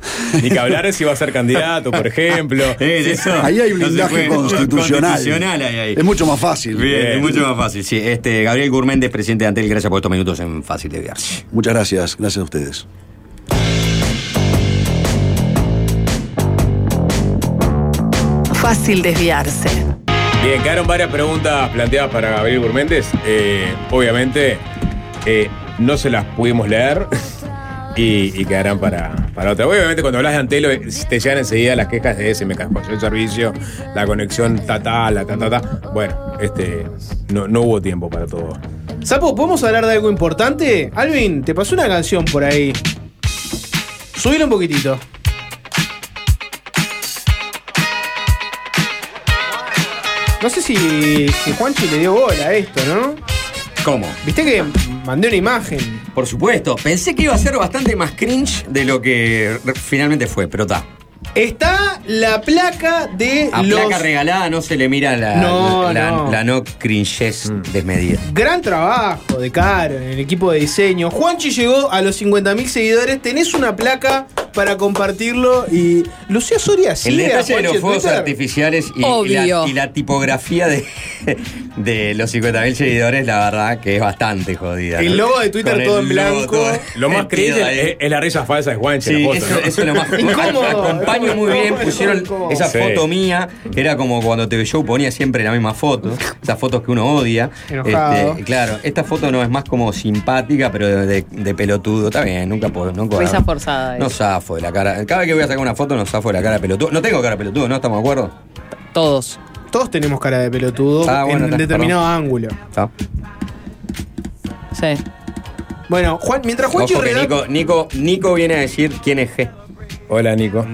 Ni que hablar si va a ser candidato, por ejemplo. Eh, eso Ahí hay se blindaje puede- constitucional. constitucional hay ahí. Es mucho más fácil. Bien, es mucho más fácil. Sí, este, Gabriel Gourméndez, presidente de Antel, gracias por estos minutos en Fácil de Viarse. Muchas gracias, gracias a ustedes. Fácil desviarse. Bien, quedaron varias preguntas planteadas para Gabriel Gourméndez. Eh, obviamente, eh, no se las pudimos leer y, y quedarán para, para otra. Obviamente, cuando hablas de Antelo, eh, te llegan enseguida las quejas de ese me cascó el servicio, la conexión ta ta, la ta ta ta. Bueno, este, no, no hubo tiempo para todo. Sapo, ¿podemos hablar de algo importante? Alvin, te pasó una canción por ahí. Subile un poquitito. No sé si que Juanchi le dio bola a esto, ¿no? ¿Cómo? Viste que mandé una imagen. Por supuesto, pensé que iba a ser bastante más cringe de lo que finalmente fue, pero está. Está la placa de A los. placa regalada no se le mira la No, la, no. la no cringes Mm. desmedida. Gran trabajo de Caro en el equipo de diseño. Juanchi llegó a los 50.000 seguidores. Tenés una placa para compartirlo y Lucía Soria El sigue a detalle de los fuegos artificiales y, y la, y la tipografía de, de los 50.000 seguidores, la verdad que es bastante jodida. El ¿no? logo de Twitter Con el todo en blanco. todo Lo más ahí. es, es la risa falsa de Juanchi Sí, en la foto. eso, ¿no? eso es lo más Incómodo. Acompaño muy bien, pusieron esa Sí. foto mía, que era como cuando TV Show ponía siempre la misma foto, esas fotos que uno odia. Enojado. Este, claro, esta foto no es más como simpática, pero de, de- de pelotudo. Está bien, nunca puedo. Nunca, Risa forzada. No es. Zafo de la cara. Cada vez que voy a sacar una foto, no zafo de la cara de pelotudo. No tengo cara de pelotudo, ¿no? ¿Estamos de acuerdo? Todos. Todos tenemos cara de pelotudo Ah, bueno, en determinado ángulo. Está. Sí. Bueno, Juan, mientras Juanchi Nico, Nico, Nico viene a decir quién es G. Hola, Nico.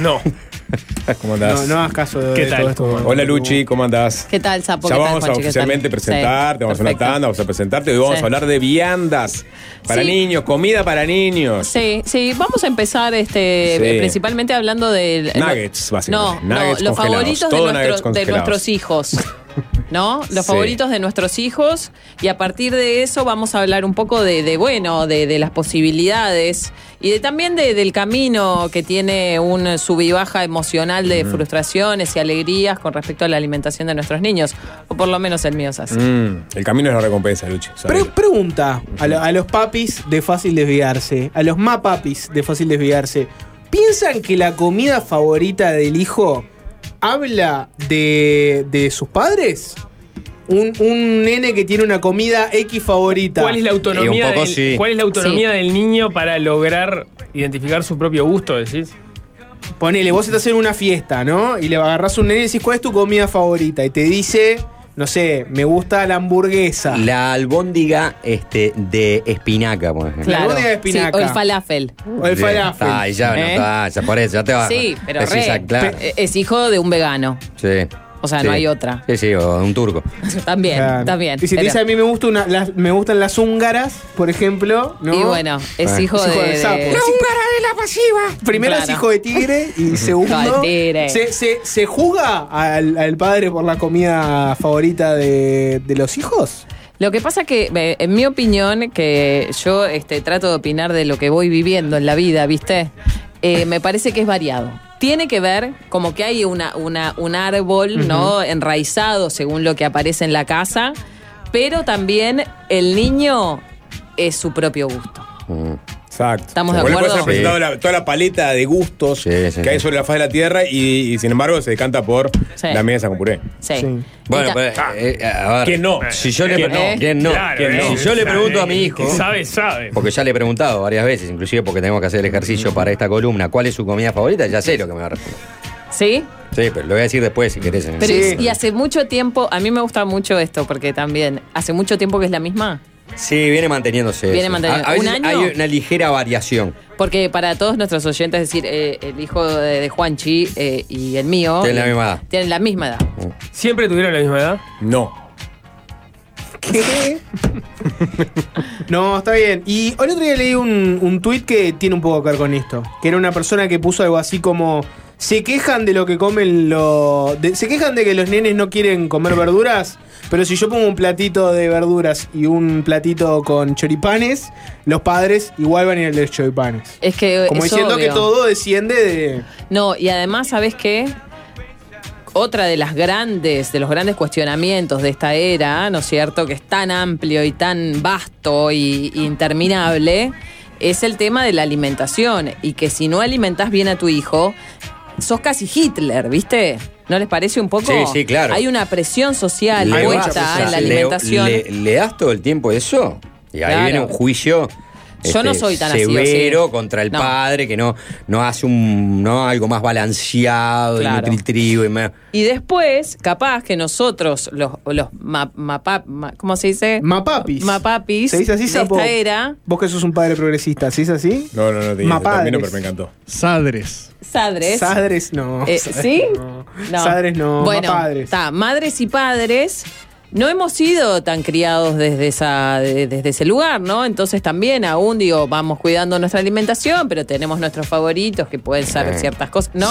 No. ¿Cómo andás? No, no hagas caso de, ¿Qué de tal? todo esto. Hola, Luchi, ¿cómo andás? ¿Qué tal, Sapo? Ya ¿Qué tal, vamos a oficialmente presentarte, Sí, vamos a una perfecto. tanda, vamos a presentarte. Hoy vamos Sí. a hablar de viandas para Sí. niños, comida para niños. Sí, sí, vamos a empezar este Sí. principalmente hablando del Nuggets, básicamente. No, Nuggets no, los congelados, favoritos de, todo nuestro- nuggets de congelados. nuestros hijos. ¿No? Los Sí. favoritos de nuestros hijos. Y a partir de eso vamos a hablar un poco de, de, bueno, de, de las posibilidades y de, también de- del camino que tiene un sub y baja emocional de frustraciones y alegrías con respecto a la alimentación de nuestros niños. O por lo menos el mío es así. Mm, el camino es la recompensa, Luchi. Pre- pregunta a, lo- a los papis de fácil desviarse, a los más papis de fácil desviarse. ¿Piensan que la comida favorita del hijo habla de, de sus padres? Un, un nene que tiene una comida X favorita. ¿Cuál es la autonomía, un poco del, sí. ¿cuál es la autonomía del niño para lograr identificar su propio gusto? Decís. Ponele, vos estás en una fiesta, ¿no? Y le agarrás un nene y decís, ¿cuál es tu comida favorita? Y te dice, no sé, me gusta la hamburguesa. La albóndiga este, de espinaca, por ejemplo. Claro. albóndiga de Sí, espinaca. o el falafel. O el falafel. Ah, ya, no, ¿Eh? está, ya por eso, ya te vas. Sí, pero re, claro. es hijo de un vegano. Sí. O sea, Sí. no hay otra. Sí, sí, o un turco. también, Claro. también. Y si te pero- dice a mí me, gusta una, las- me gustan las húngaras, por ejemplo, ¿no? Y bueno, es Ah. hijo Es de. hijo de sapo. de- La húngara de la pasiva. Primero es hijo de tigre y segundo. Hijo de tigre. ¿Se, se, se juzga al, al padre por la comida favorita de, de los hijos? Lo que pasa que, eh, en mi opinión, que yo este, trato de opinar de lo que voy viviendo en la vida, ¿viste? Eh, me parece que es variado. Tiene que ver como que hay una, una, un árbol, ¿no? Enraizado según lo que aparece en la casa, pero también el niño es su propio gusto. Exacto. ¿Estamos de acuerdo? ser presentado la- toda la paleta de gustos sí, que hay sí. sobre la faz de la tierra y, y sin embargo se decanta por Sí. la mesa con puré. Sí. Bueno, ta- pues, eh, a ver. ¿Quién no? Si yo le, ¿Quién no? ¿Quién no? Claro, ¿Quién no? eh, Si yo le pregunto a mi hijo, sabe, sabe. porque ya le he preguntado varias veces, inclusive porque tenemos que hacer el ejercicio para esta columna, ¿cuál es su comida favorita? Ya sé lo que me va a responder. ¿Sí? Sí, pero lo voy a decir después si querés. Pero Sí. y, y hace mucho tiempo, a mí me gusta mucho esto, porque también, hace mucho tiempo que es la misma. Sí, viene manteniéndose. Viene eso. manteniendo- A, a veces ¿Un año? hay una ligera variación. Porque para todos nuestros oyentes, es decir, eh, el hijo de, de Juanchi eh, y el mío. Tienen la eh, misma edad. Tienen la misma edad. ¿Siempre tuvieron la misma edad? No. ¿Qué? no, está bien. Y el otro día leí un, un tuit que tiene un poco que ver con esto. Que era una persona que puso algo así como. Se quejan de lo que comen los. se quejan de que los nenes no quieren comer verduras. Pero si yo pongo un platito de verduras y un platito con choripanes, los padres igual van a ir al de los choripanes. Es que. Como es diciendo que todo desciende de. No, y además, ¿sabes qué? Otra de las grandes, de los grandes cuestionamientos de esta era, ¿no es cierto? Que es tan amplio y tan vasto y interminable, es el tema de la alimentación. Y que si no alimentás bien a tu hijo, sos casi Hitler, ¿viste? ¿No les parece un poco? Sí, sí, claro. Hay una presión social puesta en la le- alimentación. Le, le das todo el tiempo eso? Y ahí Claro. viene un juicio. Este, Yo no soy tan así, ¿o severo sí? contra el No. padre que no, no hace un no algo más balanceado Claro. y nutritivo y más. Y después, capaz que nosotros, los, los ma- mapa- ma- ¿cómo se dice? Mapapis. Mapapis ¿Se dice así, de Sapo? esta era. Vos que sos un padre progresista, ¿sí es así? No, no, no ese Mapadres. término, pero me encantó. Sadres. Sadres. Sadres no. Eh, ¿Sí? no. Sadres no. Bueno, mapadres. está, madres y padres no hemos sido tan criados desde, esa, de- desde ese lugar, ¿no? Entonces también aún, digo, vamos cuidando nuestra alimentación, pero tenemos nuestros favoritos que pueden ser ciertas cosas, ¿no?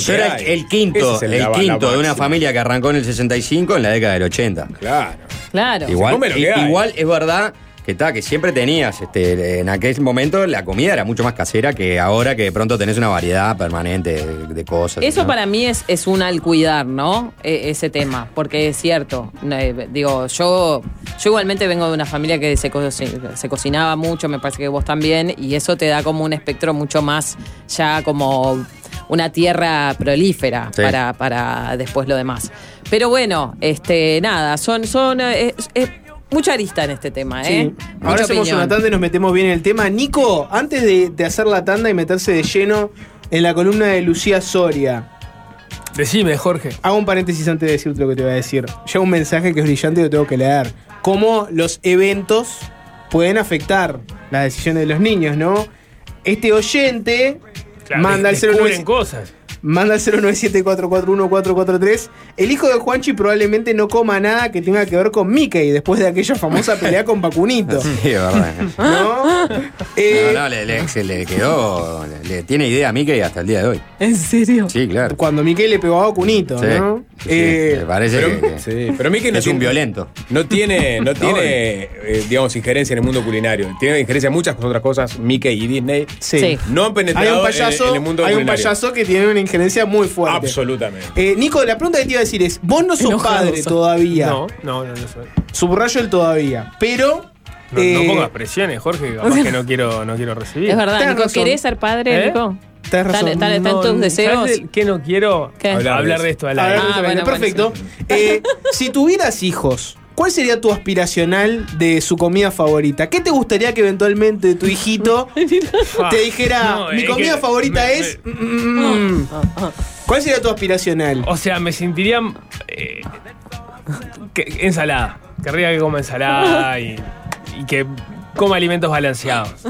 Yo era el, el quinto, Ese es el el, lava- quinto de una familia que arrancó en el 65 en la década del 80. Claro. Claro. Igual, come lo que hay. igual es verdad que está, que siempre tenías, este, en aquel momento la comida era mucho más casera que ahora que de pronto tenés una variedad permanente de, de cosas. Eso ¿no? para mí es, es un al cuidar, ¿no? E- ese tema, porque es cierto. eh, digo, yo, yo igualmente vengo de una familia que se, co- se- cocinaba mucho, me parece que vos también, y eso te da como un espectro mucho más ya como una tierra prolífera Sí. para, para después lo demás. Pero bueno, este, nada, son, son eh, es- es mucha arista en este tema, ¿eh? Sí. Mucha Ahora hacemos opinión. una tanda y nos metemos bien en el tema. Nico, antes de, de hacer la tanda y meterse de lleno en la columna de Lucía Soria. Decime, Jorge. Hago un paréntesis antes de decirte lo que te voy a decir. Llega un mensaje que es brillante y lo tengo que leer. Cómo los eventos pueden afectar las decisiones de los niños, ¿no? Este oyente Claro, manda al descubren 09 cosas. Manda al 097441443. El hijo de Juanchi probablemente no coma nada que tenga que ver con Mickey después de aquella famosa pelea con Pacunito. Sí, es verdad. ¿No? Eh, no, no, le, le- se le quedó. Le, le tiene idea a Mickey hasta el día de hoy. ¿En serio? Sí, claro. Cuando Mickey le pegó a Pacunito, Sí, ¿no? sí, Eh, me parece pero- que, sí, pero Mickey no es un tiene- violento. No tiene, no No, tiene eh, digamos, injerencia en el mundo culinario. Tiene injerencia en muchas otras cosas, Mickey y Disney. Sí. Sí. No han penetrado hay un en- payaso, en, el mundo hay un payaso que tiene una injerencia muy fuerte. Absolutamente. Eh, Nico, la pregunta que te iba a decir es: vos no sos Enojado padre sos. todavía. No, no, no, no soy. Subrayo el todavía. Pero. No, eh, no pongas presiones, Jorge, que capaz que no quiero, no quiero recibir. Es verdad, Tenés Nico, razón. ¿querés ser padre, ¿Eh? Nico? Tenés ¿Están, razón. están- están No, tus deseos? ¿sabes de ¿Qué no quiero? ¿Qué? Hablar, de esto al aire. Ah, justamente, bueno, perfecto. Eh, si tuvieras hijos, ¿cuál sería tu aspiracional de su comida favorita? ¿Qué te gustaría que eventualmente tu hijito te dijera, No, mi es comida que favorita me- es... mm, mm, mm"? ¿Cuál sería tu aspiracional? O sea, me sentiría. eh, que- ensalada. Querría que coma ensalada y, y que coma alimentos balanceados.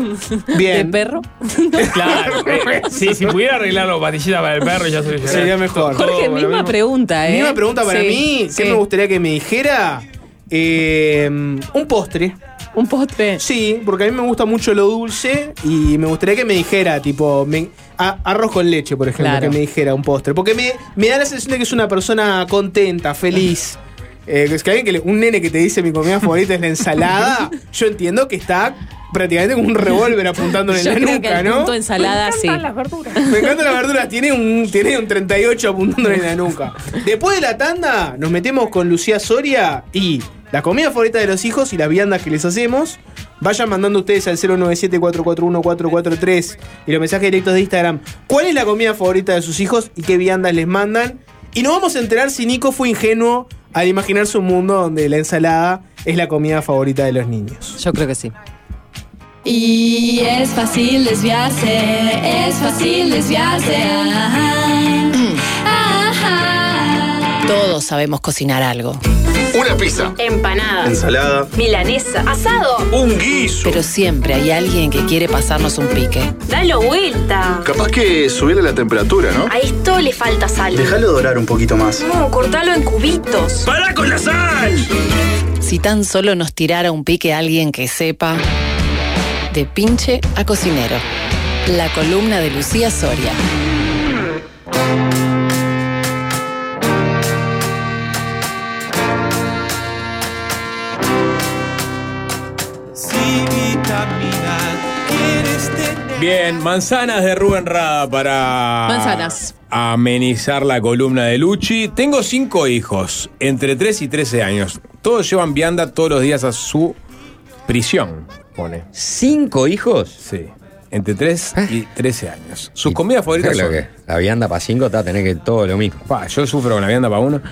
Bien. ¿De perro? Claro. eh, sí, si pudiera arreglarlo patillita para el perro, ya soy Sería mejor. Jorge, misma pregunta, ¿eh? Misma pregunta para Sí, mí. ¿Qué sí. me gustaría que me dijera? Eh, un postre. ¿Un postre? Sí, porque a mí me gusta mucho lo dulce y me gustaría que me dijera, tipo, me- a- arroz con leche, por ejemplo, Claro. que me dijera un postre. Porque me, me da la sensación de que es una persona contenta, feliz. Eh, es que alguien que le- un nene que te dice mi comida favorita es la ensalada, yo entiendo que está prácticamente con un revólver apuntándole en la creo que nuca, el ¿no? punto ensalada, sí. Me encantan las verduras, tiene un, tiene un 38 apuntándole en la nuca. Después de la tanda, nos metemos con Lucía Soria y la comida favorita de los hijos y las viandas que les hacemos. Vayan mandando ustedes al 097-441-443 y los mensajes directos de Instagram. ¿Cuál es la comida favorita de sus hijos y qué viandas les mandan? Y nos vamos a enterar si Nico fue ingenuo al imaginarse un mundo donde la ensalada es la comida favorita de los niños. Yo creo que sí. Y es fácil desviarse, es fácil desviarse. Ajá. Ajá. Todos sabemos cocinar algo. Una pizza. Empanadas. Ensalada. Milanesa. Asado. Un guiso. Pero siempre hay alguien que quiere pasarnos un pique. Dalo vuelta. Capaz que subirle la temperatura, ¿no? A esto le falta sal. Déjalo dorar un poquito más. No, cortalo en cubitos. ¡Para con la sal! Si tan solo nos tirara un pique alguien que sepa. De pinche a cocinero. La columna de Lucía Soria. Bien, manzanas de Rubén Rada para. Manzanas. Amenizar la columna de Luchi. Tengo cinco hijos, entre 3 y 13 años. Todos llevan vianda todos los días a su prisión, pone. ¿Cinco hijos? Sí. Entre 3 y 13 años. Sus comidas favoritas Claro son. que la vianda para cinco está a tener que todo lo mismo. Pa, yo sufro con la vianda para uno.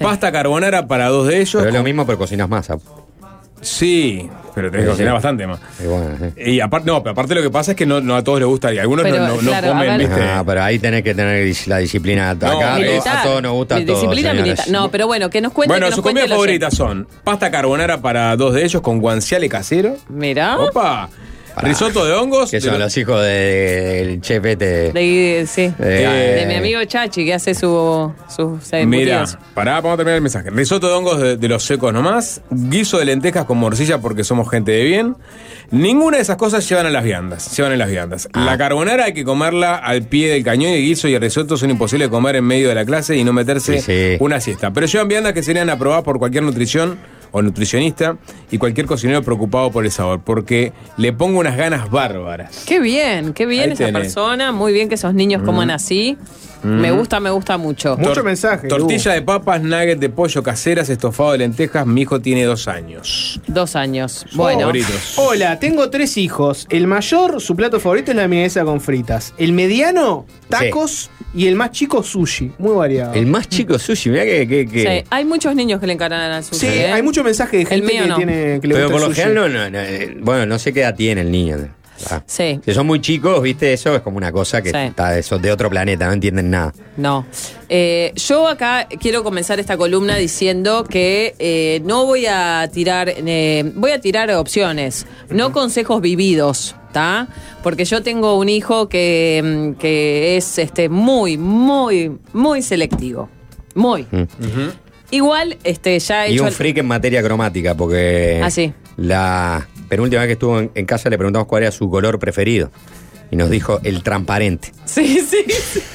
Pasta carbonara para dos de ellos. Pero es lo mismo, pero cocinas masa. Sí, pero tenés que cocinar sí. bastante más. Y bueno, sí. Y aparte, no, pero aparte lo que pasa es que no, no a todos les gusta. Y algunos Pero, no, no- no comen. ¿viste? Ah, pero ahí tenés que tener la disciplina. Acá No, a, todos- Militar. a todos nos gusta. Disciplina militar. No, pero bueno, que nos cuente. Bueno, sus comidas favoritas son pasta carbonara para dos de ellos con guanciale casero. Mira. Opa. Risotto de hongos. Que de son lo- los hijos de- del chef este. De, sí, Eh, de mi amigo Chachi que hace su, sus Mira, pará, vamos a terminar el mensaje. Risotto de hongos de, de los secos nomás. Guiso de lentejas con morcilla porque somos gente de bien. Ninguna de esas cosas llevan a las viandas. Llevan en las viandas. Ah. La carbonara hay que comerla al pie del cañón y el guiso y el risotto son imposibles de comer en medio de la clase y no meterse Sí, sí. una siesta. Pero llevan viandas que serían aprobadas por cualquier nutrición o nutricionista y cualquier cocinero preocupado por el sabor. Porque le pongo unas ganas bárbaras. Qué bien, qué bien Ahí esa tenés. persona. Muy bien que esos niños coman Mm. así. Mm. Me gusta, me gusta mucho. Tor- Tortilla de papas, nugget de pollo caseras, estofado de lentejas. Mi hijo tiene dos años. Dos años. Bueno. Favoritos. Hola, tengo tres hijos. El mayor, su plato favorito es la milanesa con fritas. El mediano, tacos. Y el más chico, sushi. Muy variado. El más chico sushi, mirá que. que, que- Sí, hay muchos niños que le encaran al sushi. Sí, ¿eh? hay mucho mensaje de gente mío que, no. tiene, que le Pero gusta por el lo general, no, no, no, eh, bueno, no sé qué edad tiene el niño. Ah. Sí. Si son muy chicos, viste, eso es como una cosa que Sí. está de, son de otro planeta, no entienden nada. No. Eh, yo acá quiero comenzar esta columna diciendo que eh, no voy a tirar, eh, voy a tirar opciones, no consejos vividos, ¿está? Porque yo tengo un hijo que, mm, que es este, muy, muy, muy selectivo. Muy. Igual, este, ya he Y hecho. un el- freak en materia cromática, porque Ah, sí. la penúltima vez que estuvo en, en casa le preguntamos cuál era su color preferido. Y nos dijo el transparente. Sí, sí.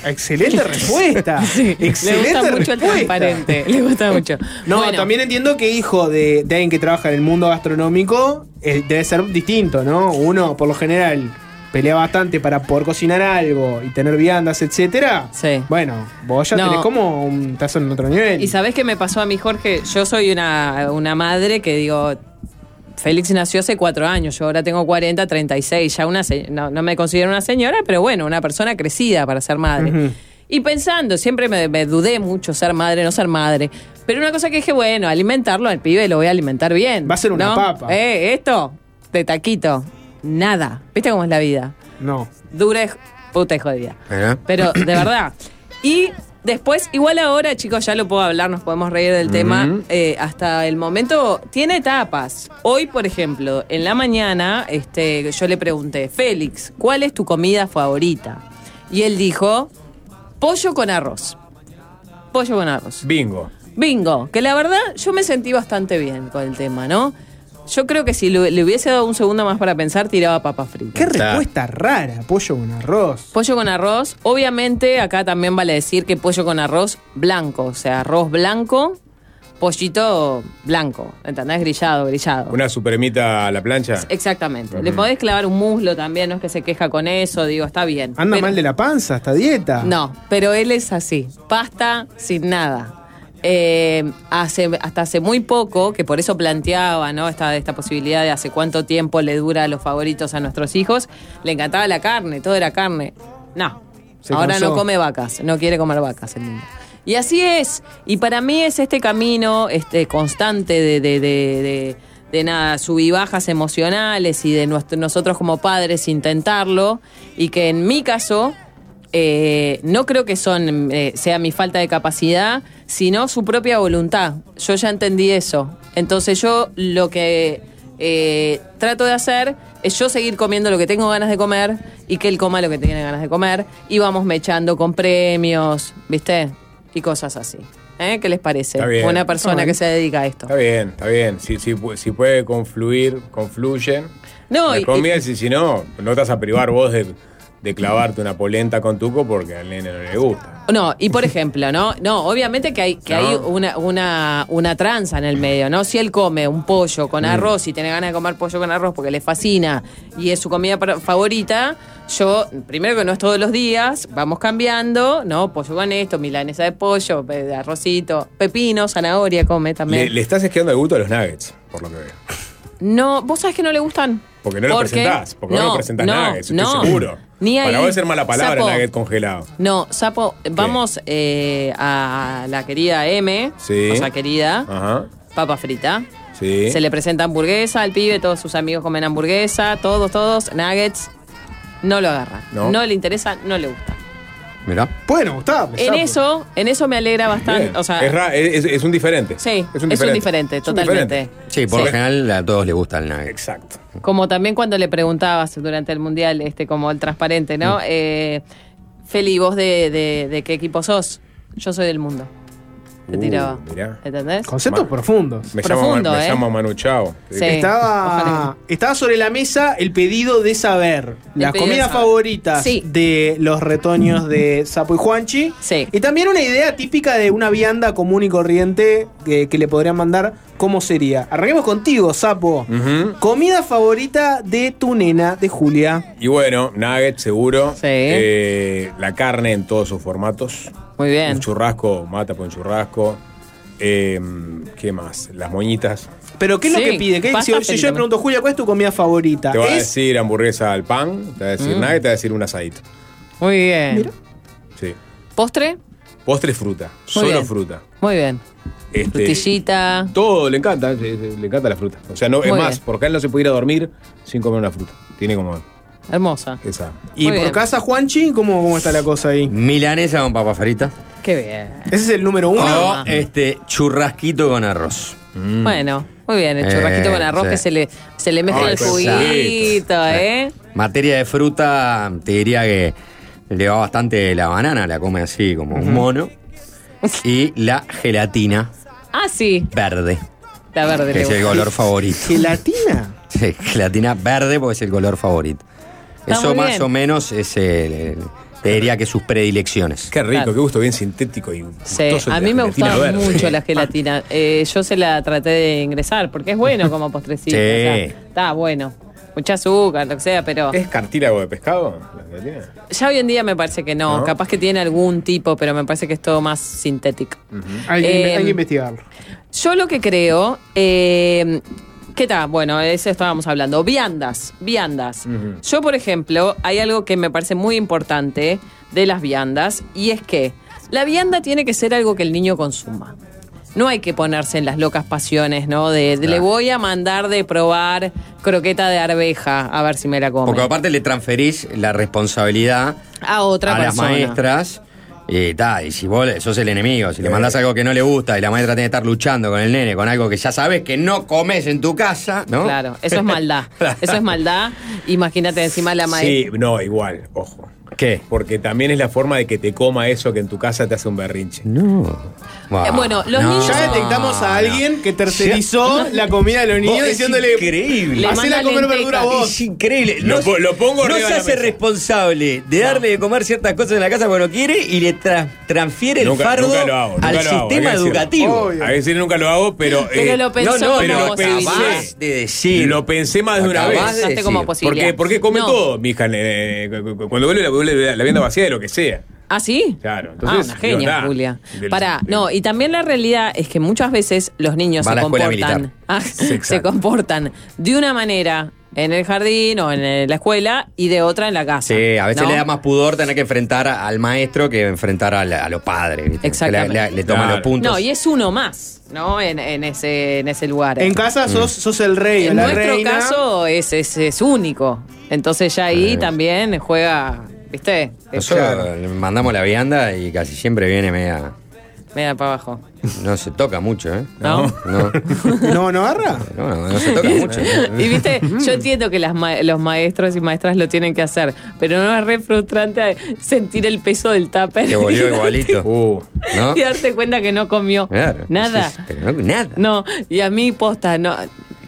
Excelente respuesta. Excelente Le gusta mucho el transparente. Le gusta mucho. No, Bueno. también entiendo que hijo de, de alguien que trabaja en el mundo gastronómico eh, debe ser distinto, ¿no? Uno, por lo general, pelea bastante para poder cocinar algo y tener viandas, etcétera. Sí. Bueno, vos ya No. tenés como un estás en otro nivel. ¿Y sabés qué me pasó a mí, Jorge? Yo soy una, una madre que digo, Félix nació hace cuatro años, yo ahora tengo 40, 36, ya una se- no, no me considero una señora, pero bueno, una persona crecida para ser madre. Y pensando, siempre me, me dudé mucho ser madre, no ser madre. Pero una cosa que dije, bueno, alimentarlo al pibe lo voy a alimentar bien. Va a ser una ¿no? papa. Eh, esto, de taquito, nada. ¿Viste cómo es la vida? No. Dura, puta y jodida. ¿Eh? Pero de verdad. Y después, igual ahora, chicos, ya lo puedo hablar, nos podemos reír del tema. Eh, hasta el momento tiene etapas. Hoy, por ejemplo, en la mañana, este, yo le pregunté, Félix, ¿cuál es tu comida favorita? Y él dijo, pollo con arroz. Pollo con arroz. Bingo. Bingo, que la verdad yo me sentí bastante bien con el tema, ¿no? Yo creo que si le, le hubiese dado un segundo más para pensar, tiraba papa frita. Qué respuesta rara, pollo con arroz. Pollo con arroz. Obviamente, acá también vale decir que pollo con arroz blanco. O sea, arroz blanco, pollito blanco. ¿Entendés? Grillado, grillado. Una supremita a la plancha. Exactamente. Le podés clavar un muslo también, no es que se queja con eso, digo, está bien. Anda Pero- mal de la panza, esta dieta. No, pero él es así. Pasta sin nada. Eh, hace, hasta hace muy poco, que por eso planteaba ¿no? esta, esta posibilidad de hace cuánto tiempo le dura a los favoritos a nuestros hijos, le encantaba la carne, todo era carne. No, Se ahora cansó. no come vacas, no quiere comer vacas el niño. Y así es. Y para mí es este camino este, constante de, de, de, de- de nada, sub y bajas emocionales y de nuestro- nosotros como padres intentarlo. Y que en mi caso, eh, no creo que son eh, sea mi falta de capacidad, sino su propia voluntad. Yo ya entendí eso. Entonces yo lo que eh, trato de hacer es yo seguir comiendo lo que tengo ganas de comer y que él coma lo que tiene ganas de comer y vamos mechando con premios, ¿viste? Y cosas así. ¿Eh? ¿Qué les parece? Una persona que se dedica a esto. Está bien, está bien. Si, si, si puede confluir, confluyen. No, y- y si, si no, no te vas a privar vos de, de clavarte una polenta con tuco porque al nene no le gusta. No, y por ejemplo, ¿no? No, obviamente que hay, que No. hay una, una, una tranza en el medio, ¿no? Si él come un pollo con Mm. arroz y tiene ganas de comer pollo con arroz porque le fascina y es su comida favorita, yo, primero que no es todos los días, vamos cambiando, ¿no? Pollo con esto, milanesa de pollo, arrocito, pepino, zanahoria come también. Le, le estás esquivando el gusto a los nuggets, por lo que veo. No, ¿vos sabés que no le gustan? Porque no lo ¿Por qué? presentás. Porque no, No, lo presentás no, nuggets, estoy no. seguro. Ni Para ahí. vos es mala palabra Sapo. nugget congelado. No, Sapo, vamos eh, a la querida M, Sí. o sea, querida, Ajá. papa frita. Sí. Se le presenta hamburguesa al pibe, todos sus amigos comen hamburguesa, todos, todos, nuggets. No lo agarra. No. No, le interesa, no le gusta. Mirá. Bueno, está. En eso, en eso me alegra bastante. O sea, es, ra- es- es un diferente. sí, es un diferente. Es un totalmente. diferente. Sí, por lo general a todos les gusta el nugget. Exacto. Como también cuando le preguntabas durante el mundial, este, como el transparente, Mm. ¿no? Eh, Feli, ¿vos de, de- de qué equipo sos? Yo soy del mundo. Te Uh, tiraba. mirá. ¿Entendés? Conceptos profundos. Me, Profundo, me ¿eh? llamo Manu Chao. Sí. Estaba, estaba sobre la mesa el pedido de saber las pedido de comidas favoritas Sí. de los retoños de Sapo y Juanchi. Sí. Y también una idea típica de una vianda común y corriente que, que le podrían mandar. ¿Cómo sería? Arranquemos contigo, Sapo. Comida favorita de tu nena, de Julia. Y bueno, nugget seguro. Eh, la carne en todos sus formatos. Muy bien. Un churrasco, mata por un churrasco. Eh, ¿Qué más? Las moñitas. Pero ¿qué es Sí, lo que pide? ¿Qué- si, si yo le pregunto, Julia, ¿cuál es tu comida favorita? Te va a Es decir hamburguesa al pan, te va a decir Mm. nugget, te va a decir un asadito. Muy bien. Sí. ¿Postre? Postre fruta. Solo bien. fruta. Muy bien. Este, Frutillita. Todo, le encanta, sí, le encanta la fruta. O sea, no, es más, bien. porque él no se puede ir a dormir sin comer una fruta. Tiene como Hermosa. esa. Y Muy por bien. casa, Juanchi, ¿cómo, ¿cómo está la cosa ahí? Milanesa con papa frita. Qué bien. Ese es el número uno. O este churrasquito con arroz. Bueno, muy bien. El Eh, churrasquito con arroz sí. que se le, se le mezcla Ay, el pues, juguito, ¿eh? Materia de fruta, te diría que le va bastante la banana, la come así como un mono. Y la gelatina Ah, sí. verde, La verde. que le es el gusta. color favorito. ¿Gelatina? Sí, gelatina verde porque es el color favorito. Está Eso más o menos es el, el- te diría que sus predilecciones. Qué rico, Claro. qué gusto bien sintético y Sí, a mí me gustaba verde. mucho la gelatina. Eh, yo se la traté de ingresar porque es bueno como postrecito. Sí. o sea, está bueno. Mucha azúcar, lo que sea, pero ¿Es cartílago de pescado? la gelatina? ya hoy en día me parece que no. ¿No? Capaz que tiene algún tipo, pero me parece que es todo más sintético. Hay, que, Eh, hay que investigarlo. Yo lo que creo, eh, ¿qué tal? Bueno, de eso estábamos hablando. Viandas, viandas. Yo, por ejemplo, hay algo que me parece muy importante de las viandas y es que la vianda tiene que ser algo que el niño consuma. No hay que ponerse en las locas pasiones, ¿no? De, de le voy a mandar de probar croqueta de arveja a ver si me la come. Porque aparte le transferís la responsabilidad a otra a las maestras. Y, ta, y si vos sos el enemigo, si le mandás algo que no le gusta y la maestra tiene que estar luchando con el nene, con algo que ya sabes que no comes en tu casa, ¿no? Claro, eso es maldad. Eso es maldad. Imagínate encima la maestra. Sí, no, igual, ojo. ¿Qué? Porque también es la forma de que te coma eso que en tu casa te hace un berrinche. No. Eh, bueno, los niños- Ya detectamos a alguien que tercerizó la comida de los niños diciéndole. increíble. Le Hacela comer verdura vos. Es increíble. Lo po- lo pongo no se hace responsable de darle de comer ciertas cosas en la casa cuando no quiere y le tra- transfiere el Nunca, fardo nunca lo hago. Nunca al lo hago, sistema educativo. Obvio. A veces nunca lo hago, pero. Pero eh, lo pensó no, no, pero como lo pensé. de decir. Lo pensé más de una vez. de. Porque, porque come No. todo, mi hija. eh, cu- cu- cuando vuelve la, vuelve la vianda vacía de lo que sea. ¿Ah, sí? Claro. ah, Entonces, una genia, digo, nah, Julia. del- Pará, del- no, y también la realidad es que muchas veces los niños se comportan. Ah, se comportan de una manera en el jardín o en la escuela y de otra en la casa. Sí, a veces ¿no? le da más pudor tener que enfrentar al maestro que enfrentar a, la- a los padres. ¿viste? Exactamente. Le, le- le toman Claro. los puntos. No, y es uno más, ¿no? En, en ese, en ese lugar. En casa sos, sos el rey En la nuestro reina. caso es, es, es único. Entonces ya ahí también juega, ¿viste? Nosotros le mandamos la vianda y casi siempre viene media. Mira para abajo. No se toca mucho, ¿eh? ¿No? No, No, no agarra. no, no, no se toca mucho. Y viste, yo entiendo que las ma- los maestros y maestras lo tienen que hacer, pero no es re frustrante sentir el peso del tupper. Que volvió igualito. Uh, ¿No? Y darte cuenta que no comió Claro. nada. Sí, sí, pero no, nada. No, y a mí posta, no.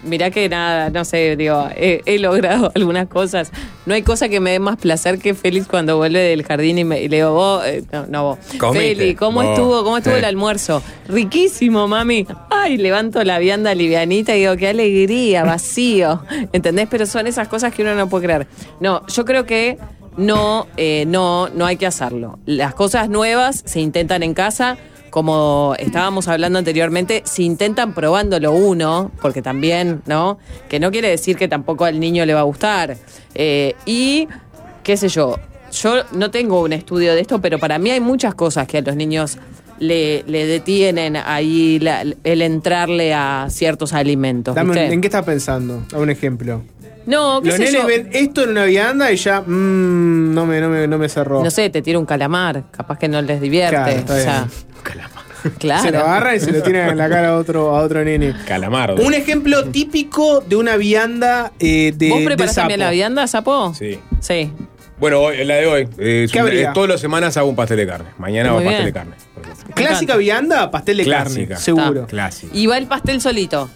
Mirá que nada, no sé, digo, he, he logrado algunas cosas. No hay cosa que me dé más placer que Félix cuando vuelve del jardín y, me, y le digo, vos, eh, no, no vos. Félix, ¿cómo Vos. estuvo? ¿Cómo estuvo Sí. el almuerzo? Riquísimo, mami. Ay, levanto la vianda livianita y digo, qué alegría, vacío. ¿Entendés? Pero son esas cosas que uno no puede creer. No, yo creo que no, eh, no, no hay que hacerlo. Las cosas nuevas se intentan en casa como estábamos hablando anteriormente, se intentan probándolo uno, porque también, ¿no? Que no quiere decir que tampoco al niño le va a gustar. Eh, y, qué sé yo, yo no tengo un estudio de esto, pero para mí hay muchas cosas que a los niños le, le detienen ahí la- el entrarle a ciertos alimentos. Dame. ¿En qué estás pensando? A un ejemplo. No, qué Los sé nenes yo. ven esto en una vianda y ya, mmm, no, me, no, me, no me cerró. No sé, te tira un calamar, capaz que no les divierte. Claro, está o sea, claro. Se lo agarra y se lo tira en la cara a otro, a otro nene. Calamardo. Un ejemplo típico de una vianda eh, de, ¿Vos de preparás también la vianda, sapo? Sí. Sí. Bueno, hoy, la de hoy. eh, es ¿Qué un- habría? eh, todas las semanas hago un pastel de carne. Mañana Muy hago pastel de carne. Clásica vianda, pastel de Clásica. carne, seguro. Clásica. Y va el pastel solito.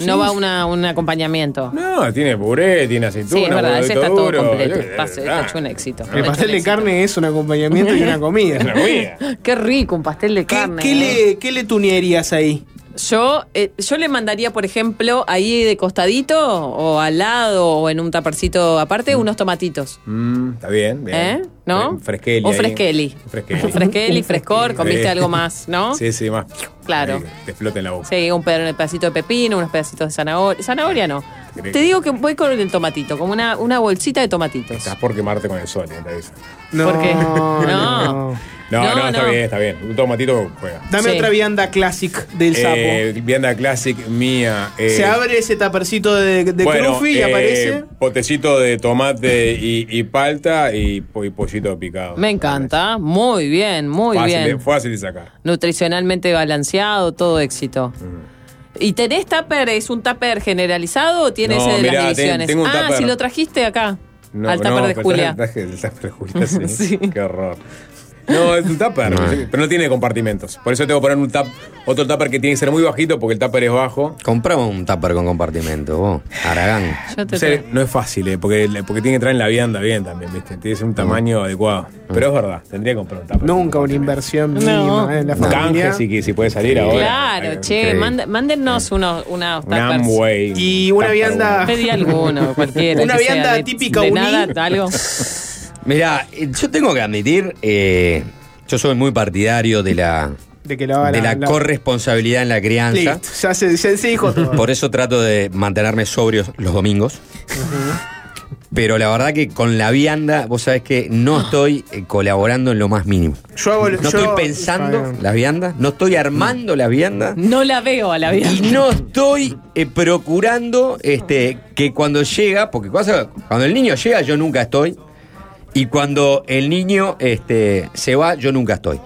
No va una, un acompañamiento. No, tiene puré, tiene aceituna, Sí, es verdad, ese está todo completo. Hecho un éxito. El pastel de carne es un acompañamiento y una comida. Una comida. Qué rico un pastel de carne. ¿Qué, ¿eh? le, ¿Qué le tunearías ahí? Yo, eh, yo le mandaría, por ejemplo, ahí de costadito o al lado o en un tapercito aparte, unos tomatitos. Mm, está bien, bien. ¿Eh? ¿No? Fre- Fresqueli. O fresqueli. Fresqueli. Fresqueli, frescor, comiste algo más, ¿no? Sí, sí, más. Claro. Ahí, Te explota en la boca. Sí, un pedacito de pepino, unos pedacitos de zanahoria. Zanahoria no. Te digo que voy con el tomatito, como una, una bolsita de tomatitos. Estás por quemarte con el sol, eh, te. No, ¿Por qué? no. No. No, No, no, está no. bien, está bien. Un tomatito juega. Dame Sí. otra vianda classic del sapo. Eh, vianda classic mía. eh, Se abre ese tapercito de, de bueno, crufi y eh, aparece. Potecito de tomate y, y palta y, y pollito picado. Me encanta. Muy bien, muy fácil, bien. Fácil de sacar. Nutricionalmente balanceado, todo éxito. ¿Y tenés tupper? ¿Es un tupper generalizado o tiene No, ese de mirá, las ten- divisiones? tengo un ah, si lo trajiste acá. No, al tupper no, de Julia. el traje del tupper de Julia, sí. Qué horror. No, es un tupper, pero no tiene compartimentos. Por eso tengo que poner un tap, otro tupper que tiene que ser muy bajito porque el tupper es bajo. Compramos un tupper con compartimento, vos. Aragán. Yo te O sea, no es fácil, eh, porque, porque tiene que entrar en la vianda bien también, ¿viste? Tiene que ser un tamaño adecuado. Pero es verdad, tendría que comprar un tupper. Nunca una inversión No. mínima eh, en la familia. canje, si, que- si puede salir ahora. Claro, Ay, che, manda- mándennos unos, unos Un tuppers. Amway. Y una vianda. Pedí alguno, cualquiera. Una sea vianda de- típica de uní. nada, algo. Mirá, eh, yo tengo que admitir, eh, yo soy muy partidario de la, De que la la- corresponsabilidad en la crianza. Listo, ya se, ya se dijo todo. Por eso trato de mantenerme sobrio los domingos. Pero la verdad que con la vianda, vos sabés que no estoy eh, colaborando en lo más mínimo. Yo hago No yo- estoy pensando las viandas, no estoy armando las viandas. No la veo a la vida. Y no estoy eh, procurando este, que cuando llega, porque cuando el niño llega yo nunca estoy, y cuando el niño este, se va yo nunca estoy.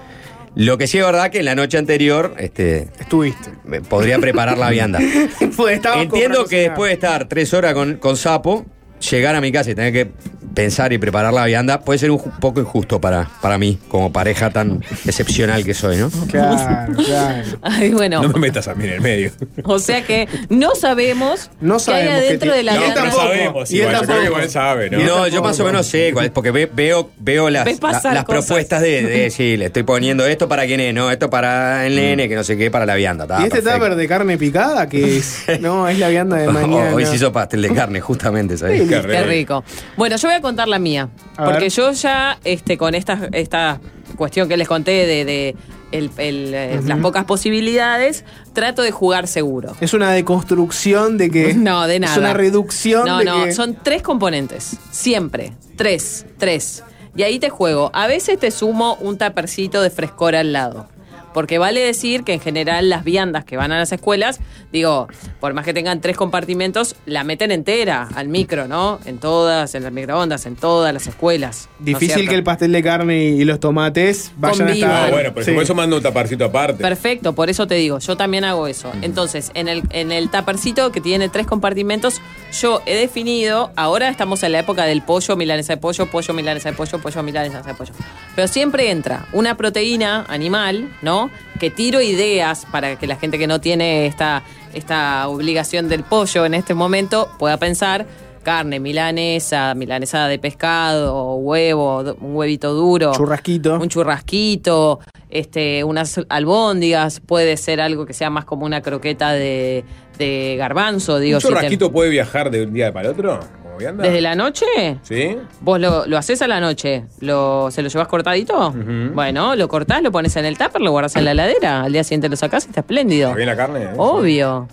Lo que sí es verdad que en la noche anterior este, Estuviste. podría preparar la vianda. Pues Entiendo que cocinar. después de estar tres horas con, con sapo, llegar a mi casa y tener que pensar y preparar la vianda puede ser un poco injusto para, para mí, como pareja tan excepcional que soy, ¿no? Claro, claro. Ay, bueno. No me metas a mí en el medio. O sea que no sabemos, No qué hay sabemos adentro de la No, vianda. tampoco. sabemos. Y él igual, yo creo que tampoco. igual sabe, ¿no? No, yo más o menos sé cuál es, porque ve- veo, veo las, las propuestas de, de decir, le estoy poniendo esto para quién es, no, esto para el nene, que no sé qué, para la vianda. ta, ¿Y este perfecto. tupper de carne picada que es? No, es la vianda de mañana. Hoy se hizo pastel de carne, justamente, ¿sabes? Qué Qué rico. Bueno, yo voy a contar la mía. A porque ver. yo ya, este, con esta, esta cuestión que les conté de, de el- el, eh, las pocas posibilidades, trato de jugar seguro. Es una deconstrucción de que. No, de nada. Es una reducción No, de no, que. son tres componentes. Siempre. Tres. Tres. Y ahí te juego. A veces te sumo un tapercito de frescor al lado. Porque vale decir que en general las viandas que van a las escuelas, digo, por más que tengan tres compartimentos, la meten entera al micro, ¿no? En todas, en las microondas, en todas las escuelas. ¿no es Difícil que el pastel de carne y los tomates vayan a estar. Ah, bueno, pero Sí. por eso mando un taparcito aparte. Perfecto, por eso te digo, yo también hago eso. Entonces, en el, en el tapercito que tiene tres compartimentos, yo he definido, ahora estamos en la época del pollo, milanesa de pollo, pollo, milanesa de pollo, pollo, milanesa de pollo. Pero siempre entra una proteína animal, ¿no? Que tiro ideas para que la gente que no tiene esta, esta obligación del pollo en este momento pueda pensar carne, milanesa, milanesa de pescado, huevo, un huevito duro Churrasquito. un churrasquito, este, unas albóndigas, puede ser algo que sea más como una croqueta de, de garbanzo, digo. ¿Un si te- churrasquito puede viajar de un día para el otro? ¿Desde la noche? ¿Sí? ¿Vos lo, lo haces a la noche? ¿Lo, ¿Se lo llevas cortadito? Bueno, lo cortás, lo pones en el tupper, lo guardas en la heladera, al día siguiente lo sacás y está espléndido. ¿Está bien la carne? eh? Obvio.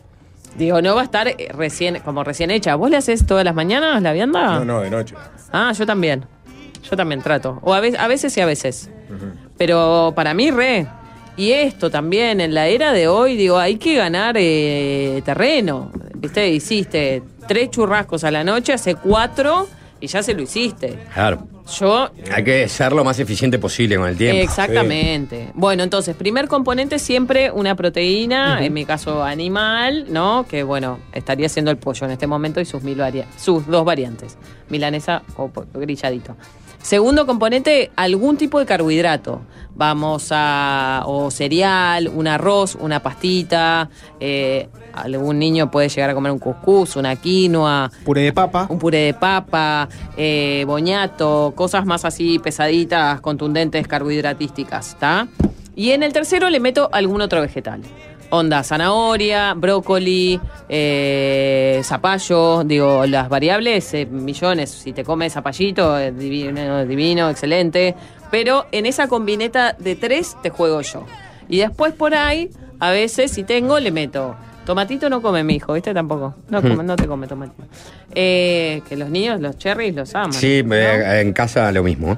Digo, no va a estar eh, recién, como recién hecha. ¿Vos le haces todas las mañanas la vianda? No, no, de noche. Ah, yo también. Yo también trato. O a veces, a veces y a veces. Pero para mí, re. Y esto también, en la era de hoy, digo, hay que ganar eh, terreno. ¿Viste? Hiciste tres churrascos a la noche, hace cuatro y ya se lo hiciste. Claro. Yo Hay que ser lo más eficiente posible con el tiempo. Exactamente. Bueno, entonces, primer componente siempre una proteína, en mi caso animal, ¿no? Que bueno, estaría siendo el pollo en este momento y sus mil sus dos variantes, milanesa o grilladito. Segundo componente, algún tipo de carbohidrato. Vamos a, o cereal, un arroz, una pastita, eh, algún niño puede llegar a comer un cuscús, una quinoa. Puré de papa. Un puré de papa, eh, boñato, cosas más así pesaditas, contundentes, carbohidratísticas, ¿está? Y en el tercero le meto algún otro vegetal. Onda, zanahoria, brócoli, eh, zapallo, digo, las variables, eh, millones. Si te comes zapallito, eh, divino, divino, excelente. Pero en esa combineta de tres te juego yo. Y después por ahí, a veces, si tengo, le meto. Tomatito no come mi hijo, ¿viste? Tampoco. No, come- Hmm. no te come tomatito. Eh, que los niños, los cherries, los aman. Sí, eh, en casa lo mismo. ¿eh?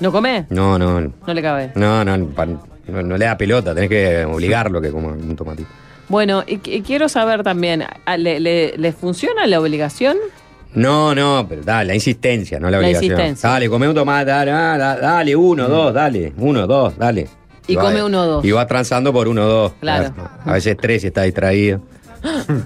¿No come? No, no, No le cabe. no, no, no, no le da pelota, tenés que obligarlo a que coma un tomatito. Bueno, y, y quiero saber también, ¿a- ¿le, funciona la obligación? No, no, pero dale, la insistencia, no la La obligación. insistencia. Dale, come un tomate, dale, ah, da- dale, uno, dos, dale, uno, dos, dale. Y va- come uno, dos. Y va transando por uno, dos. Claro. A veces tres si está distraído.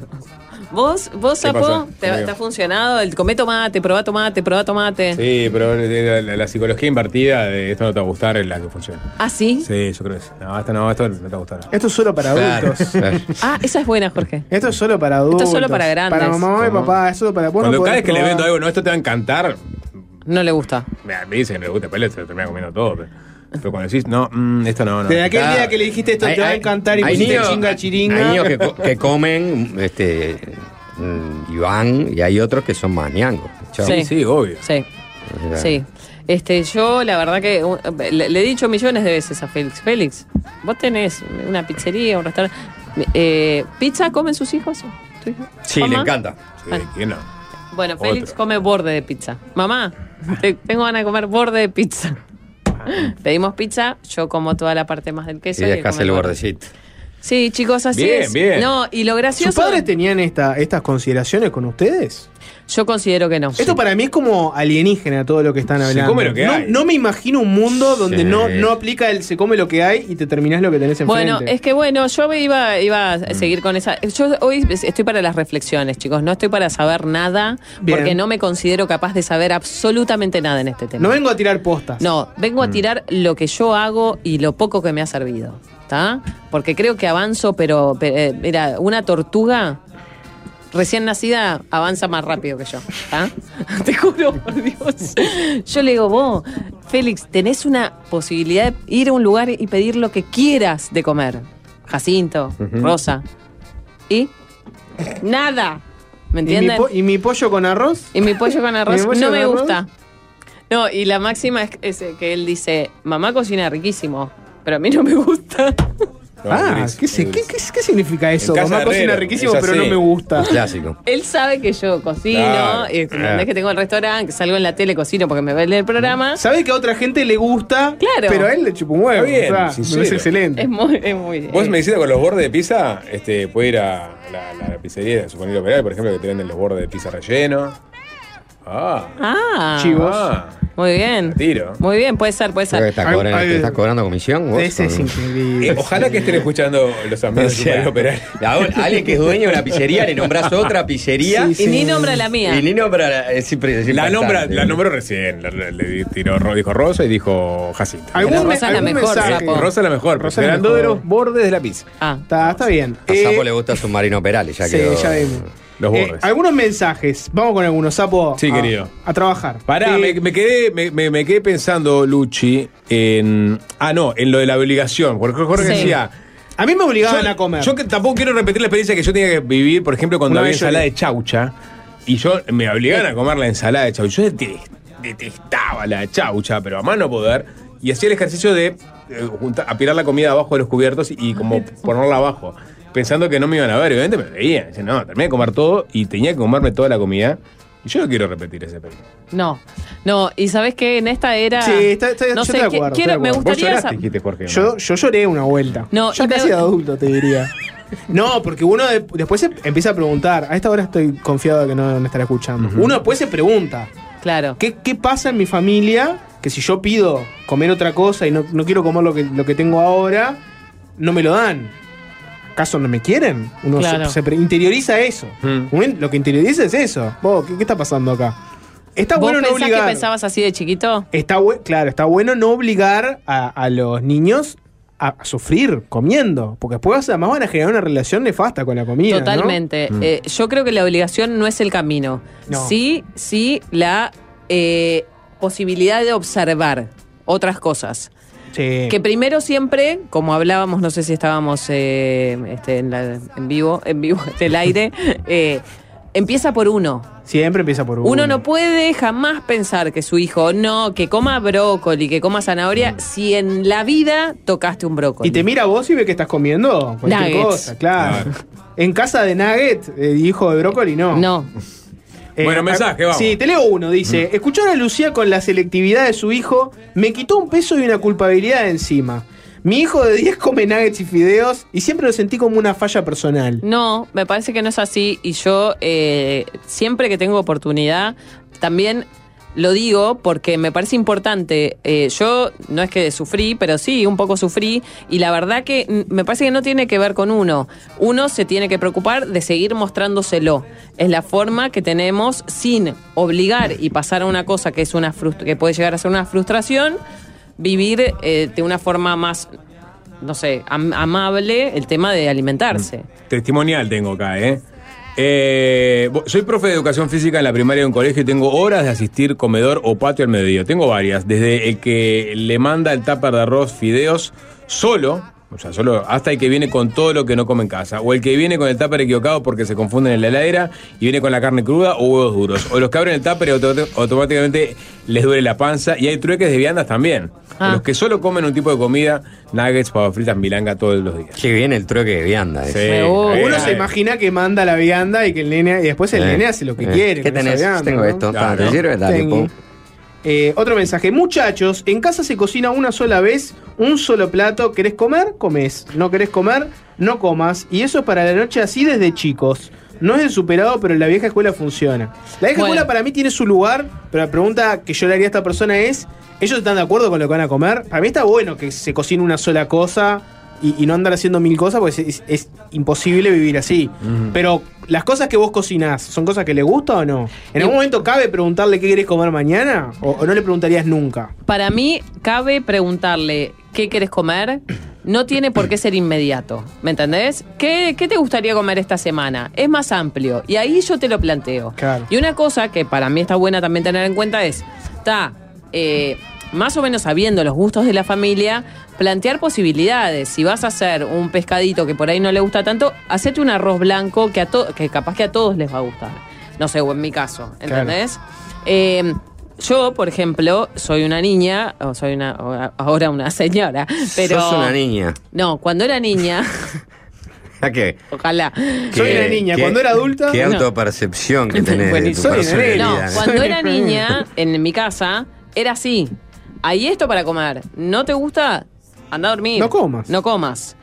¿Vos, vos ¿Qué Sapo, te, te ha funcionado? El comé tomate, probá tomate, probá tomate. Sí, pero la, la- la psicología invertida de esto no te va a gustar es la que funciona. ¿Ah, sí? Sí, yo creo que sí. No, esto no, esto no te va a gustar. Esto es solo para Claro, adultos. claro. Ah, esa es buena, Jorge. Esto es solo para adultos. Esto es solo para grandes. Para mamá y papá, eso es para vos no Cuando podés cada vez que le vendo algo, no, esto te va a encantar, No le gusta. me, me dicen que no le gusta, pero se lo termina comiendo todo. Pero, pero cuando decís, no, mm, esto no, no. Desde aquel Claro. día que le dijiste esto Hay- te va a encantar y pusiste niños- chinga chiringa. Hay niños que, co- que comen este, mm, y van, y hay otros que son más ñangos. Sí. Sí, obvio. Sí, O sea, sí. Este, yo la verdad que uh, le, le he dicho millones de veces a Félix, Félix, vos tenés una pizzería, un restaurante. Eh, ¿Pizza comen sus hijos? ¿Tu hijo? Sí, le ¿Mamá? encanta. Sí, ¿quién no? Bueno, Félix Otro. come borde de pizza. Mamá, te- tengo ganas de comer borde de pizza. Pedimos pizza, yo como toda la parte más del queso. Y come el borde. bordecito. Sí, chicos, así Bien, es. bien. No, y lo ¿Sus gracioso. padres tenían esta, estas consideraciones con ustedes? Yo considero que no. Esto para mí es como alienígena todo lo que están Se hablando. come lo que no, hay. no me imagino un mundo donde Sí. no, no aplica el se come lo que hay y te terminás lo que tenés enfrente. Bueno, es que bueno, yo iba, iba a seguir con esa. Yo hoy estoy para las reflexiones, chicos. No estoy para saber nada, Bien. porque no me considero capaz de saber absolutamente nada en este tema. No vengo a tirar postas. No, vengo a tirar lo que yo hago y lo poco que me ha servido. ¿Está? Porque creo que avanzo, pero, pero, eh, mira, una tortuga recién nacida avanza más rápido que yo. ¿Está? Te juro, por Dios. Yo le digo, vos, Félix, tenés una posibilidad de ir a un lugar y pedir lo que quieras de comer. Jacinto, Rosa. ¿Y? Nada. ¿Me ¿Y mi, entienden? po- y mi pollo con arroz? Y mi pollo con arroz ¿Y mi pollo no con me arroz? gusta. No, y la máxima es, es que él dice, mamá cocina riquísimo, pero a mí no me gusta. Ah, ¿qué, sé- qué, qué- qué significa eso? Mamá cocina riquísimo, es pero no me gusta. Clásico. Él sabe que yo cocino, Claro. y es que tengo el restaurante, que salgo en la tele, cocino porque me ve el programa. Sabe que a otra gente le gusta, Claro. pero a él le chupa un huevo. Está bien, o sea, me sincero. parece excelente. Es muy, es muy. Vos me decís con los bordes de pizza, este, puede ir a la, la pizzería de Suponir Operal, por ejemplo, que te venden los bordes de pizza relleno. Ah, Ah, Chivos. ah, muy bien. tiro. Muy bien, puede ser, puede Creo que ser. estás Ay, cobrando, ay, ¿te estás cobrando comisión? vos? Ese es Con- increíble. Eh, ojalá que estén escuchando los amigos O de sea, alguien que es dueño de una pizzería, le nombras otra pizzería Sí, Y ni nombra la mía. y ni nombra la, es impre- es La, nombra, la nombró recién. Le tiró, dijo Rosa y dijo Jacinto. ¿Algún, Pero me- Rosa es la mejor? Sapo. Rosa es la mejor, Rosa la de los bordes de la pizza. Ah, Está, está bien. A Eh, Sapo le gusta Submarino Perales, ya sí, quedó. ya vimos. Los Eh, algunos mensajes. Vamos con algunos, Sapo. Sí, a- querido. A trabajar. Pará, Eh, me, me quedé, me, me- me quedé pensando, Luchi, en. Ah, no, en lo de la obligación. Porque Jorge Sí. decía. A mí me obligaban yo, a comer. Yo que tampoco quiero repetir la experiencia que yo tenía que vivir, por ejemplo, cuando Una había yo ensalada de chaucha. Y yo me obligaban a comer la ensalada de chaucha. Yo dete- detestaba la chaucha, pero a más no poder. Y hacía el ejercicio de eh, juntar- apilar la comida abajo de los cubiertos y, y como ponerla abajo. Pensando que no me iban a ver. Obviamente me veían. Decían, no, terminé de comer todo y tenía que comerme toda la comida. Y yo no quiero repetir ese experiencia. no. No, y sabes que en esta era. Sí, está- está- no yo sé, estoy de qui- acuerdo, quiero, me acuerdo. Vos gustaría. lloraste, dijiste, Jorge. Yo, yo lloré una vuelta. No, ya me- casi de adulto, te diría. No, porque uno de- después se empieza a preguntar. A esta hora estoy confiado de que no me estará escuchando. Uno después se pregunta. Claro. ¿qué, qué pasa en mi familia? Que si yo pido comer otra cosa y no, no quiero comer lo que, lo que tengo ahora, no me lo dan. ¿Acaso no me quieren? Uno se- Claro. se, pre- interioriza eso. Uno lo que interioriza es eso. Vos, ¿qué, qué está pasando acá? Está ¿Vos bueno no pensás que obligar. pensabas así de chiquito? Está claro, está bueno no obligar a, a los niños a, a sufrir comiendo. Porque después además van a generar una relación nefasta con la comida. ¿no? Totalmente. Mm. Eh, yo creo que la obligación no es el camino. No. Sí, sí, la eh, posibilidad de observar otras cosas. Sí. Que primero siempre, como hablábamos, no sé si estábamos eh, este, en, la- en vivo, en vivo, en el aire, eh, empieza por uno. Siempre empieza por uno. Uno no puede jamás pensar que su hijo no, que coma brócoli, que coma zanahoria, si en la vida tocaste un brócoli. Y te mira a vos y ve que estás comiendo cualquier Nuggets. cosa, claro. En casa de Nugget, eh, hijo de brócoli, no. No. Bueno, mensaje, vamos. Sí, te leo uno. Dice: Escuchar a Lucía con la selectividad de su hijo me quitó un peso y una culpabilidad de encima. Mi hijo de 10 come nuggets y fideos y siempre lo sentí como una falla personal. No, me parece que no es así y yo eh, siempre que tengo oportunidad también lo digo porque me parece importante. Eh, yo no es que sufrí, pero sí, un poco sufrí y la verdad que mm, me parece que no tiene que ver con uno. Uno se tiene que preocupar de seguir mostrándoselo. Es la forma que tenemos sin obligar y pasar a una cosa que es una que puede llegar a ser una frustración, vivir eh, de una forma más no sé, am- amable el tema de alimentarse. Testimonial tengo acá, ¿eh? Eh, soy profe de educación física en la primaria de un colegio y tengo horas de asistir comedor o patio al mediodía. Tengo varias, desde el que le manda el tupper de arroz, fideos, solo, o sea, solo hasta el que viene con todo lo que no come en casa, o el que viene con el tupper equivocado porque se confunden en la heladera y viene con la carne cruda o huevos duros, o los que abren el tupper y auto- automáticamente les duele la panza, y hay trueques de viandas también. Ah. Los que solo comen un tipo de comida, nuggets, papas fritas, milanga todos los días. Qué bien el trueque de vianda. Sí, ese. Uno se imagina que manda la vianda y que el nene y después el Eh, nene hace lo que eh. quiere. ¿Qué tenés? vianda, Tengo ¿no? esto. Ta, ¿te sirve? Dale. Eh, otro mensaje. Muchachos, en casa se cocina una sola vez, un solo plato. ¿Querés comer? Comes. ¿No querés comer? No comas. Y eso es para la noche así desde chicos. No es el superado, pero la vieja escuela funciona. La vieja Bueno. escuela para mí tiene su lugar, pero la pregunta que yo le haría a esta persona es, ¿ellos están de acuerdo con lo que van a comer? Para mí está bueno que se cocine una sola cosa y, y no andar haciendo mil cosas, porque es, es imposible vivir así. Pero las cosas que vos cocinás, ¿son cosas que le gusta o no? ¿En algún momento cabe preguntarle qué querés comer mañana? ¿O, o no le preguntarías nunca? Para mí, cabe preguntarle qué querés comer. No tiene por qué ser inmediato. ¿Me entendés? ¿Qué, qué te gustaría comer esta semana? Es más amplio. Y ahí yo te lo planteo. Claro. Y una cosa que para mí está buena también tener en cuenta es, está, eh, más o menos sabiendo los gustos de la familia, plantear posibilidades. Si vas a hacer un pescadito que por ahí no le gusta tanto, hacete un arroz blanco que, a to- que capaz que a todos les va a gustar. No sé, o en mi caso, ¿entendés? Eh, yo, por ejemplo, soy una niña, o soy una, o ahora una señora, pero... Sos una niña. No, cuando era niña, ¿A qué? ojalá. Soy ¿Qué- una niña. Cuando era adulta. Qué No. autopercepción que tenés de tu Soy. No, cuando era niña, en mi casa, era así. Hay esto para comer. ¿No te gusta? Anda a dormir. No comas. No comas.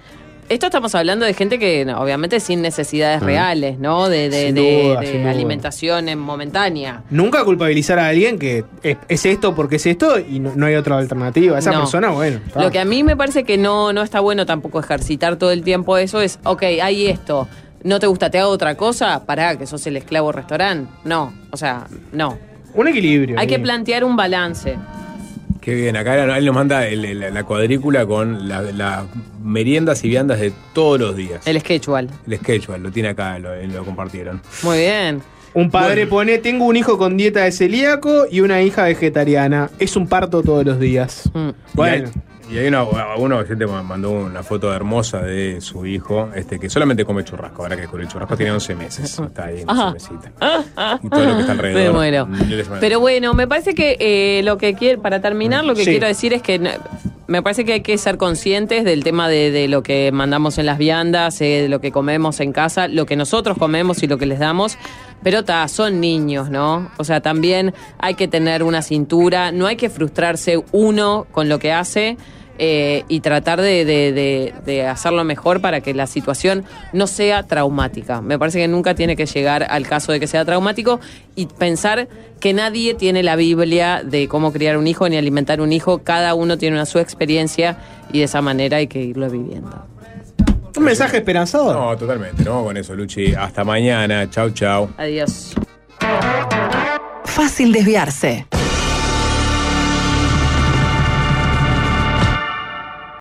Esto estamos hablando de gente que, no, obviamente, sin necesidades Mm. reales, ¿no? De, de- duda, de alimentación en momentánea. Nunca culpabilizar a alguien que es, es esto porque es esto y no, no hay otra alternativa. Esa No. persona, bueno. está. Lo que a mí me parece que no, no está bueno tampoco ejercitar todo el tiempo eso es, ok, hay esto. ¿No te gusta? ¿Te hago otra cosa? Pará, que sos el esclavo restaurante. No, o sea, no. Un equilibrio. Hay que plantear un balance. Qué bien, acá él nos manda el- el- la cuadrícula con la- las meriendas y viandas de todos los días. El schedule. El schedule, lo tiene acá, lo, lo compartieron. Muy bien. Un padre pone, tengo un hijo con dieta de celíaco y una hija vegetariana. Es un parto todos los días. Mm. Bueno. Y hay, una, uno oyente me mandó una foto hermosa de su hijo, este que solamente come churrasco. Ahora que con el churrasco tiene 11 meses. Está ahí en su mesita. Y todo lo que está alrededor. Me muero. Pero bueno, me parece que eh, lo que quiero, para terminar, lo que Sí. quiero decir es que me parece que hay que ser conscientes del tema de, de lo que mandamos en las viandas, eh, de lo que comemos en casa, lo que nosotros comemos y lo que les damos. Pero ta, son niños, ¿no? O sea, también hay que tener una cintura, no hay que frustrarse uno con lo que hace. Eh, y tratar de, de- de- de hacerlo mejor para que la situación no sea traumática. Me parece que nunca tiene que llegar al caso de que sea traumático y pensar que nadie tiene la Biblia de cómo criar un hijo ni alimentar un hijo. Cada uno tiene una su experiencia y de esa manera hay que irlo viviendo. Un mensaje esperanzador. No, totalmente. No con eso, Luchi. Hasta mañana. Chau, chau. Adiós. Fácil desviarse.